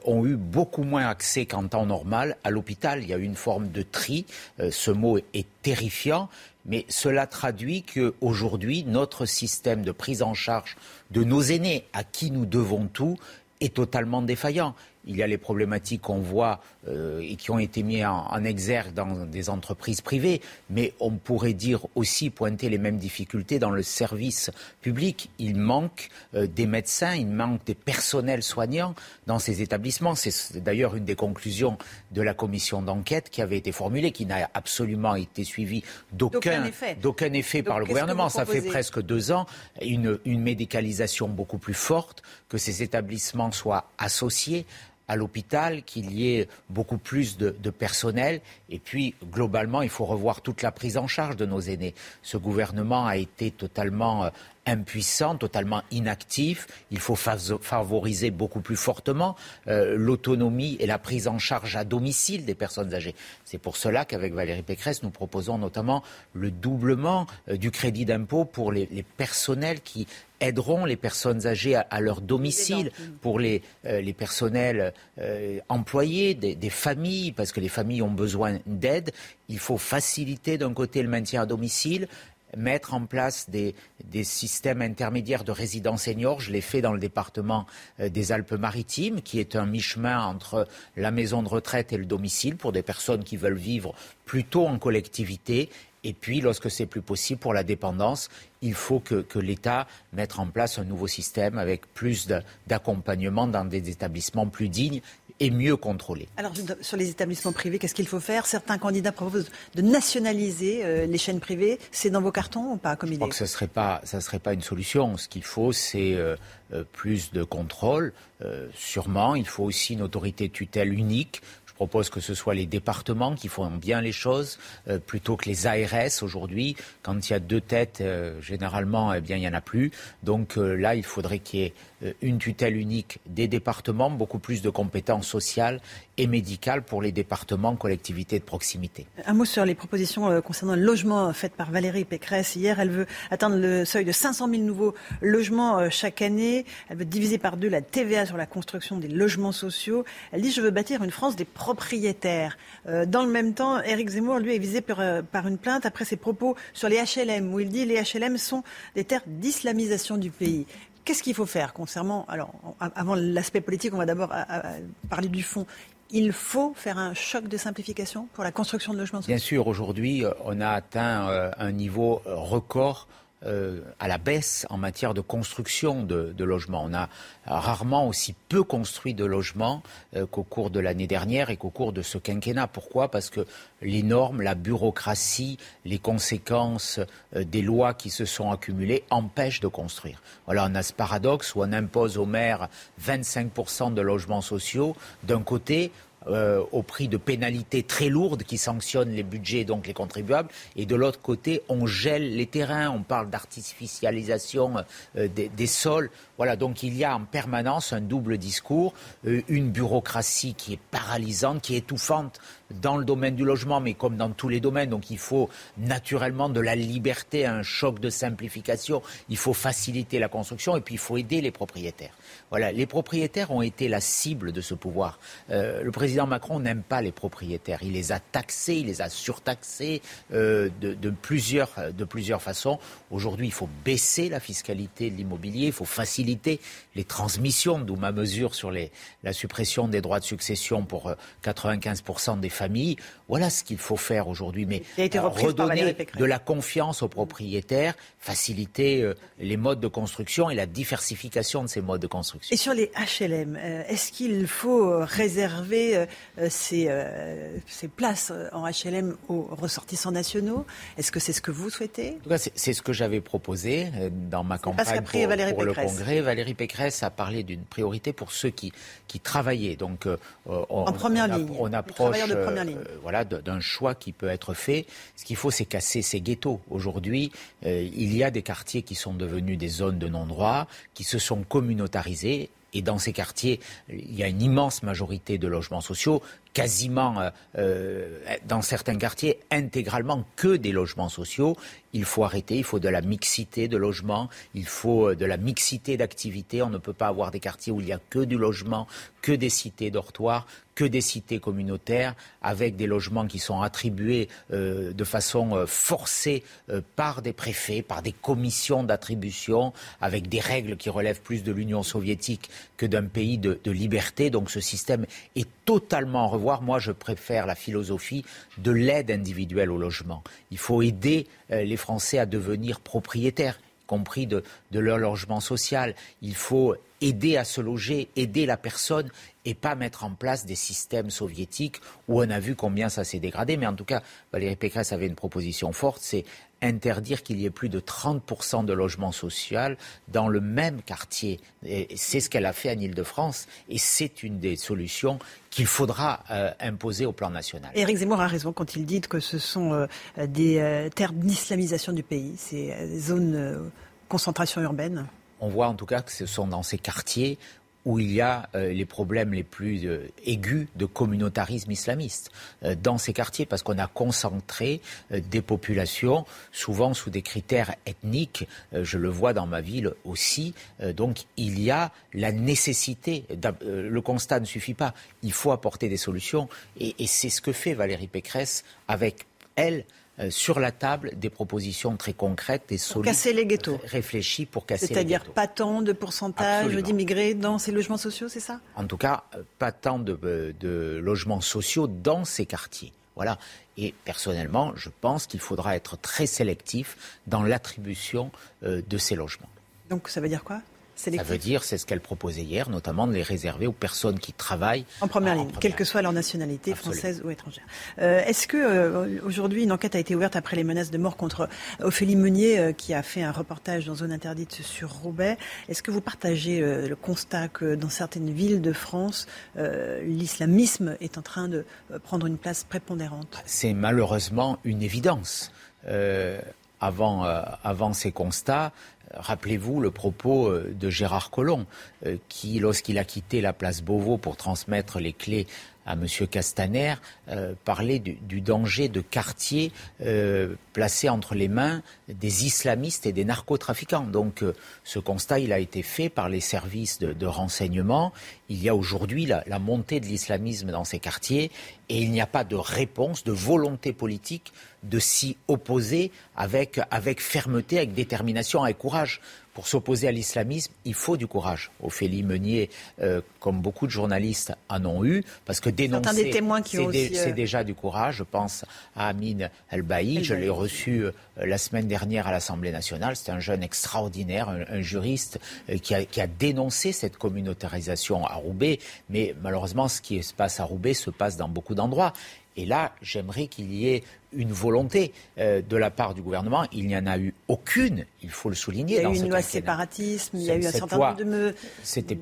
ont eu beaucoup moins accès qu'en temps normal à l'hôpital. Il y a eu une forme de tri. ce mot est terrifiant. Mais cela traduit qu'aujourd'hui, notre système de prise en charge de nos aînés, à qui nous devons tout, est totalement défaillant. Il y a les problématiques qu'on voit euh, et qui ont été mises en, exergue dans des entreprises privées, mais on pourrait dire aussi pointer les mêmes difficultés dans le service public. Il manque euh, des médecins, il manque des personnels soignants dans ces établissements. C'est d'ailleurs une des conclusions de la commission d'enquête qui avait été formulée, qui n'a absolument été suivie d'aucun effet. effet par le gouvernement. Ça fait presque deux ans. Une, une médicalisation beaucoup plus forte, que ces établissements soient associés à l'hôpital, qu'il y ait beaucoup plus de, personnel. Et puis, globalement, il faut revoir toute la prise en charge de nos aînés. Ce gouvernement a été totalement euh, impuissant, totalement inactif. Il faut favoriser beaucoup plus fortement euh, l'autonomie et la prise en charge à domicile des personnes âgées. C'est pour cela qu'avec Valérie Pécresse, nous proposons notamment le doublement euh, du crédit d'impôt pour les, personnels qui aideront les personnes âgées à, leur domicile, pour les, euh, les personnels employés, des, des, familles, parce que les familles ont besoin d'aide. Il faut faciliter d'un côté le maintien à domicile, mettre en place des, systèmes intermédiaires de résidence seniors. Je l'ai fait dans le département euh, des Alpes-Maritimes, qui est un mi-chemin entre la maison de retraite et le domicile pour des personnes qui veulent vivre plutôt en collectivité. Et puis, lorsque c'est plus possible pour la dépendance, il faut que, que l'État mette en place un nouveau système avec plus d'accompagnement dans des établissements plus dignes et mieux contrôlé. Alors, sur les établissements privés, qu'est-ce qu'il faut faire? Certains candidats proposent de nationaliser euh, les chaînes privées. C'est dans vos cartons ou pas comme idée Je crois que ce ne serait, pas, serait pas une solution. Ce qu'il faut, c'est euh, euh, plus de contrôle. sûrement, il faut aussi une autorité tutelle unique propose que ce soit les départements qui font bien les choses euh, plutôt que les ARS aujourd'hui. Quand il y a deux têtes, euh, généralement, eh bien, il n'y en a plus. Donc euh, là, il faudrait qu'il y ait une tutelle unique des départements, beaucoup plus de compétences sociales et médicales pour les départements, collectivités de proximité. Un mot sur les propositions concernant le logement faites par Valérie Pécresse. Hier, elle veut atteindre le seuil de 500 000 nouveaux logements chaque année. Elle veut diviser par deux la TVA sur la construction des logements sociaux. Elle dit, je veux bâtir une France des propriétaires. Euh, dans le même temps, Éric Zemmour, lui, est visé euh, par, une plainte après ses propos sur les HLM, où il dit les HLM sont des terres d'islamisation du pays. Qu'est-ce qu'il faut faire concernant, alors avant l'aspect politique, on va d'abord parler du fond. Il faut faire un choc de simplification pour la construction de logements Bien sûr, aujourd'hui, euh, on a atteint un niveau record euh, à la baisse en matière de construction de, logements. On a rarement aussi peu construit de logements euh, qu'au cours de l'année dernière et qu'au cours de ce quinquennat. Pourquoi? Parce que les normes, la bureaucratie, les conséquences euh, des lois qui se sont accumulées empêchent de construire. Voilà, on a ce paradoxe où on impose aux maires 25% de logements sociaux. D'un côté, euh, au prix de pénalités très lourdes qui sanctionnent les budgets, donc les contribuables. Et de l'autre côté, on gèle les terrains, on parle d'artificialisation euh, des, sols. Voilà, donc il y a en permanence un double discours, euh, une bureaucratie qui est paralysante, qui est étouffante dans le domaine du logement, mais comme dans tous les domaines. Donc il faut naturellement de la liberté, un choc de simplification. Il faut faciliter la construction et puis il faut aider les propriétaires. Voilà, les propriétaires ont été la cible de ce pouvoir. Euh, le président Macron n'aime pas les propriétaires. Il les a taxés, il les a surtaxés euh, de, plusieurs, de plusieurs façons. Aujourd'hui, il faut baisser la fiscalité de l'immobilier, il faut faciliter les transmissions, d'où ma mesure sur la suppression des droits de succession pour 95% euh, des familles. Voilà ce qu'il faut faire aujourd'hui. Mais redonner de la confiance aux propriétaires, faciliter les modes de construction et la diversification de ces modes de construction. Et sur les HLM, euh, est-ce qu'il faut euh, réserver euh, ces, ces, places en HLM aux ressortissants nationaux? Est-ce que c'est ce que vous souhaitez? C'est ce que j'avais proposé dans ma campagne pour, pour le Congrès. Valérie Pécresse a parlé d'une priorité pour ceux qui, qui travaillaient. Donc, on, en première on, ligne. On approche voilà, d'un choix qui peut être fait. Ce qu'il faut, c'est casser ces ghettos. Aujourd'hui, il y a des quartiers qui sont devenus des zones de non-droit, qui se sont communautarisés et dans ces quartiers, il y a une immense majorité de logements sociaux, quasiment euh, euh, dans certains quartiers intégralement que des logements sociaux. Il faut arrêter, il faut de la mixité de logements, il faut euh, de la mixité d'activités. On ne peut pas avoir des quartiers où il n'y a que du logement, que des cités dortoirs, que des cités communautaires, avec des logements qui sont attribués euh, de façon euh, forcée euh, par des préfets, par des commissions d'attribution, avec des règles qui relèvent plus de l'Union soviétique que d'un pays de, de, liberté. Donc ce système est totalement à revoir. Moi, je préfère la philosophie de l'aide individuelle au logement. Il faut aider les Français à devenir propriétaires compris de, leur logement social. Il faut aider à se loger, aider la personne et pas mettre en place des systèmes soviétiques où on a vu combien ça s'est dégradé. Mais en tout cas, Valérie Pécresse avait une proposition forte, c'est interdire qu'il y ait plus de 30% de logements sociaux dans le même quartier. C'est ce qu'elle a fait en Ile-de-France et c'est une des solutions qu'il faudra euh, imposer au plan national. Éric Zemmour a raison quand il dit que ce sont euh, des euh, terres d'islamisation du pays, ces zones concentration urbaine On voit en tout cas que ce sont dans ces quartiers où il y a euh, les problèmes les plus euh, aigus de communautarisme islamiste euh, dans ces quartiers, parce qu'on a concentré des populations, souvent sous des critères ethniques. je le vois dans ma ville aussi. donc il y a la nécessité. le constat ne suffit pas. Il faut apporter des solutions, et, c'est ce que fait Valérie Pécresse avec elle sur la table des propositions très concrètes et solides. Pour casser les ghettos. Réfléchies pour casser les ghettos. C'est-à-dire pas tant de pourcentage d'immigrés dans ces logements sociaux, c'est ça? En tout cas, euh, pas tant euh, de, logements sociaux dans ces quartiers. Voilà. Et personnellement, je pense qu'il faudra être très sélectif dans l'attribution de ces logements. Donc ça veut dire quoi? Ça veut dire, c'est ce qu'elle proposait hier, notamment de les réserver aux personnes qui travaillent en première ligne, quelle que soit leur nationalité, française ou étrangère. Euh, est-ce que euh, aujourd'hui une enquête a été ouverte après les menaces de mort contre Ophélie Meunier, euh, qui a fait un reportage dans zone interdite sur Roubaix? Est-ce que vous partagez le constat que dans certaines villes de France, l'islamisme est en train de prendre une place prépondérante? C'est malheureusement une évidence. Avant, avant ces constats, Rappelez-vous le propos euh, de Gérard Collomb, euh, qui, lorsqu'il a quitté la place Beauvau pour transmettre les clés à M. Castaner, euh, parlait du, danger de quartiers placés entre les mains des islamistes et des narcotrafiquants. Donc ce constat, il a été fait par les services de, renseignement. Il y a aujourd'hui la, la, montée de l'islamisme dans ces quartiers et il n'y a pas de réponse, de volonté politique de s'y opposer avec, avec fermeté, avec détermination, avec courage. Pour s'opposer à l'islamisme, il faut du courage. Ophélie Meunier, euh, comme beaucoup de journalistes en ont eu, parce que dénoncer, c'est euh, déjà du courage. Je pense à Amin El-Baï, je l'ai reçu euh, la semaine dernière à l'Assemblée nationale. C'est un jeune extraordinaire, un, juriste qui a, qui, a, dénoncé cette communautarisation à Roubaix. Mais malheureusement, ce qui se passe à Roubaix se passe dans beaucoup d'endroits. Et là, j'aimerais qu'il y ait une volonté euh, de la part du gouvernement. Il n'y en a eu aucune, il faut le souligner. Il y a eu une loi séparatisme, il y a eu un certain nombre de, me...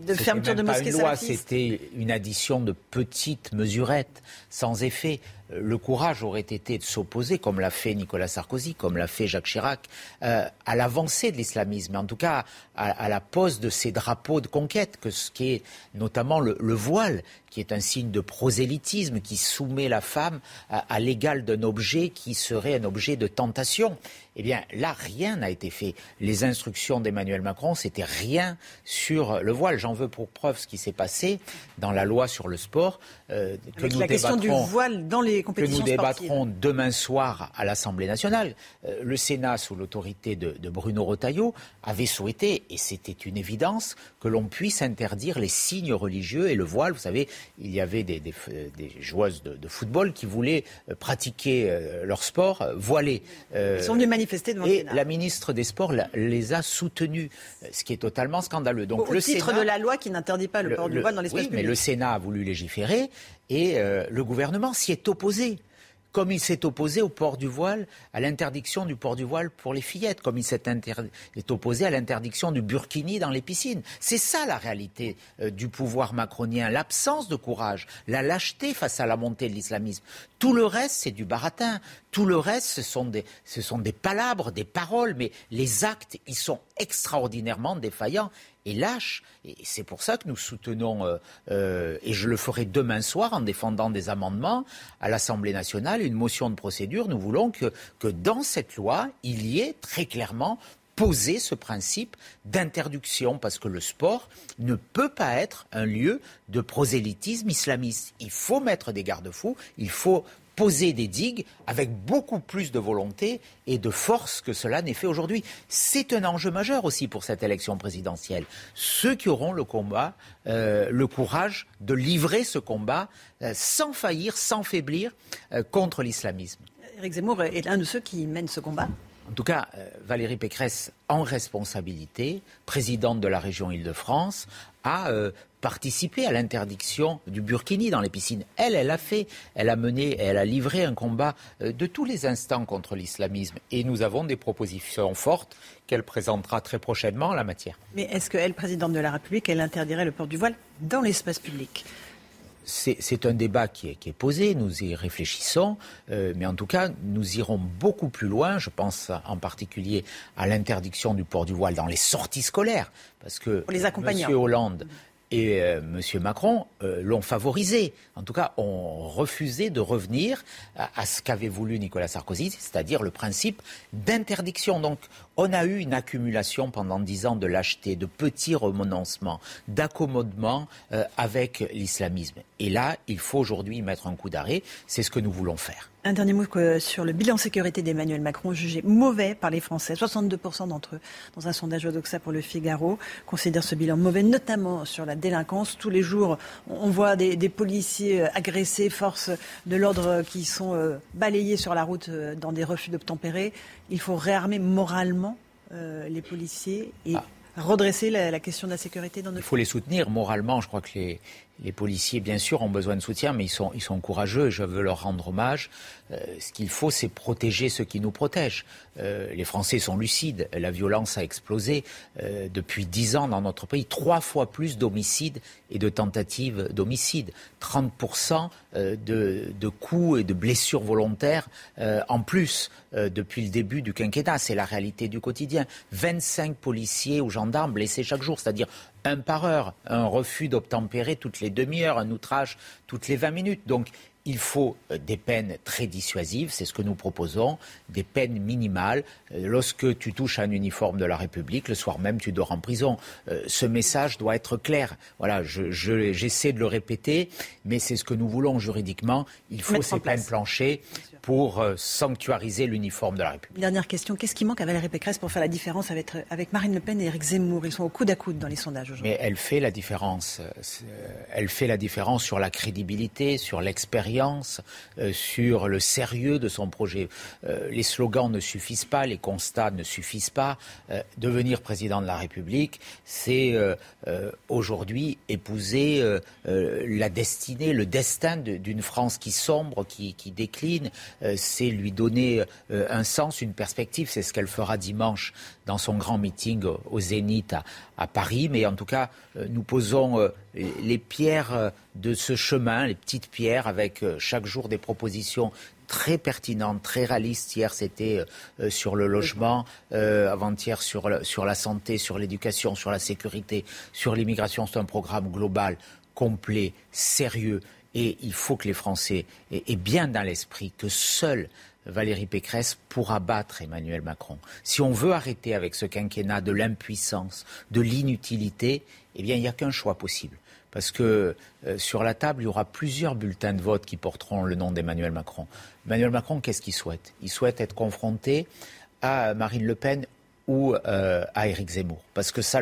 de fermetures de mosquées C'était une addition de petites mesurettes sans effet. Euh, le courage aurait été de s'opposer, comme l'a fait Nicolas Sarkozy, comme l'a fait Jacques Chirac, euh, à l'avancée de l'islamisme, en tout cas à, la pose de ces drapeaux de conquête, que ce qui est notamment le, voile, qui est un signe de prosélytisme, qui soumet la femme à l'égal d'un objet qui serait un objet de tentation. Eh bien, là, rien n'a été fait. Les instructions d'Emmanuel Macron, c'était rien sur le voile. J'en veux pour preuve ce qui s'est passé dans la loi sur le sport. Euh, que nous la question du voile dans les compétitions Que nous débattrons demain soir à l'Assemblée nationale. Euh, le Sénat, sous l'autorité de, Bruno Retailleau, avait souhaité, et c'était une évidence, que l'on puisse interdire les signes religieux et le voile. Vous savez, il y avait des, joueuses de, football qui voulaient euh, pratiquer leur sport voilé. Ils sont venus et la ministre des Sports les a soutenus, ce qui est totalement scandaleux. Donc, Au, le titre de la loi qui n'interdit pas le, port du voile dans l'espace oui, mais le Sénat a voulu légiférer et euh, le gouvernement s'y est opposé comme il s'est opposé au port du voile, à l'interdiction du port du voile pour les fillettes, comme il s'est opposé à l'interdiction du burkini dans les piscines. C'est ça la réalité euh, du pouvoir macronien, l'absence de courage, la lâcheté face à la montée de l'islamisme. Tout le reste, c'est du baratin. Tout le reste, ce sont, des, ce sont des palabres, des paroles, mais les actes, ils sont extraordinairement défaillants et lâche. Et c'est pour ça que nous soutenons, euh, euh, et je le ferai demain soir en défendant des amendements à l'Assemblée nationale, une motion de procédure. Nous voulons que, que dans cette loi, il y ait très clairement posé ce principe d'interdiction, parce que le sport ne peut pas être un lieu de prosélytisme islamiste. Il faut mettre des garde-fous, il faut poser des digues avec beaucoup plus de volonté et de force que cela n'est fait aujourd'hui. C'est un enjeu majeur aussi pour cette élection présidentielle. Ceux qui auront le combat, euh, le courage de livrer ce combat euh, sans faillir, sans faiblir euh, contre l'islamisme. Eric Zemmour est l'un de ceux qui mènent ce combat. En tout cas, Valérie Pécresse, en responsabilité, présidente de la région Île-de-France, a participer à l'interdiction du burkini dans les piscines. Elle, elle a fait, elle a mené, elle a livré un combat euh, de tous les instants contre l'islamisme. Et nous avons des propositions fortes qu'elle présentera très prochainement en la matière. Mais est-ce qu'elle, présidente de la République, elle interdirait le port du voile dans l'espace public? C'est un débat qui est, posé, nous y réfléchissons, euh, mais en tout cas, nous irons beaucoup plus loin. Je pense en particulier à l'interdiction du port du voile dans les sorties scolaires, parce que les M. Hollande et euh, M. Macron euh, l'ont favorisé. En tout cas, ont refusé de revenir à, ce qu'avait voulu Nicolas Sarkozy, c'est-à-dire le principe d'interdiction. Donc, on a eu une accumulation pendant dix ans de lâcheté, de petits renoncements, d'accommodement euh, avec l'islamisme. Et là, il faut aujourd'hui mettre un coup d'arrêt. C'est ce que nous voulons faire. Un dernier mot sur le bilan sécurité d'Emmanuel Macron, jugé mauvais par les Français. 62% d'entre eux, dans un sondage Odoxa pour le Figaro, considèrent ce bilan mauvais, notamment sur la délinquance. Tous les jours, on voit des, policiers euh, agressés, forces de l'ordre qui sont euh, balayés sur la route dans des refus d'obtempérer. Il faut réarmer moralement les policiers et ah. redresser la, question de la sécurité dans notre Il faut les soutenir moralement. Je crois que les, les policiers, bien sûr, ont besoin de soutien, mais ils sont, ils sont courageux et je veux leur rendre hommage. Euh, ce qu'il faut, c'est protéger ceux qui nous protègent. Euh, les Français sont lucides. La violence a explosé euh, depuis dix ans dans notre pays. Trois fois plus d'homicides et de tentatives d'homicide. 30% de, de coups et de blessures volontaires en plus depuis le début du quinquennat. C'est la réalité du quotidien. 25 policiers ou gendarmes blessés chaque jour, c'est-à-dire un par heure, un refus d'obtempérer toutes les demi-heures, un outrage toutes les 20 minutes. Donc il faut euh, des peines très dissuasives, c'est ce que nous proposons, des peines minimales. Euh, lorsque tu touches un uniforme de la République, le soir même, tu dors en prison. Euh, ce message doit être clair. Voilà, j'essaie de le répéter, mais c'est ce que nous voulons juridiquement. Il faut ces peines planchées pour euh, sanctuariser l'uniforme de la République. Dernière question, qu'est-ce qui manque à Valérie Pécresse pour faire la différence avec, avec Marine Le Pen et Éric Zemmour? Ils sont au coude à coude dans les sondages aujourd'hui. Mais elle fait la différence. Elle fait la différence sur la crédibilité, sur l'expérience, euh, sur le sérieux de son projet. Euh, les slogans ne suffisent pas, les constats ne suffisent pas. devenir président de la République, c'est aujourd'hui épouser la destinée, le destin d'une France qui sombre, qui, qui décline, euh, c'est lui donner euh, un sens, une perspective. C'est ce qu'elle fera dimanche dans son grand meeting au Zénith à, Paris. Mais en tout cas, euh, nous posons les pierres de ce chemin, les petites pierres, avec chaque jour des propositions très pertinentes, très réalistes. Hier, c'était sur le logement, avant-hier sur la santé, sur l'éducation, sur la sécurité, sur l'immigration. C'est un programme global, complet, sérieux et il faut que les Français aient bien dans l'esprit que seule Valérie Pécresse pourra battre Emmanuel Macron. Si on veut arrêter avec ce quinquennat de l'impuissance, de l'inutilité, eh bien, il n'y a qu'un choix possible. Parce que euh, sur la table, il y aura plusieurs bulletins de vote qui porteront le nom d'Emmanuel Macron. Emmanuel Macron, qu'est-ce qu'il souhaite? Il souhaite être confronté à Marine Le Pen ou euh, à Éric Zemmour. Parce que ça,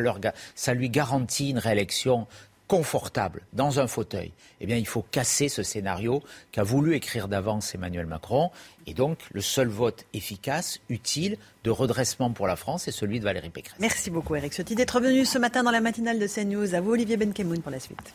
ça lui garantit une réélection confortable dans un fauteuil, eh bien, il faut casser ce scénario qu'a voulu écrire d'avance Emmanuel Macron. Et donc, le seul vote efficace, utile, de redressement pour la France, est celui de Valérie Pécresse. Merci beaucoup, Eric Ciotti, d'être venu ce matin dans la matinale de CNews. À vous, Olivier Benkemoun, pour la suite.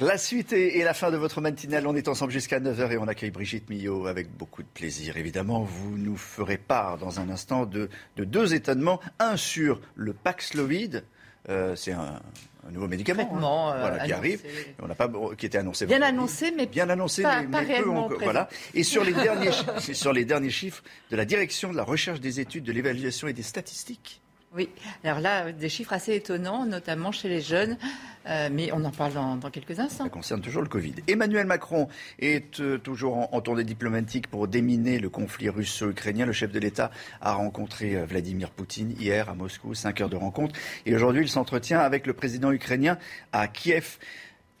La suite et la fin de votre matinale, on est ensemble jusqu'à 9h et on accueille Brigitte Millot avec beaucoup de plaisir. Évidemment, vous nous ferez part dans un instant de, deux étonnements. Un sur le Paxlovid, euh, c'est un, nouveau médicament hein. euh, qui arrive, on n'a pas qui était annoncé. Bien annoncé, mais bien annoncé, mais, réellement voilà. Et sur les derniers sur les derniers chiffres de la direction de la recherche des études, de l'évaluation et des statistiques. Oui, alors là, des chiffres assez étonnants, notamment chez les jeunes, euh, mais on en parle dans, quelques instants. Ça concerne toujours le Covid. Emmanuel Macron est euh, toujours en, tournée diplomatique pour déminer le conflit russo-ukrainien. Le chef de l'État a rencontré euh, Vladimir Poutine hier à Moscou, cinq heures de rencontre. Et aujourd'hui, il s'entretient avec le président ukrainien à Kiev.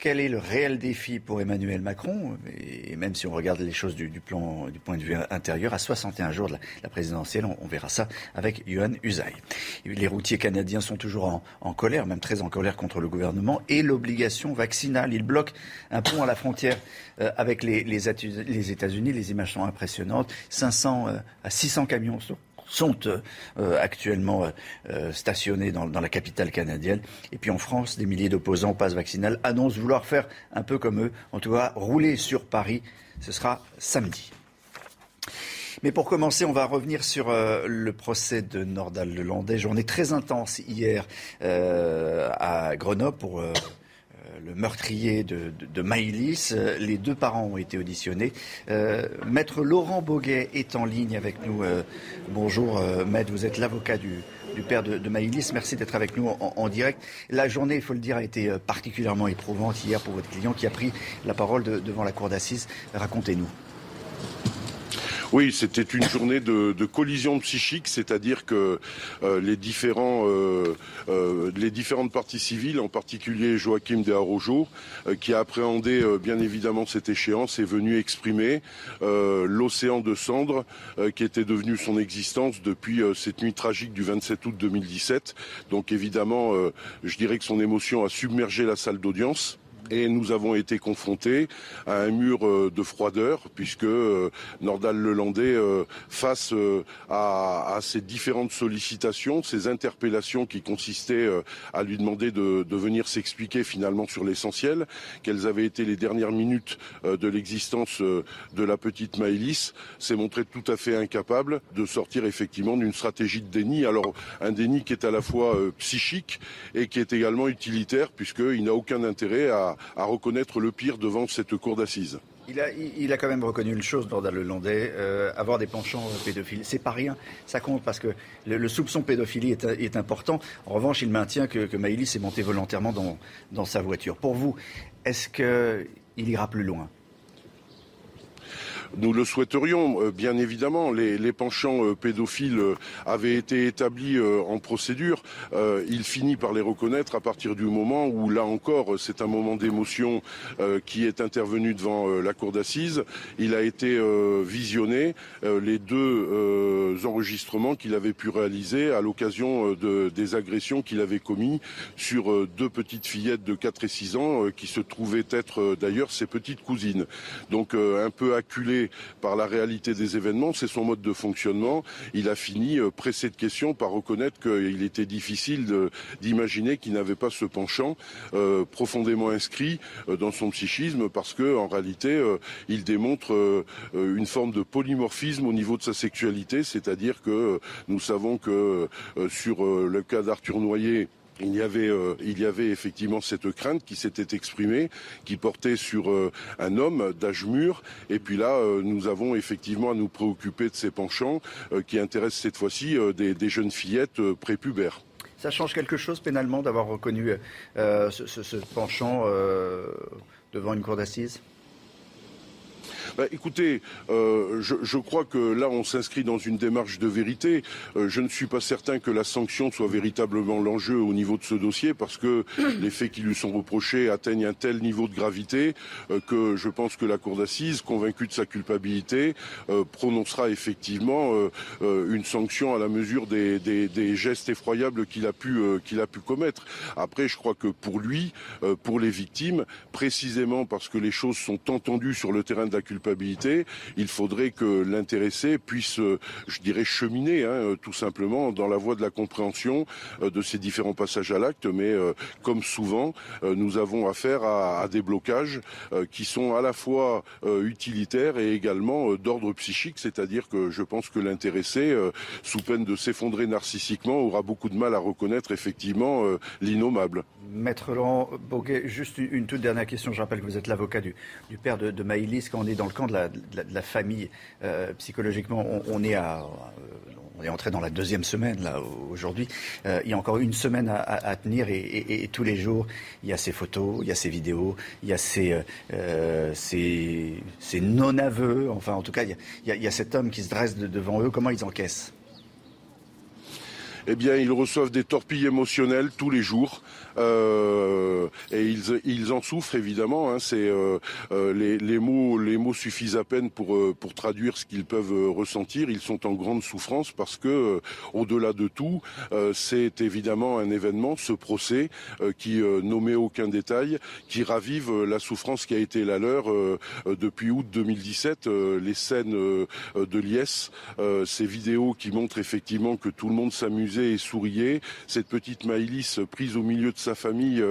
Quel est le réel défi pour Emmanuel Macron Et même si on regarde les choses du, plan, du point de vue intérieur, à 61 jours de la, présidentielle, on, verra ça avec Yohan Usaï. Les routiers canadiens sont toujours en, colère, même très en colère contre le gouvernement et l'obligation vaccinale. Ils bloquent un pont à la frontière euh, avec les, États-Unis. Les images sont impressionnantes. 500 euh, à 600 camions sont euh, actuellement euh, stationnés dans, la capitale canadienne. Et puis en France, des milliers d'opposants au pass vaccinal annoncent vouloir faire un peu comme eux, en tout cas rouler sur Paris. Ce sera samedi. Mais pour commencer, on va revenir sur euh, le procès de Nordal Lelandais. Journée très intense hier à Grenoble pour le meurtrier de, de, Maïlis. Les deux parents ont été auditionnés. Maître Laurent Boguet est en ligne avec nous. bonjour, Maître, vous êtes l'avocat du, du père de, de Maïlis. Merci d'être avec nous en, direct. La journée, il faut le dire, a été particulièrement éprouvante hier pour votre client qui a pris la parole devant la cour d'assises. Racontez-nous. Oui, c'était une journée de, collision psychique, c'est-à-dire que euh, les, différents, euh, euh, les différentes parties civiles, en particulier Joachim de Arrojo, qui a appréhendé bien évidemment cette échéance, est venu exprimer l'océan de cendres qui était devenu son existence depuis cette nuit tragique du 27 août 2017. Donc évidemment, je dirais que son émotion a submergé la salle d'audience et nous avons été confrontés à un mur euh, de froideur puisque euh, Nordal Lelandais, euh, face à, ces différentes sollicitations, ces interpellations qui consistaient à lui demander de, venir s'expliquer finalement sur l'essentiel, quelles avaient été les dernières minutes de l'existence de la petite Maëlys, s'est montré tout à fait incapable de sortir effectivement d'une stratégie de déni. Alors un déni qui est à la fois psychique et qui est également utilitaire puisqu'il n'a aucun intérêt à à, reconnaître le pire devant cette cour d'assises. Il a, quand même reconnu une chose, Nordal Lelandais, euh, avoir des penchants pédophiles. C'est pas rien, ça compte parce que le, soupçon pédophilie est, est, important. En revanche, il maintient que, que Maïlis s'est monté volontairement dans, dans sa voiture. Pour vous, est-ce qu'il ira plus loin? Nous le souhaiterions, euh, bien évidemment. Les, penchants euh, pédophiles euh, avaient été établis en procédure. il finit par les reconnaître à partir du moment où, là encore, c'est un moment d'émotion qui est intervenu devant la cour d'assises. Il a été visionné les deux enregistrements qu'il avait pu réaliser à l'occasion de, des agressions qu'il avait commis sur deux petites fillettes de 4 et 6 ans qui se trouvaient être d'ailleurs ses petites cousines. Donc un peu acculé par la réalité des événements, c'est son mode de fonctionnement. Il a fini, euh, pressé de questions, par reconnaître qu'il était difficile d'imaginer qu'il n'avait pas ce penchant euh, profondément inscrit euh, dans son psychisme, parce que en réalité, il démontre une forme de polymorphisme au niveau de sa sexualité, c'est-à-dire que nous savons que sur le cas d'Arthur Noyer, il y, avait, euh, il y avait effectivement cette crainte qui s'était exprimée, qui portait sur euh, un homme d'âge mûr. Et puis là, euh, nous avons effectivement à nous préoccuper de ces penchants qui intéressent cette fois-ci des, jeunes fillettes prépubères. Ça change quelque chose pénalement d'avoir reconnu ce, penchant devant une cour d'assises? Bah, écoutez, euh, je, je, crois que là, on s'inscrit dans une démarche de vérité. Euh, je ne suis pas certain que la sanction soit véritablement l'enjeu au niveau de ce dossier, parce que les faits qui lui sont reprochés atteignent un tel niveau de gravité euh, que je pense que la Cour d'assises, convaincue de sa culpabilité, euh, prononcera effectivement euh, une sanction à la mesure des, des, des gestes effroyables qu'il a pu qu'il a pu commettre. Après, je crois que pour lui, pour les victimes, précisément parce que les choses sont entendues sur le terrain de la culpabilité, il faudrait que l'intéressé puisse, euh, je dirais, cheminer, hein, euh, tout simplement, dans la voie de la compréhension euh, de ces différents passages à l'acte. Mais comme souvent, nous avons affaire à, des blocages qui sont à la fois utilitaires et également d'ordre psychique, c'est-à-dire que je pense que l'intéressé, sous peine de s'effondrer narcissiquement, aura beaucoup de mal à reconnaître effectivement l'innommable. Maître Laurent Boguet, juste une toute dernière question. Je rappelle que vous êtes l'avocat du, père de, de Maïlis quand on est dans le camp de la, famille, euh, psychologiquement, on, est à, euh, on est entré dans la deuxième semaine là aujourd'hui. Euh, il y a encore une semaine à, tenir et, tous les jours il y a ces photos, il y a ces vidéos, il y a ces, ces, non-aveux. Enfin, en tout cas, il y, a, cet homme qui se dresse devant eux. Comment ils encaissent? Eh bien, ils reçoivent des torpilles émotionnelles tous les jours. Euh, et ils, ils, en souffrent évidemment. Hein, c'est euh, euh, les, les, mots, les mots suffisent à peine pour pour traduire ce qu'ils peuvent ressentir. Ils sont en grande souffrance parce que, au-delà de tout, c'est évidemment un événement, ce procès, qui n'omet aucun détail, qui ravive la souffrance qui a été la leur depuis août 2017. les scènes de liesse, ces vidéos qui montrent effectivement que tout le monde s'amusait et souriait. Cette petite Maïlis prise au milieu de sa famille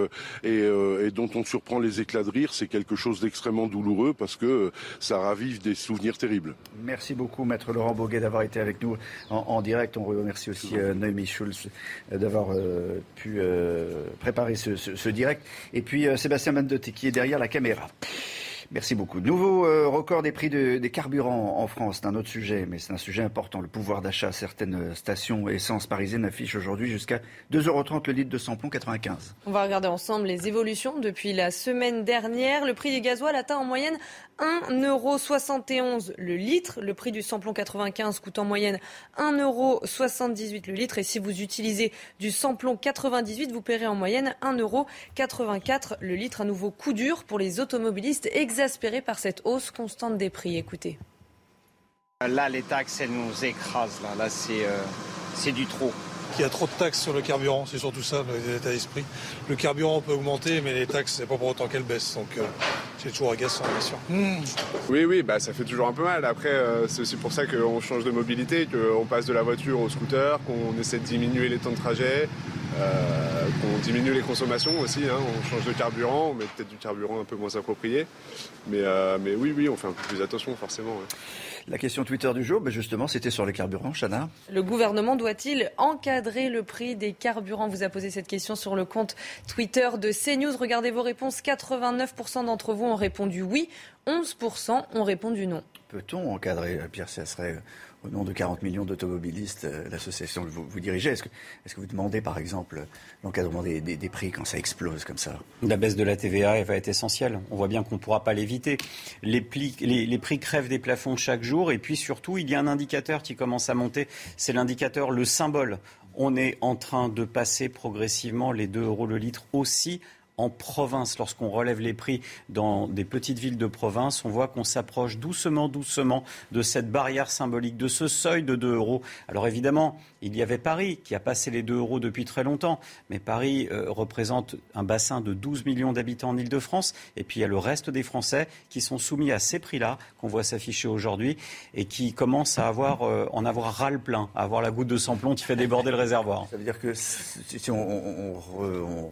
et, dont on surprend les éclats de rire, c'est quelque chose d'extrêmement douloureux parce que ça ravive des souvenirs terribles. Merci beaucoup, Maître Laurent Boguet, d'avoir été avec nous en, direct. On remercie aussi Noémie Schulz d'avoir pu préparer ce, direct. Et puis Sébastien Mandotti qui est derrière la caméra. Merci beaucoup. Nouveau euh, record des prix des carburants en France. C'est un autre sujet, mais c'est un sujet important. Le pouvoir d'achat. Certaines stations essence parisiennes affichent aujourd'hui jusqu'à 2,30 euros le litre de samplon 95. On va regarder ensemble les évolutions depuis la semaine dernière. Le prix des gasoils atteint en moyenne 1,71€ le litre. Le prix du samplon 95 coûte en moyenne 1,78€ le litre. Et si vous utilisez du samplon 98, vous paierez en moyenne 1,84€ le litre. Un nouveau coup dur pour les automobilistes exaspérés par cette hausse constante des prix. Écoutez. Là, les taxes, elles nous écrasent. Là, là c'est euh, du trop. Il y a trop de taxes sur le carburant, c'est surtout ça l'état d'esprit. Le carburant peut augmenter, mais les taxes, c'est pas pour autant qu'elles baissent. Donc euh, c'est toujours agaçant, bien sûr. Hmm. Oui, oui, bah, ça fait toujours un peu mal. Après, euh, c'est aussi pour ça qu'on change de mobilité, qu'on passe de la voiture au scooter, qu'on essaie de diminuer les temps de trajet, euh, qu'on diminue les consommations aussi. Hein. On change de carburant, on met peut-être du carburant un peu moins approprié. Mais, mais oui, oui, on fait un peu plus attention, forcément. La question Twitter du jour, ben justement, c'était sur les carburants. Chana Le gouvernement doit-il encadrer le prix des carburants? Vous a posé cette question sur le compte Twitter de CNews. Regardez vos réponses. 89% d'entre vous ont répondu oui, 11% ont répondu non. Peut-on encadrer, Pierre, ça serait au nom de 40 millions d'automobilistes, euh, l'association que vous, dirigez, est-ce que, vous demandez par exemple l'encadrement des, prix quand ça explose comme ça La baisse de la TVA va être essentielle. On voit bien qu'on ne pourra pas l'éviter. Les, les, les, prix crèvent des plafonds chaque jour et puis surtout, il y a un indicateur qui commence à monter. C'est l'indicateur, le symbole. On est en train de passer progressivement les 2 euros le litre aussi en province, lorsqu'on relève les prix dans des petites villes de province, on voit qu'on s'approche doucement, doucement de cette barrière symbolique, de ce seuil de 2 euros. Alors évidemment, il y avait Paris qui a passé les 2 euros depuis très longtemps, mais Paris euh, représente un bassin de 12 millions d'habitants en Ile-de-France, et puis il y a le reste des Français qui sont soumis à ces prix-là, qu'on voit s'afficher aujourd'hui, et qui commencent à avoir, euh, en avoir ras le plein, à avoir la goutte de samplon qui fait déborder le réservoir. Ça veut dire que si on,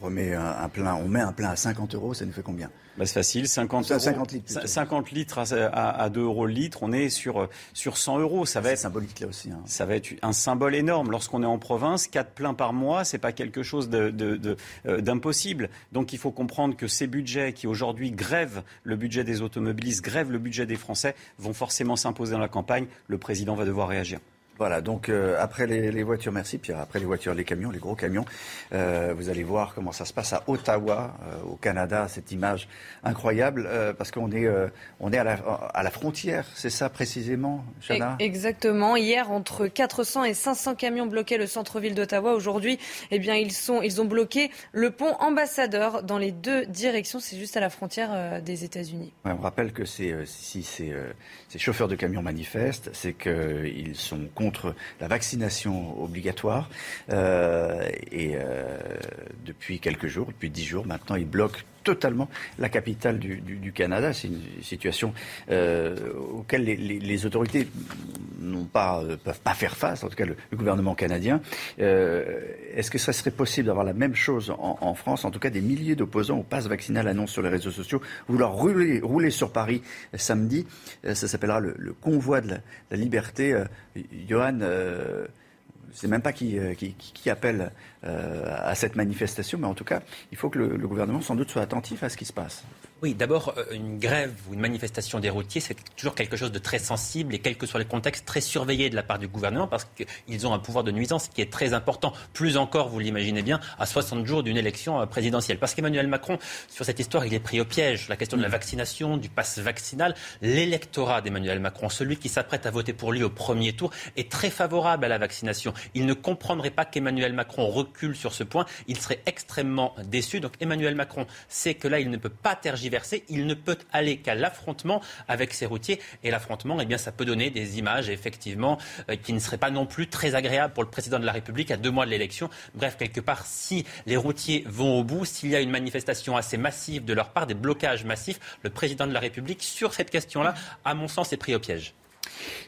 remet un, plein, met un plein à 50 euros, ça nous fait combien? Bah, C'est facile, 50, 50 litres. 50 litres à, 2 euros le litre, on est sur, sur 100 euros. Ça va être symbolique là aussi. Hein. Ça va être un symbole énorme. Lorsqu'on est en province, 4 pleins par mois, c'est pas quelque chose euh, d'impossible. Donc il faut comprendre que ces budgets qui aujourd'hui grèvent le budget des automobilistes, grèvent le budget des Français, vont forcément s'imposer dans la campagne. Le président va devoir réagir. Voilà, donc euh, après les, voitures, merci Pierre, après les voitures, les camions, les gros camions, euh, vous allez voir comment ça se passe à Ottawa, euh, au Canada, cette image incroyable, parce qu'on est, on est à la, à la frontière, c'est ça précisément, Chana Exactement, hier entre 400 et 500 camions bloquaient le centre-ville d'Ottawa. Aujourd'hui, eh bien, ils, sont, ils ont bloqué le pont ambassadeur dans les deux directions, c'est juste à la frontière des États-Unis. on rappelle que si ces chauffeurs de camions manifestent, c'est qu'ils sont contre contre la vaccination obligatoire. Euh, et euh, depuis quelques jours, depuis dix jours maintenant, ils bloquent totalement la capitale du, Canada. C'est une situation euh, auquel les, autorités n'ont pas, peuvent pas faire face, en tout cas le, gouvernement canadien. Est-ce que ça serait possible d'avoir la même chose en, France? En tout cas, des milliers d'opposants au pass vaccinal annoncent sur les réseaux sociaux vouloir rouler, sur Paris samedi. ça s'appellera le, convoi de la, liberté. Johan, euh, c'est même pas qui, euh, qui, appelle euh, à cette manifestation, mais en tout cas, il faut que le, gouvernement sans doute soit attentif à ce qui se passe. Oui, d'abord, euh, une grève ou une manifestation des routiers, c'est toujours quelque chose de très sensible et quel que soit le contexte, très surveillé de la part du gouvernement parce qu'ils ont un pouvoir de nuisance qui est très important, plus encore, vous l'imaginez bien, à 60 jours d'une élection euh, présidentielle. Parce qu'Emmanuel Macron, sur cette histoire, il est pris au piège. La question de la mm. vaccination, du pass vaccinal, l'électorat d'Emmanuel Macron, celui qui s'apprête à voter pour lui au premier tour, est très favorable à la vaccination. Il ne comprendrait pas qu'Emmanuel Macron sur ce point. Il serait extrêmement déçu. Donc Emmanuel Macron sait que là, il ne peut pas tergiverser il ne peut aller qu'à l'affrontement avec ces routiers. Et l'affrontement, eh bien, ça peut donner des images, effectivement, euh, qui ne seraient pas non plus très agréables pour le président de la République à deux mois de l'élection. Bref, quelque part, si les routiers vont au bout, s'il y a une manifestation assez massive de leur part, des blocages massifs, le président de la République, sur cette question-là, à mon sens, est pris au piège.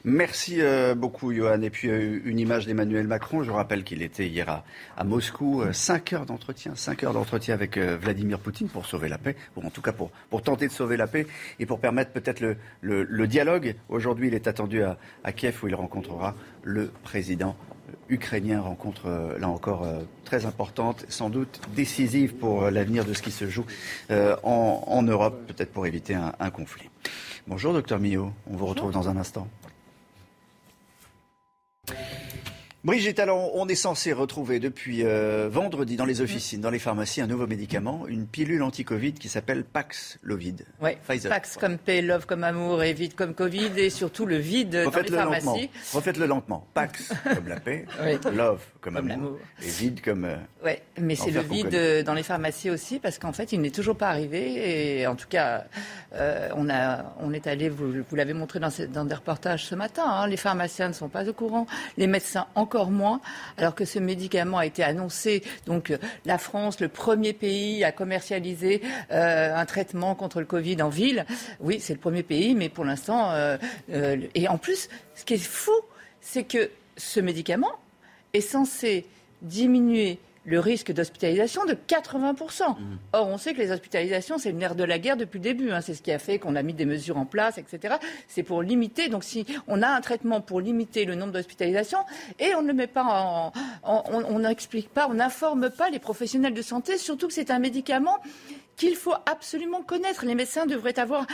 Merci euh, beaucoup, Johan. Et puis, euh, une image d'Emmanuel Macron. Je rappelle qu'il était hier à, à Moscou. Euh, cinq heures d'entretien. Cinq heures d'entretien avec Vladimir Poutine pour sauver la paix. Ou en tout cas, pour, pour tenter de sauver la paix et pour permettre peut-être le, le, le, dialogue. Aujourd'hui, il est attendu à, à, Kiev où il rencontrera le président ukrainien. Rencontre, là encore, très importante, sans doute décisive pour l'avenir de ce qui se joue en, en, Europe, peut-être pour éviter un, un conflit. Bonjour, docteur Millot. On vous retrouve dans un instant. Brigitte, alors on est censé retrouver depuis euh, vendredi dans les officines, dans les pharmacies, un nouveau médicament, une pilule anti-Covid qui s'appelle Paxlovid. Oui, Pax comme paix, love comme amour et vide comme Covid et surtout le vide dans les pharmacies. Refaites-le lentement. Pax comme la paix, love comme, amour, et vide comme... Euh, oui, mais c'est le vide dans les pharmacies aussi parce qu'en fait il n'est toujours pas arrivé et en tout cas euh, on, a, on est allé, vous, vous l'avez montré dans, dans, des reportages ce matin, hein, les pharmaciens ne sont pas au courant, les médecins encore moins, alors que ce médicament a été annoncé. Donc euh, la France, le premier pays à commercialiser euh, un traitement contre le Covid en ville. Oui, c'est le premier pays, mais pour l'instant, euh, et en plus, ce qui est fou, c'est que ce médicament est censé diminuer le risque d'hospitalisation de 80%. Mmh. Or, on sait que les hospitalisations, c'est le nerf de la guerre depuis le début. Hein. C'est ce qui a fait qu'on a mis des mesures en place, etc. C'est pour limiter. Donc, si on a un traitement pour limiter le nombre d'hospitalisations et on ne le met pas en, on n'explique pas, on n'informe pas les professionnels de santé, surtout que c'est un médicament qu'il faut absolument connaître. Les médecins devraient avoir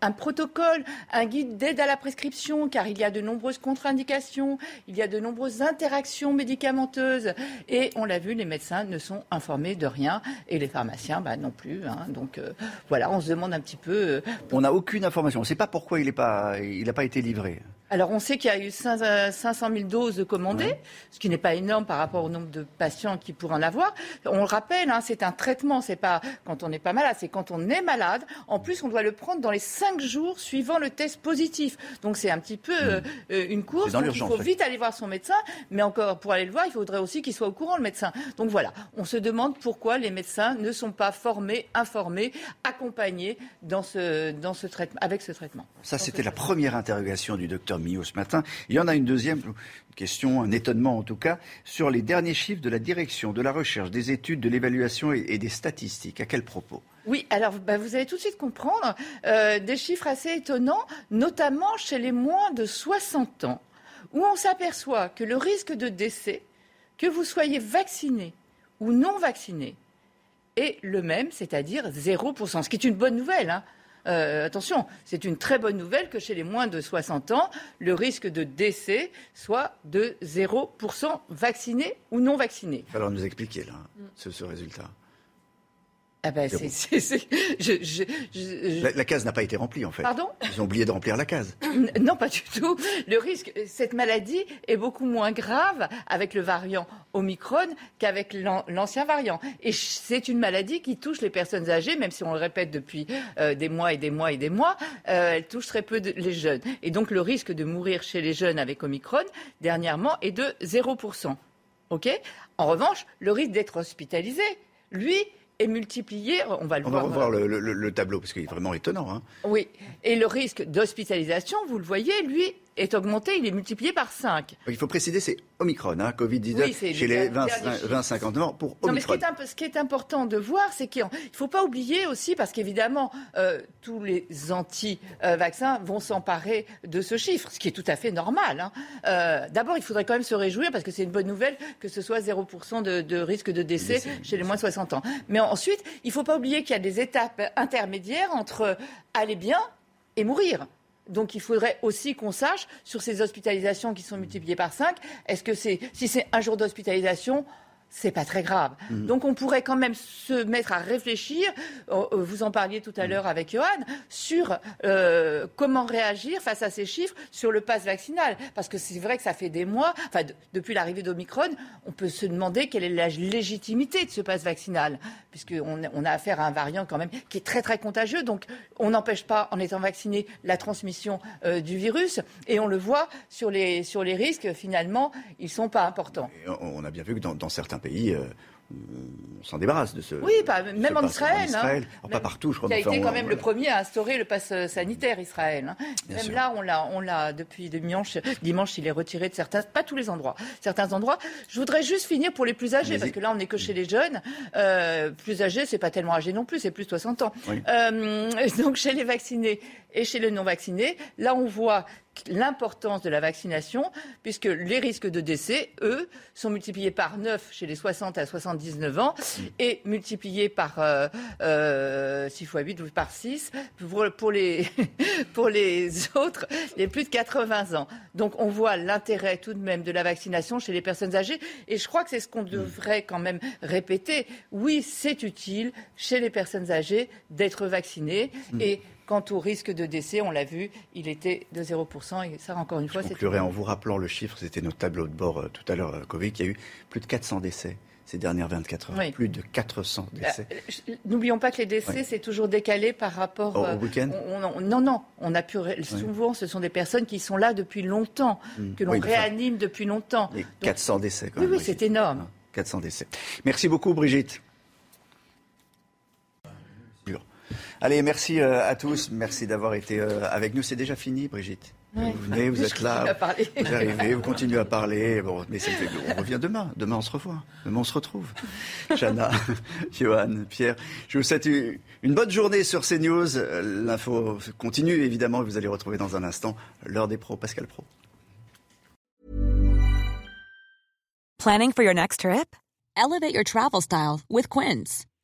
un, protocole, un guide d'aide à la prescription, car il y a de nombreuses contre-indications, il y a de nombreuses interactions médicamenteuses. Et on l'a vu, les médecins ne sont informés de rien, et les pharmaciens bah, non plus. Hein. Donc euh, voilà, on se demande un petit peu. Euh, on n'a aucune information. On ne sait pas pourquoi il n'a pas, pas été livré. Alors on sait qu'il y a eu 500 000 doses commandées, ce qui n'est pas énorme par rapport au nombre de patients qui pourraient en avoir. On le rappelle, hein, c'est un traitement, c'est pas quand on n'est pas malade, c'est quand on est malade. En plus, on doit le prendre dans les 5 jours suivant le test positif. Donc c'est un petit peu mmh. euh, une course. il faut vite aller voir son médecin, mais encore pour aller le voir, il faudrait aussi qu'il soit au courant le médecin. Donc voilà, on se demande pourquoi les médecins ne sont pas formés, informés, accompagnés dans ce, dans ce traitement, avec ce traitement. Ça, c'était la première interrogation du docteur Il y en a une deuxième question, un étonnement en tout cas, sur les derniers chiffres de la direction de la recherche, des études, de l'évaluation et, des statistiques. À quel propos? Oui, alors bah, vous allez tout de suite comprendre euh, des chiffres assez étonnants, notamment chez les moins de 60 ans, où on s'aperçoit que le risque de décès, que vous soyez vacciné ou non vacciné, est le même, c'est-à-dire 0%, ce qui est une bonne nouvelle. Hein. Euh, attention, c'est une très bonne nouvelle que chez les moins de 60 ans, le risque de décès soit de 0% vaccinés ou non vaccinés. Il va falloir nous expliquer ce résultat. Ah ben, la, case n'a pas été remplie en fait. Pardon? Ils ont oublié de remplir la case. Non, pas du tout. Le risque, cette maladie est beaucoup moins grave avec le variant Omicron qu'avec l'ancien variant. Et c'est une maladie qui touche les personnes âgées, même si on le répète depuis euh, des mois et des mois et des mois, euh, elle touche très peu les jeunes. Et donc le risque de mourir chez les jeunes avec Omicron, dernièrement, est de 0%. OK? En revanche, le risque d'être hospitalisé, lui, est multiplié. On va le on voir. Va revoir le, le, tableau parce qu'il est vraiment étonnant. Hein. Oui. Et le risque d'hospitalisation, vous le voyez, lui, est augmenté, il est multiplié par 5. Il faut préciser, c'est Omicron, hein, Covid-19 chez les 20-50 ans pour Omicron. Non, mais ce, qui est, important de voir, c'est qu'il ne faut pas oublier aussi, parce qu'évidemment, euh, tous les anti-vaccins vont s'emparer de ce chiffre, ce qui est tout à fait normal. Hein. Euh, d'abord, il faudrait quand même se réjouir, parce que c'est une bonne nouvelle que ce soit 0% de, de, risque de décès chez les moins de 60 ans. Mais ensuite, il ne faut pas oublier qu'il y a des étapes intermédiaires entre aller bien et mourir. Donc il faudrait aussi qu'on sache sur ces hospitalisations qui sont multipliées par 5, est-ce que c'est si c'est un jour d'hospitalisation, c'est pas très grave. Mm. Donc on pourrait quand même se mettre à réfléchir, euh, euh, vous en parliez tout à mm. l'heure avec Johan, sur euh, comment réagir face à ces chiffres sur le pass vaccinal. Parce que c'est vrai que ça fait des mois, enfin depuis l'arrivée d'Omicron, on peut se demander quelle est la légitimité de ce pass vaccinal, puisqu'on on a affaire à un variant quand même qui est très très contagieux. Donc on n'empêche pas, en étant vacciné, la transmission du virus. Et on le voit sur les, sur les risques, finalement, ils ne sont pas importants. on a bien vu que dans certains pays, euh, on s'en débarrasse de ce. Oui, pas, même en Israël. Hein. pas partout, je crois. Qui a été quand même le premier à instaurer le pass euh, sanitaire Israël. Hein. Même là, on l'a, on l'a depuis dimanche. Dimanche, il est retiré de certains, pas tous les endroits, certains endroits. Je voudrais juste finir pour les plus âgés, parce que là, on n'est que chez les jeunes. Euh, plus âgés, c'est pas tellement âgé non plus, c'est plus de 60 ans. Euh, donc chez les vaccinés et chez les non vaccinés, là, on voit l'importance de la vaccination, puisque les risques de décès, eux, sont multipliés par 9 chez les 60 à 79 ans et multipliés par euh, euh, 6 fois 8 ou par 6 pour, pour, les, pour les autres, les plus de 80 ans. Donc on voit l'intérêt tout de même de la vaccination chez les personnes âgées et je crois que c'est ce qu'on devrait quand même répéter. Oui, c'est utile chez les personnes âgées d'être vaccinées mm. et Quant au risque de décès, on l'a vu, il était de 0%. Et ça, encore une fois, c'est. en vous rappelant le chiffre, c'était notre tableau de bord euh, tout à l'heure, euh, Covid, il y a eu plus de 400 décès ces dernières 24 heures. Plus de 400 euh, décès. N'oublions pas que les décès, c'est toujours décalé par rapport au, week-end? non, non. On a pu souvent, ce sont des personnes qui sont là depuis longtemps, hmm. que l'on réanime depuis longtemps. 400 décès, quand même. Oui, oui, c'est énorme. 400 décès. Merci beaucoup, Brigitte. Allez, merci euh, à tous. Merci d'avoir été euh, avec nous. C'est déjà fini, Brigitte. Vous venez, vous êtes là, vous arrivez, vous continuez à parler. Bon, mais on revient demain. Demain, on se revoit. Demain, on se retrouve. Chana, Johan, Pierre, je vous souhaite une bonne journée sur CNews. L'info continue, évidemment. Vous allez retrouver dans un instant l'heure des pros, Pascal Pro. Planning for your next trip? Elevate your travel style with Quince.